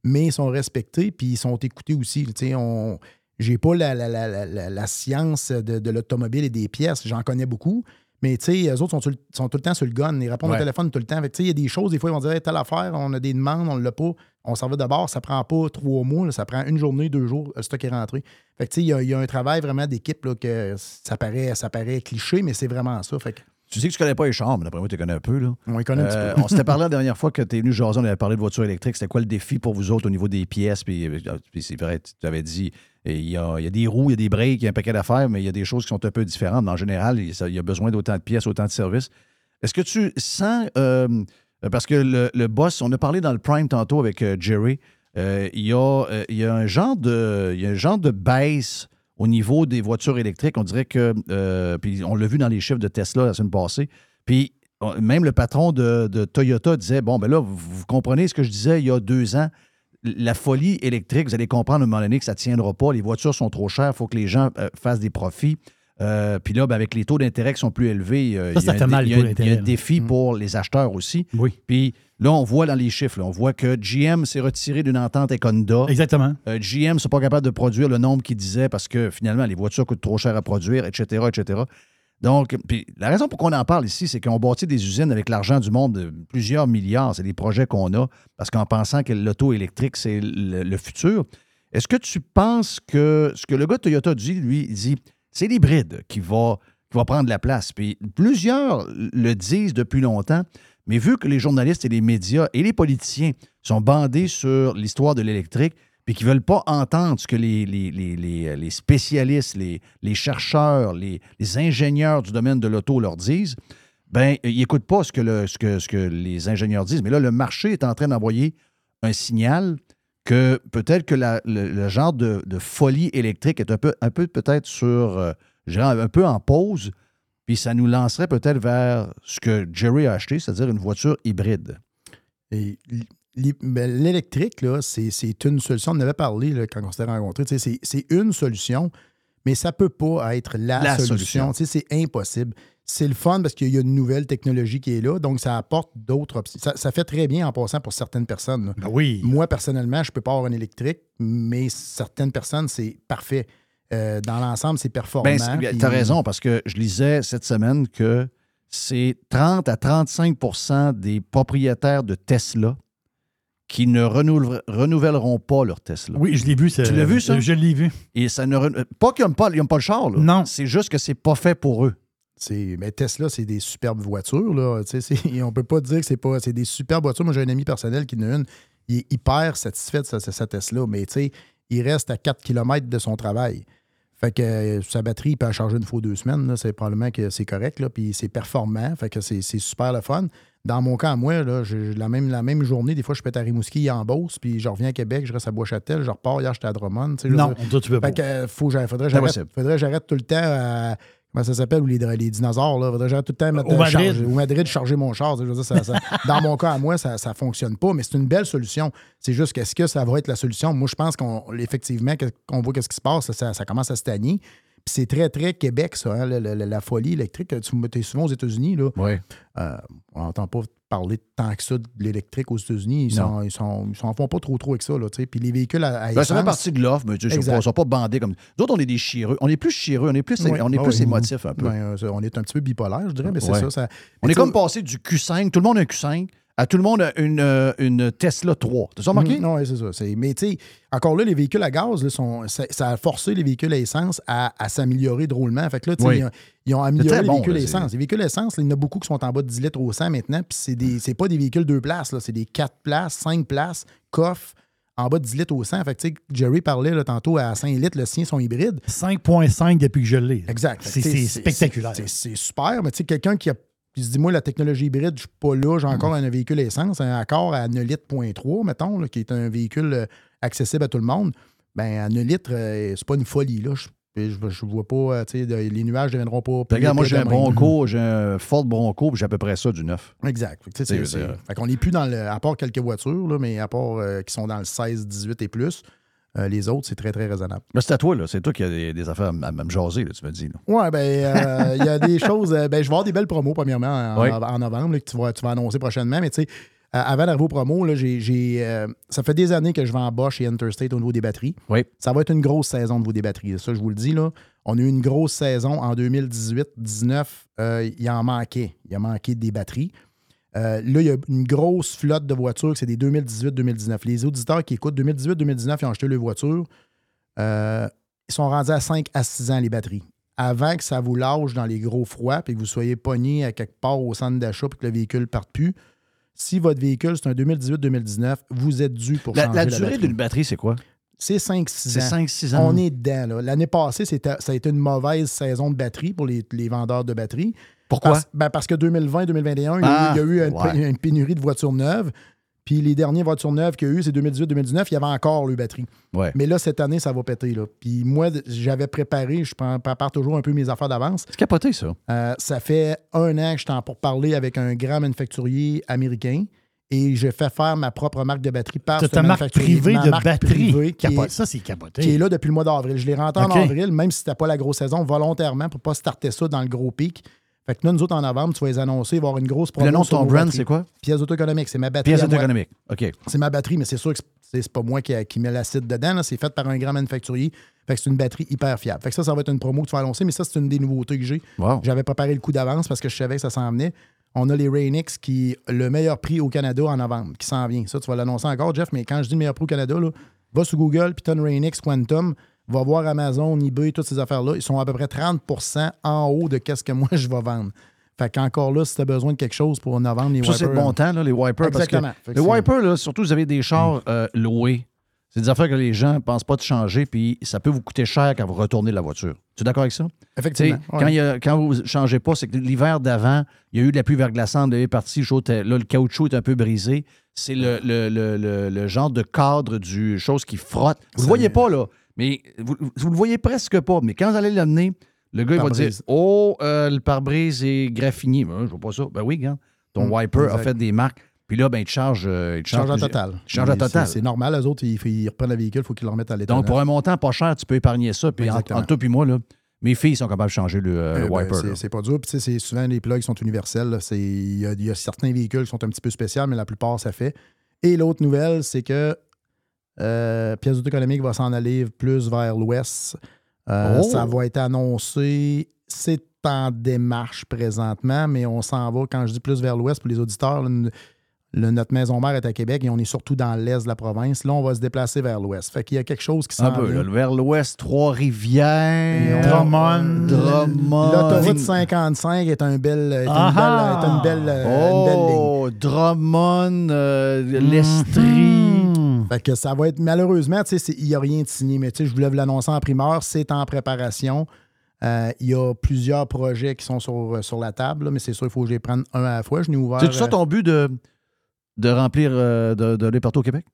mais ils sont respectés, puis ils sont écoutés aussi. On... J'ai pas la, la- la- la- science de, de l'automobile et des pièces, j'en connais beaucoup, mais tu sais, eux autres sont, sur sont tout le temps sur le gun, ils répondent Ouais. au téléphone tout le temps. Il y a des choses, des fois, ils vont dire Hey, telle affaire, on a des demandes, on l'a pas, on s'en va d'abord, ça prend pas trois mois, là, ça prend une journée, deux jours, le stock est rentré. Fait que, tu sais, il y, a- il y a un travail vraiment d'équipe que ça paraît, ça paraît cliché, mais c'est vraiment ça. Fait que, Tu sais que tu connais pas les chambres, mais d'après moi, tu connais un peu. Là. on les connaît un petit Euh, peu. on s'était parlé la dernière fois que tu es venu jaser, on avait parlé de voiture électrique. C'était quoi le défi pour vous autres au niveau des pièces? Puis, euh, puis c'est vrai, tu avais dit, il y, a, des roues, il y a des breaks, il y a un paquet d'affaires, mais il y a des choses qui sont un peu différentes. En général, il y a besoin d'autant de pièces, autant de services. Est-ce que tu sens, euh, parce que le, boss, on a parlé dans le prime tantôt avec euh, Jerry, euh, il, y a, euh, il y a un genre de, il y a un genre de baisse au niveau des voitures électriques. On dirait que, euh, puis on l'a vu dans les chiffres de Tesla la semaine passée, puis même le patron de, Toyota disait, bon, ben là, vous comprenez ce que je disais il y a deux ans, la folie électrique, vous allez comprendre à un moment donné que ça ne tiendra pas, les voitures sont trop chères, il faut que les gens euh, fassent des profits. Euh, puis là, ben, avec les taux d'intérêt qui sont plus élevés, euh, Ça, il y a un dé- il y a défi Mm. pour les acheteurs aussi. Oui. Puis là, on voit dans les chiffres, là, on voit que GM s'est retiré d'une entente avec Honda. Exactement. Euh, GM ne sont pas capables de produire le nombre qu'ils disaient parce que finalement, les voitures coûtent trop cher à produire, etc., etc. Donc, puis la raison pour qu'on en parle ici, c'est qu'on bâtit des usines avec l'argent du monde de plusieurs milliards. C'est des projets qu'on a parce qu'en pensant que l'auto électrique, c'est le, futur. Est-ce que tu penses que ce que le gars de Toyota dit, lui, dit, c'est l'hybride qui va, qui va prendre la place. Puis plusieurs le disent depuis longtemps, mais vu que les journalistes et les médias et les politiciens sont bandés sur l'histoire de l'électrique, puis qui ne veulent pas entendre ce que les, les, les- les- les spécialistes, les, chercheurs, les, ingénieurs du domaine de l'auto leur disent, ben ils n'écoutent pas ce que, le- ce, que, ce que les ingénieurs disent. Mais là, le marché est en train d'envoyer un signal que peut-être que la- le, le genre de, de folie électrique est un peu, un peu peut-être sur, euh, un peu en pause, puis ça nous lancerait peut-être vers ce que Jerry a acheté, c'est-à-dire une voiture hybride. Et l'électrique, là, c'est une solution. On en avait parlé là, quand on s'était rencontrés. C'est une solution, mais ça ne peut pas être la, La solution. C'est impossible. C'est le fun parce qu'il y a une nouvelle technologie qui est là, donc ça apporte d'autres options. Ça, ça fait très bien en passant pour certaines personnes. Ben oui. Moi, personnellement, je ne peux pas avoir un électrique, mais certaines personnes, c'est parfait. Euh, dans l'ensemble, c'est performant. Ben, tu as raison, parce que je lisais cette semaine que c'est 30 à 35% des propriétaires de Tesla qui ne renouvel- renouvelleront pas leur Tesla. Oui, je l'ai vu. ça. Tu l'as vu, ça? Je l'ai vu. Et ça ne renou- Pas qu'ils n'aiment pas, ils aiment pas le char, là. Non. C'est juste que c'est pas fait pour eux. C'est, mais Tesla, c'est des superbes voitures. Là. Tu sais, c'est- on peut pas dire que c'est pas. C'est des superbes voitures. Moi, j'ai un ami personnel qui en a une. Il est hyper satisfait de sa, sa Tesla, mais tu sais, il reste à 4 km de son travail. Fait que euh, sa batterie, il peut la charger une fois deux semaines. C'est probablement que c'est correct. Là, puis c'est performant. Fait que c'est, c'est super le fun. Dans mon cas, moi, là, la, même, la même journée, des fois, je être à Rimouski en Beauce, puis je reviens à Québec, je reste à Bois-Châtel, je repars, hier, j'étais à Drummond. Non, toi, tu peux pas. Que, faut, que faudrait, que j'arrête, que tout le temps à comment ça s'appelle, ou les, les dinosaures, là. Faudrait tout le temps mettre Au Madrid. charger- au Madrid, charger mon char. Je veux dire, ça- ça- dans mon cas, à moi, ça ne fonctionne pas, mais c'est une belle solution. C'est juste qu'est-ce que ça va être la solution? Moi, je pense qu'on effectivement, que- qu'on voit qu'est-ce qui se passe, ça, ça commence à stagner. C'est très, très Québec, ça, hein, la, la- la folie électrique. Tu es souvent aux États-Unis, là. Ouais. Euh, on n'entend pas parler tant que ça de l'électrique aux États-Unis. Ils s'en ils sont, ils font pas trop trop avec ça. Là, tu sais. Puis les véhicules à, à Ben, ça fait partie de l'offre, mais tu sais, ils ne sont pas bandés comme. Nous autres, on est des chireux. On est plus chireux, on est plus, Ouais. on est Ah plus oui. émotifs un peu. Ben, euh, on est un petit peu bipolaire, je dirais, mais c'est Ouais. ça, ça- On est comme passé du Q5, tout le monde a un Q5, à tout le monde a une, euh, une Tesla 3. T'as ça remarqué? Non, c'est ça. C'est- Mais tu sais, encore là, les véhicules à gaz, là, sont, ça, ça a forcé les véhicules à essence à, à s'améliorer drôlement. Fait que là, Oui. ils, ont, ils ont amélioré les bon, véhicules là, à essence. Les véhicules à essence, là, il y en a beaucoup qui sont en bas de 10 litres au 100 maintenant, puis c'est des- c'est pas des véhicules deux places, là, c'est des 4 places, 5 places, coffre, en bas de 10 litres au 100. Fait que, tu sais, Jerry parlait là, tantôt à 5 litres, le sien sont hybrides. 5,5 depuis que je l'ai. Exact. C'est spectaculaire. C'est c'est super, mais tu sais, quelqu'un qui, a- qui se dit, moi, la technologie hybride, je suis pas là, j'ai encore un véhicule essence, un accord à 9 litres, point 3, mettons, là, qui est un véhicule euh, accessible à tout le monde. Ben, à 9 litres, euh, c'est pas une folie, là. Je, je, je vois pas, euh, tu sais, les nuages ne deviendront pas. plus Regarde, moi, j'ai un. Bronco, j'ai un Ford Bronco, puis j'ai à peu près ça du neuf. Exact. Fait c'est- c'est- fait qu'on n'est plus dans le. À part quelques voitures, là, mais à part euh, qui sont dans le 16, 18 et plus, euh, les autres, c'est très, très raisonnable. Mais c'est à toi, là. C'est toi qui as des, des affaires à, me jaser, là, tu me dis. Ouais, ben, euh, il y a des choses. euh, ben, je vais avoir des belles promos, premièrement, en, Oui. en novembre, là, que tu vas, tu vas annoncer prochainement. Mais tu sais, euh, avant d'arriver aux promos, là, j'ai, j'ai, ça fait des années que je vends Bosch et Interstate au niveau des batteries. Oui. Ça va être une grosse saison au niveau des batteries. Ça, je vous le dis, là. On a eu une grosse saison en 2018-19. euh, il en manquait. Il a manqué des batteries. Euh, là, il y a une grosse flotte de voitures, c'est des 2018-2019. Les auditeurs qui écoutent 2018-2019, ils ont acheté leur voiture. Euh, ils sont rendus à 5 à 6 ans, les batteries. Avant que ça vous lâche dans les gros froids et que vous soyez pogné à quelque part au centre d'achat et que le véhicule ne parte plus, si votre véhicule, c'est un 2018-2019, vous êtes dû pour La, changer la la durée d'une batterie, c'est quoi? C'est 5-6 ans. C'est 5-6 ans. On est dedans. là. L'année passée, ça a été une mauvaise saison de batterie pour les, les vendeurs de batteries. Pourquoi? Parce, ben, parce que 2020-2021, il y a eu- Ah, il y a eu, une, ouais. une pénurie de voitures neuves. Puis les dernières voitures neuves qu'il y a eu, c'est 2018-2019, il y avait encore le batterie. Ouais. Mais là, cette année, ça va péter. Là. Puis moi, j'avais préparé, je prépare toujours un peu mes affaires d'avance. C'est capoté, ça. Euh, ça fait un an que je suis en pour parler avec un grand manufacturier américain et j'ai fait faire ma propre marque de batterie par ce ta marque privée Ma de marque batterie. privée qui est- Ça, c'est capoté. qui est là depuis le mois d'avril. Je l'ai rentré en avril, même si c'était pas la grosse saison, volontairement pour pas starter ça dans le gros pic. Fait que là, nous autres, en novembre, tu vas les annoncer, il va y avoir une grosse Puis le nom de ton brand, c'est quoi? Pièces auto-économiques. C'est ma batterie. Pièce à moi. économique. OK. C'est ma batterie, mais c'est sûr que c'est pas moi qui, qui mets l'acide dedans. C'est fait par un grand manufacturier. Fait que c'est une batterie hyper fiable. Fait que ça, ça va être une promo que tu vas annoncer, mais ça, c'est une des nouveautés que j'ai. Wow. J'avais préparé le coup d'avance parce que je savais que ça s'en venait. On a les Rainix qui le meilleur prix au Canada en novembre, qui s'en vient. Ça, tu vas l'annoncer encore, Jeff, mais quand je dis le meilleur prix au Canada, là, va sur Google, puis Rainix Quantum, va voir Amazon, eBay, toutes ces affaires-là. Ils sont à peu près 30% en haut de qu'est-ce que moi je vais vendre. Fait qu'encore là, si tu as besoin de quelque chose pour novembre, les Ça, c'est le bon temps, là, les wipers. Exactement. Parce que les wipers, là, surtout, vous avez des chars euh, loués. C'est des affaires que les gens ne pensent pas de changer, puis ça peut vous coûter cher quand vous retournez la voiture. Tu es d'accord avec ça? Effectivement, ouais. Quand, il y a- quand vous ne changez pas, c'est que l'hiver d'avant, il y a eu de la pluie verglaçante, elle est chaud, là, le caoutchouc est un peu brisé. C'est le, le- le- le- le genre de cadre du chose qui frotte. Vous ne le voyez pas, là, mais vous ne le voyez presque pas. Mais quand vous allez l'amener, le gars, il va dire. Oh, euh, le pare-brise est graffiné. Ben, je vois pas ça. Ben oui, regarde. Ton Mm, wiper a fait des marques. Puis là, ben, il te charge. euh, il te en plus- total. en Mais total. c'est- normal, eux autres, ils, ils reprennent le véhicule, il faut qu'ils le remettent à l'état. Donc, pour un montant pas cher, tu peux épargner ça. Puis, entre, toi et moi, là, mes filles sont capables de changer le, euh, le Euh, ben, wiper. c'est- pas dur. Puis, c'est souvent, les plugs sont universels. Il y, y a certains véhicules qui sont un petit peu spéciaux, mais la plupart, ça fait. Et l'autre nouvelle, c'est que euh, Pièces auto économique va s'en aller plus vers l'ouest. Euh, Oh! Ça va être annoncé. C'est en démarche présentement, mais on s'en va, quand je dis plus vers l'ouest, pour les auditeurs, le- notre maison mère est à Québec et on est surtout dans l'est de la province. Là, on va se déplacer vers l'ouest. Fait qu'il y a quelque chose qui s'en Un peu, là, vers l'ouest, Trois-Rivières, Drummond. Drummond. L'autoroute 55 est un bel, est une Ah! belle, est une belle, euh, une belle ligne. Oh, Drummond, euh, Mm-hmm. l'Estrie. Fait que ça va être malheureusement, tu sais, c'est- il n'y a rien de signé, mais je voulais vous l'annoncer en primeur, c'est en préparation. Euh, Il y a plusieurs projets qui sont sur, sur la table, là, mais c'est sûr, il faut que je les prenne un à la fois. Je n'ai ouvert. C'est ça euh, ton but de, de remplir, euh, de, d'aller partout au Québec?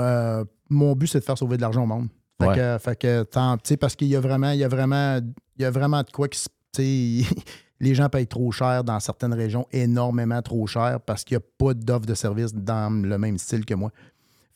euh, mon but, c'est de faire sauver de l'argent au monde. Fait Ouais. que, fait que tant- tu sais, parce qu'il y a vraiment, il y a vraiment, il y a vraiment de quoi qui les gens payent trop cher dans certaines régions, énormément trop cher, parce qu'il n'y a pas d'offre de service dans le même style que moi.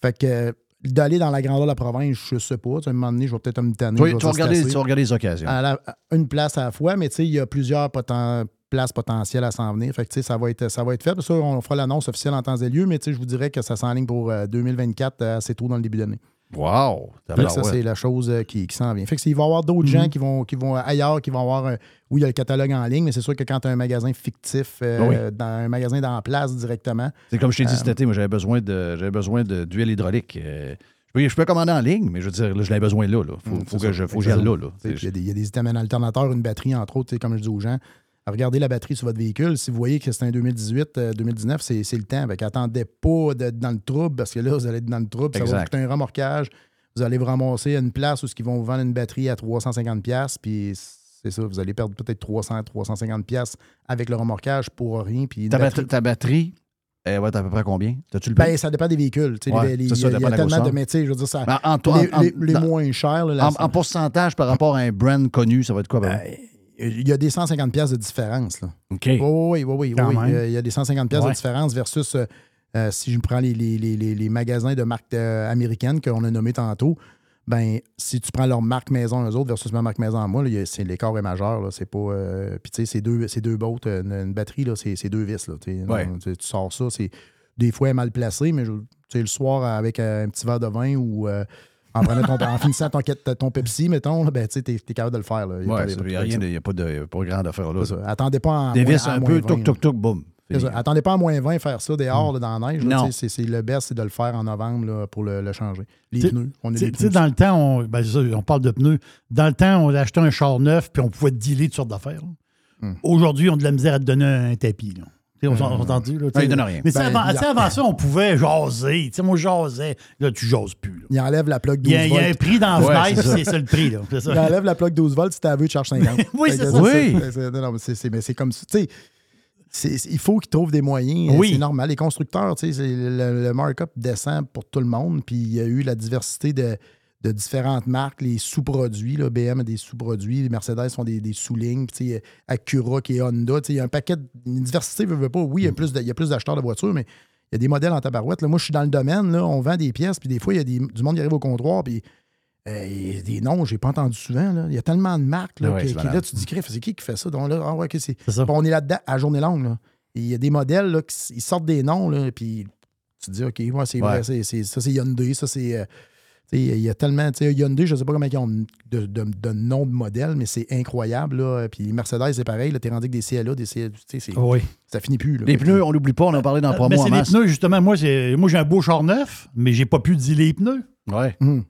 Fait que euh, d'aller dans la grandeur de la province, je sais pas. À un moment donné, je vais peut-être me tanner. Vais tu vas regarder- tu vas regarder les occasions. À la- à une place à la fois, mais tu sais, il y a plusieurs poten- places potentielles à s'en venir. Fait que tu sais, ça va être, ça va être fait. Ça, on fera l'annonce officielle en temps et lieu, mais tu sais, je vous dirais que ça s'enligne pour euh, 2024 euh, assez tôt dans le début d'année. Wow! Fait que ça, c'est la chose euh, qui, qui s'en vient. Fait que il va y avoir d'autres gens qui vont, qui vont ailleurs, qui vont avoir. euh, oui, il y a le catalogue en ligne, mais c'est sûr que quand tu as un magasin fictif, euh, Oui. dans un magasin dans la place directement. C'est comme je t'ai dit euh, cet été, moi j'avais besoin de j'avais besoin de- d'huile hydraulique. Euh, je, peux, je peux commander en ligne, mais je veux dire, là, je l'avais besoin là. Faut, Mm, faut que ça. je, faut que là. Il y, a des- il y a des items alternateurs, une batterie, entre autres, comme je dis aux gens. Regardez la batterie sur votre véhicule. Si vous voyez que c'est un 2018, euh, 2019, c'est c'est le temps. Fait attendez pas d'être dans le trouble parce que là, vous allez être dans le trouble. Ça va vous coûter un remorquage. Vous allez vous ramasser à une place où ils vont vous vendre une batterie à 350$. Puis c'est ça, vous allez perdre peut-être 300, 350$ avec le remorquage pour rien. Puis Ta, batterie- ta batterie, elle va être à peu près combien? Le ben, ça dépend des véhicules. Ouais, les- les- ça, il y a, tellement de métiers. Je veux dire, ça, En- en- les, en- les- les dans- moins chers. là, la- En, en pourcentage par rapport à un brand connu, ça va être quoi? ben? Il y a des 150 pièces de différence. Là. OK. Oui, oui, oui. oui. Euh, Il y a des 150 pièces Ouais. de différence versus euh, euh, si je prends les, les- les- magasins de marques euh, américaines qu'on a nommés tantôt. Ben, si tu prends leur marque maison, eux autres, versus ma marque maison à moi, l'écart est majeur. là. C'est pas. euh, Puis, tu sais, c'est deux, c'est deux bottes, une, une batterie, là, c'est c'est deux vis. Là, tu sais. Ouais. Non, tu, tu sors ça, c'est des fois elle est mal placé, mais je- le soir, avec euh, un petit verre de vin ou euh, en, prenant ton- en finissant ton, ton Pepsi, mettons, ben, tu sais, t'es t'es capable de le faire. Là. Il Ouais, n'y a rien, ça. de- il n'y a pas de il y a pas grand affaire là. Attendez pas en à un peu, 20, toc, toc, toc, boum. Attendez pas à moins 20 faire ça dehors, là, dans la neige. là, le best, c'est de le faire en novembre là, pour le, le changer. Les T'sais- pneus. On t'sais- t'sais, dans le temps, on, ben, ça, on parle de pneus. Dans le temps, on achetait un char neuf puis on pouvait dealer toutes sortes d'affaires. Hmm. Aujourd'hui, on a de la misère à te donner un tapis. On s'en- on s'entend là, il donne rien. Mais Ben, avant, il y a- t'sais, avant ça, on pouvait jaser. T'sais, moi, je jasais. Là, tu jases plus. là. Il enlève la Il 12 y a, il y a un volts. prix dans Ouais, fenêtre, c'est ça. le prix. Là. Ça. Il enlève la plug 12 volts, si t'as vu, tu charges 50. Oui, c'est ça. Oui. mais c'est- c'est mais c'est comme ça. Tu sais, il faut qu'ils trouvent des moyens. Oui. C'est normal. Les constructeurs, tu sais, c'est- le, le markup descend pour tout le monde. Puis il y a eu la diversité de, de différentes marques, les sous-produits. là. BM a des sous-produits, les Mercedes sont des, des sous-lignes. Acura qui est Honda. Il y a un paquet, de- une diversité, veut, veut pas. Oui, il y a plus de- il y a plus d'acheteurs de voitures, mais il y a des modèles en tabarouette. Là, moi, je suis dans le domaine, là, on vend des pièces, puis des fois, il y a des- du monde qui arrive au comptoir, puis euh, des noms, j'ai pas entendu souvent. là. Il y a tellement de marques là, Ouais, qui, c'est qui- malade. là, tu te dis, c'est qui qui fait ça? Donc là, ah ouais, c'est. C'est ça. Puis on est là-dedans à journée longue. Là. Il y a des modèles là, qui ils sortent des noms, là, puis tu te dis, OK, ouais, c'est Ouais. vrai, c'est, c'est- ça c'est Hyundai, ça c'est. euh, il y a tellement. tu sais, Hyundai, je ne sais pas comment ils ont de, de, de nom de modèle, mais c'est incroyable. Là. Puis Mercedes, c'est pareil. T'es rendu avec des CLA, des CLA. tu sais, c'est- Oui. Ça finit plus. Là. Les pneus, on l'oublie pas, on en a parlé dans Mais promo en c'est les pneus, justement. Moi, j'ai, moi, j'ai un beau char neuf, mais j'ai pas pu dealer les pneus. Ouais. Hum.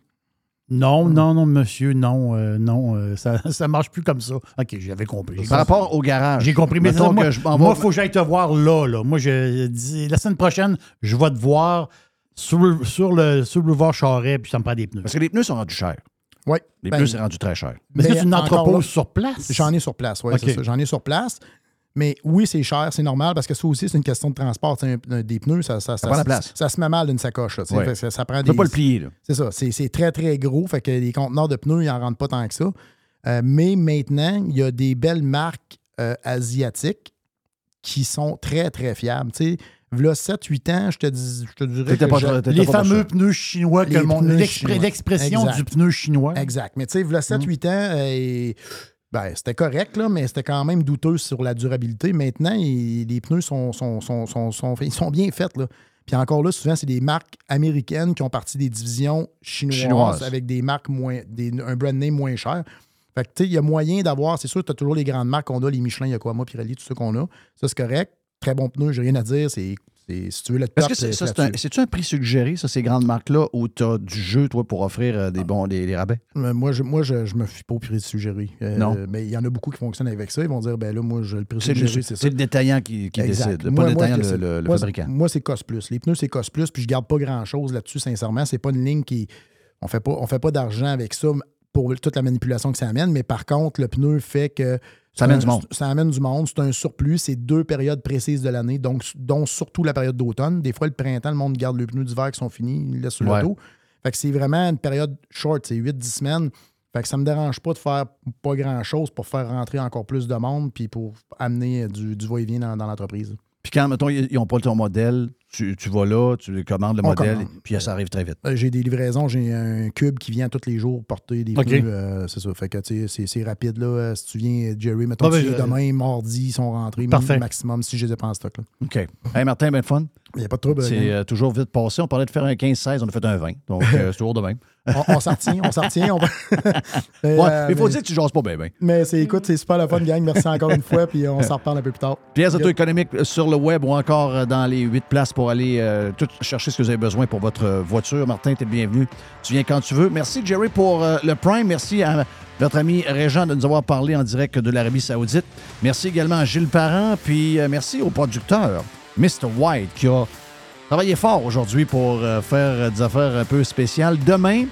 Non, non, non, monsieur, non, euh, non, euh, ça, ça marche plus comme ça. OK, j'avais compris. Par rapport au garage. J'ai compris, mais ça, moi, que je m'en moi, vais- faut que j'aille te voir là, là. Moi, je dis, la semaine prochaine, je vais te voir sur, le- sur le, sur le boulevard Charret, puis ça me prend des pneus. Parce que les pneus sont rendus chers. Oui. Les Ben, pneus, c'est rendu très cher. Mais est-ce que tu encore n'entreposes là, sur place? J'en ai sur place, oui, c'est ça. J'en ai sur place. Mais oui, c'est cher, c'est normal parce que ça aussi, c'est une question de transport. Des pneus, ça, ça, ça, prend la place. ça se met mal d'une sacoche. là. Ouais. Ça, ça prend Tu des. peux pas le plier, là. C'est ça. C'est c'est très, très gros. Fait que les conteneurs de pneus, ils n'en rentrent pas tant que ça. Euh, mais maintenant, il y a des belles marques euh, asiatiques qui sont très, très fiables. Tu sais, V'là 7-8 ans, je te, dis, je te dirais que pas je- Les pas fameux pneus chinois. L'expression du pneu chinois. Exact. Mais tu sais, v'là 7-8 ans, euh, et- ben, c'était correct, là, mais c'était quand même douteux sur la durabilité. Maintenant, il- les pneus sont, sont, sont, sont, ils sont bien faits. Là. Puis encore là, souvent, c'est des marques américaines qui ont parti des divisions chinoises, Chinoises. avec des marques moins. Des, un brand name moins cher. Fait que, tu sais, il y a moyen d'avoir. C'est sûr, tu as toujours les grandes marques qu'on a, les Michelin, Yokohama, Pirelli, tout ça qu'on a. Ça, c'est correct. Très bon pneu, j'ai rien à dire. C'est, si tu veux le top, que un, c'est-tu un prix suggéré, ça, ces grandes marques-là, où tu as du jeu, toi, pour offrir euh, des bons des, des rabais? Euh, Moi, je, moi je, je me fie pas au prix suggéré. Euh, Non. Mais il y en a beaucoup qui fonctionnent avec ça. Ils vont dire, ben là, moi, je, le prix C'est le, suggéré, c'est ça. c'est le détaillant qui, décide, pas Moi- le moi, détaillant, le, le- le moi, fabricant. Moi, c'est COS Plus. Les pneus, c'est COS Plus, puis je garde pas grand-chose là-dessus, sincèrement. C'est pas une ligne qui. On fait pas, on fait pas d'argent avec ça pour toute la manipulation que ça amène, mais par contre, le pneu fait que. Ça amène un- du monde. Ça amène du monde. C'est un surplus. C'est deux périodes précises de l'année, donc, dont surtout la période d'automne. Des fois, le printemps, le monde garde les pneus d'hiver qui sont finis, ils les laissent sur Ouais. l'auto. Fait que c'est vraiment une période short, c'est 8-10 semaines. Fait que ça me dérange pas de faire pas grand-chose pour faire rentrer encore plus de monde puis pour amener du, du va-et-vient dans, dans l'entreprise. Puis quand, mettons, ils n'ont pas ton modèle, tu, tu vas là, tu commandes le On modèle, commande. puis ça arrive très vite. Euh, J'ai des livraisons, j'ai un cube qui vient tous les jours porter des OK. pneus. euh, c'est ça. Fait que c'est- c'est rapide. Là. Euh, Si tu viens, Jerry, mettons, Ah ben, tu demain, mardi, ils sont rentrés. Parfait. Maximum si je les ai pas en stock. là. OK. Hey Martin, ben fun. Il n'y a pas de trouble. C'est euh, toujours vite passé. On parlait de faire un 15-16, on a fait un 20. Donc, euh, c'est toujours de même. On on s'en retient, on s'en retient. on va- Mais, Ouais, euh, mais faut mais- dire que tu jases pas bien, bien. Mais c'est, écoute, c'est super le fun, gang. Merci encore une fois, puis on s'en reparle un peu plus tard. Pièces auto-économiques sur le web ou encore dans les huit places pour aller euh, tout chercher ce que vous avez besoin pour votre voiture. Martin, tu es le bienvenu. Tu viens quand tu veux. Merci, Jerry, pour euh, le Prime. Merci à notre ami Régent de nous avoir parlé en direct de l'Arabie Saoudite. Merci également à Gilles Parent. Puis merci au producteur, Mr. White, qui a travaillé fort aujourd'hui pour euh, faire des affaires un peu spéciales. Demain,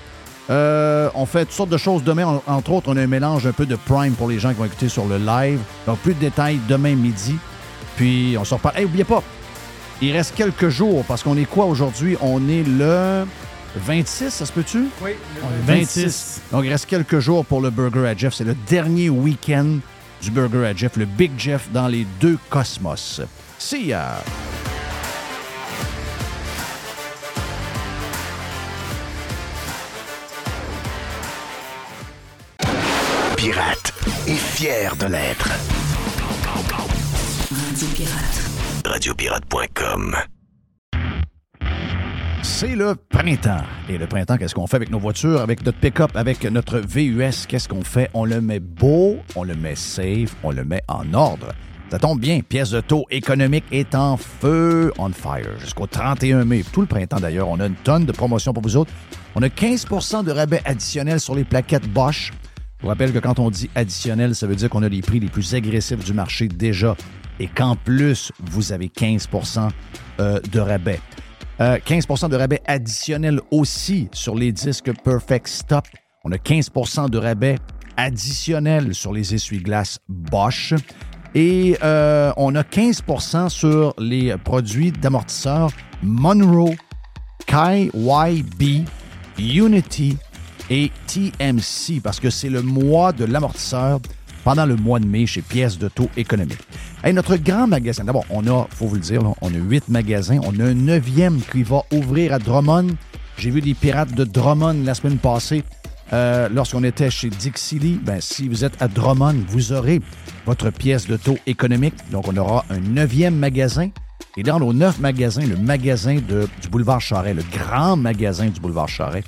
euh, on fait toutes sortes de choses demain. En- entre autres, on a un mélange un peu de Prime pour les gens qui vont écouter sur le live. Donc, plus de détails demain midi. Puis, on se reparle. Hey, oubliez pas, il reste quelques jours parce qu'on est quoi aujourd'hui? On est le 26, ça se peut-tu? Oui, le 26. Donc, il reste quelques jours pour le Burger à Jeff. C'est le dernier week-end du Burger à Jeff, le Big Jeff dans les deux cosmos. See ya! Pirate et fier de l'être. Radio Pirate. Radiopirate.com C'est le printemps. Et le printemps, qu'est-ce qu'on fait avec nos voitures, avec notre pick-up, avec notre VUS? Qu'est-ce qu'on fait? On le met beau, on le met safe, on le met en ordre. Ça tombe bien, pièce de taux économique est en feu, on fire, jusqu'au 31 mai. Tout le printemps d'ailleurs, on a une tonne de promotions pour vous autres. On a 15% de rabais additionnels sur les plaquettes Bosch. Je vous rappelle que quand on dit additionnel, ça veut dire qu'on a les prix les plus agressifs du marché déjà et qu'en plus, vous avez 15 euh, de rabais. Euh, 15 de rabais additionnel aussi sur les disques Perfect Stop. On a 15 de rabais additionnel sur les essuie-glaces Bosch. Et euh, on a 15% sur les produits d'amortisseurs Monroe, KYB, Unity et TMC parce que c'est le mois de l'amortisseur pendant le mois de mai chez Pièces de taux économique. Hey, notre grand magasin, d'abord, on a, faut vous le dire, on a huit magasins. On a un neuvième qui va ouvrir à Drummond. J'ai vu des pirates de Drummond la semaine passée. euh, lorsqu'on était chez Dixie Lee, ben, si vous êtes à Drummond, vous aurez votre pièce de taux économique. Donc, on aura un neuvième magasin. Et dans nos neuf magasins, le magasin du boulevard Charret, le grand magasin du boulevard Charret,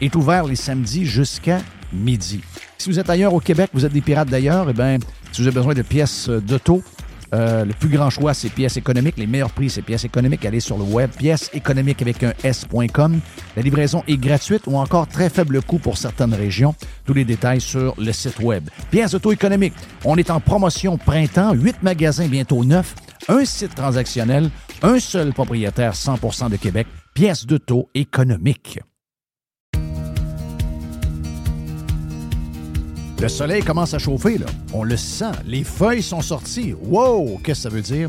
est ouvert les samedis jusqu'à midi. Si vous êtes ailleurs au Québec, vous êtes des pirates d'ailleurs, eh bien, si vous avez besoin de pièces euh, d'auto, euh, le plus grand choix, c'est pièces économiques. Les meilleurs prix, c'est pièces économiques. Allez sur le web, pièces économiques avec un S.com. La livraison est gratuite ou encore très faible coût pour certaines régions. Tous les détails sur le site web. Pièces auto-économiques. On est en promotion printemps. Huit magasins, bientôt neuf. Un site transactionnel. Un seul propriétaire 100% de Québec. Pièces d'auto économiques. Le soleil commence à chauffer, là. On le sent. Les feuilles sont sorties. Wow! Qu'est-ce que ça veut dire?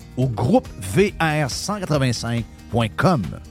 ou groupe VR185 rockauto.com.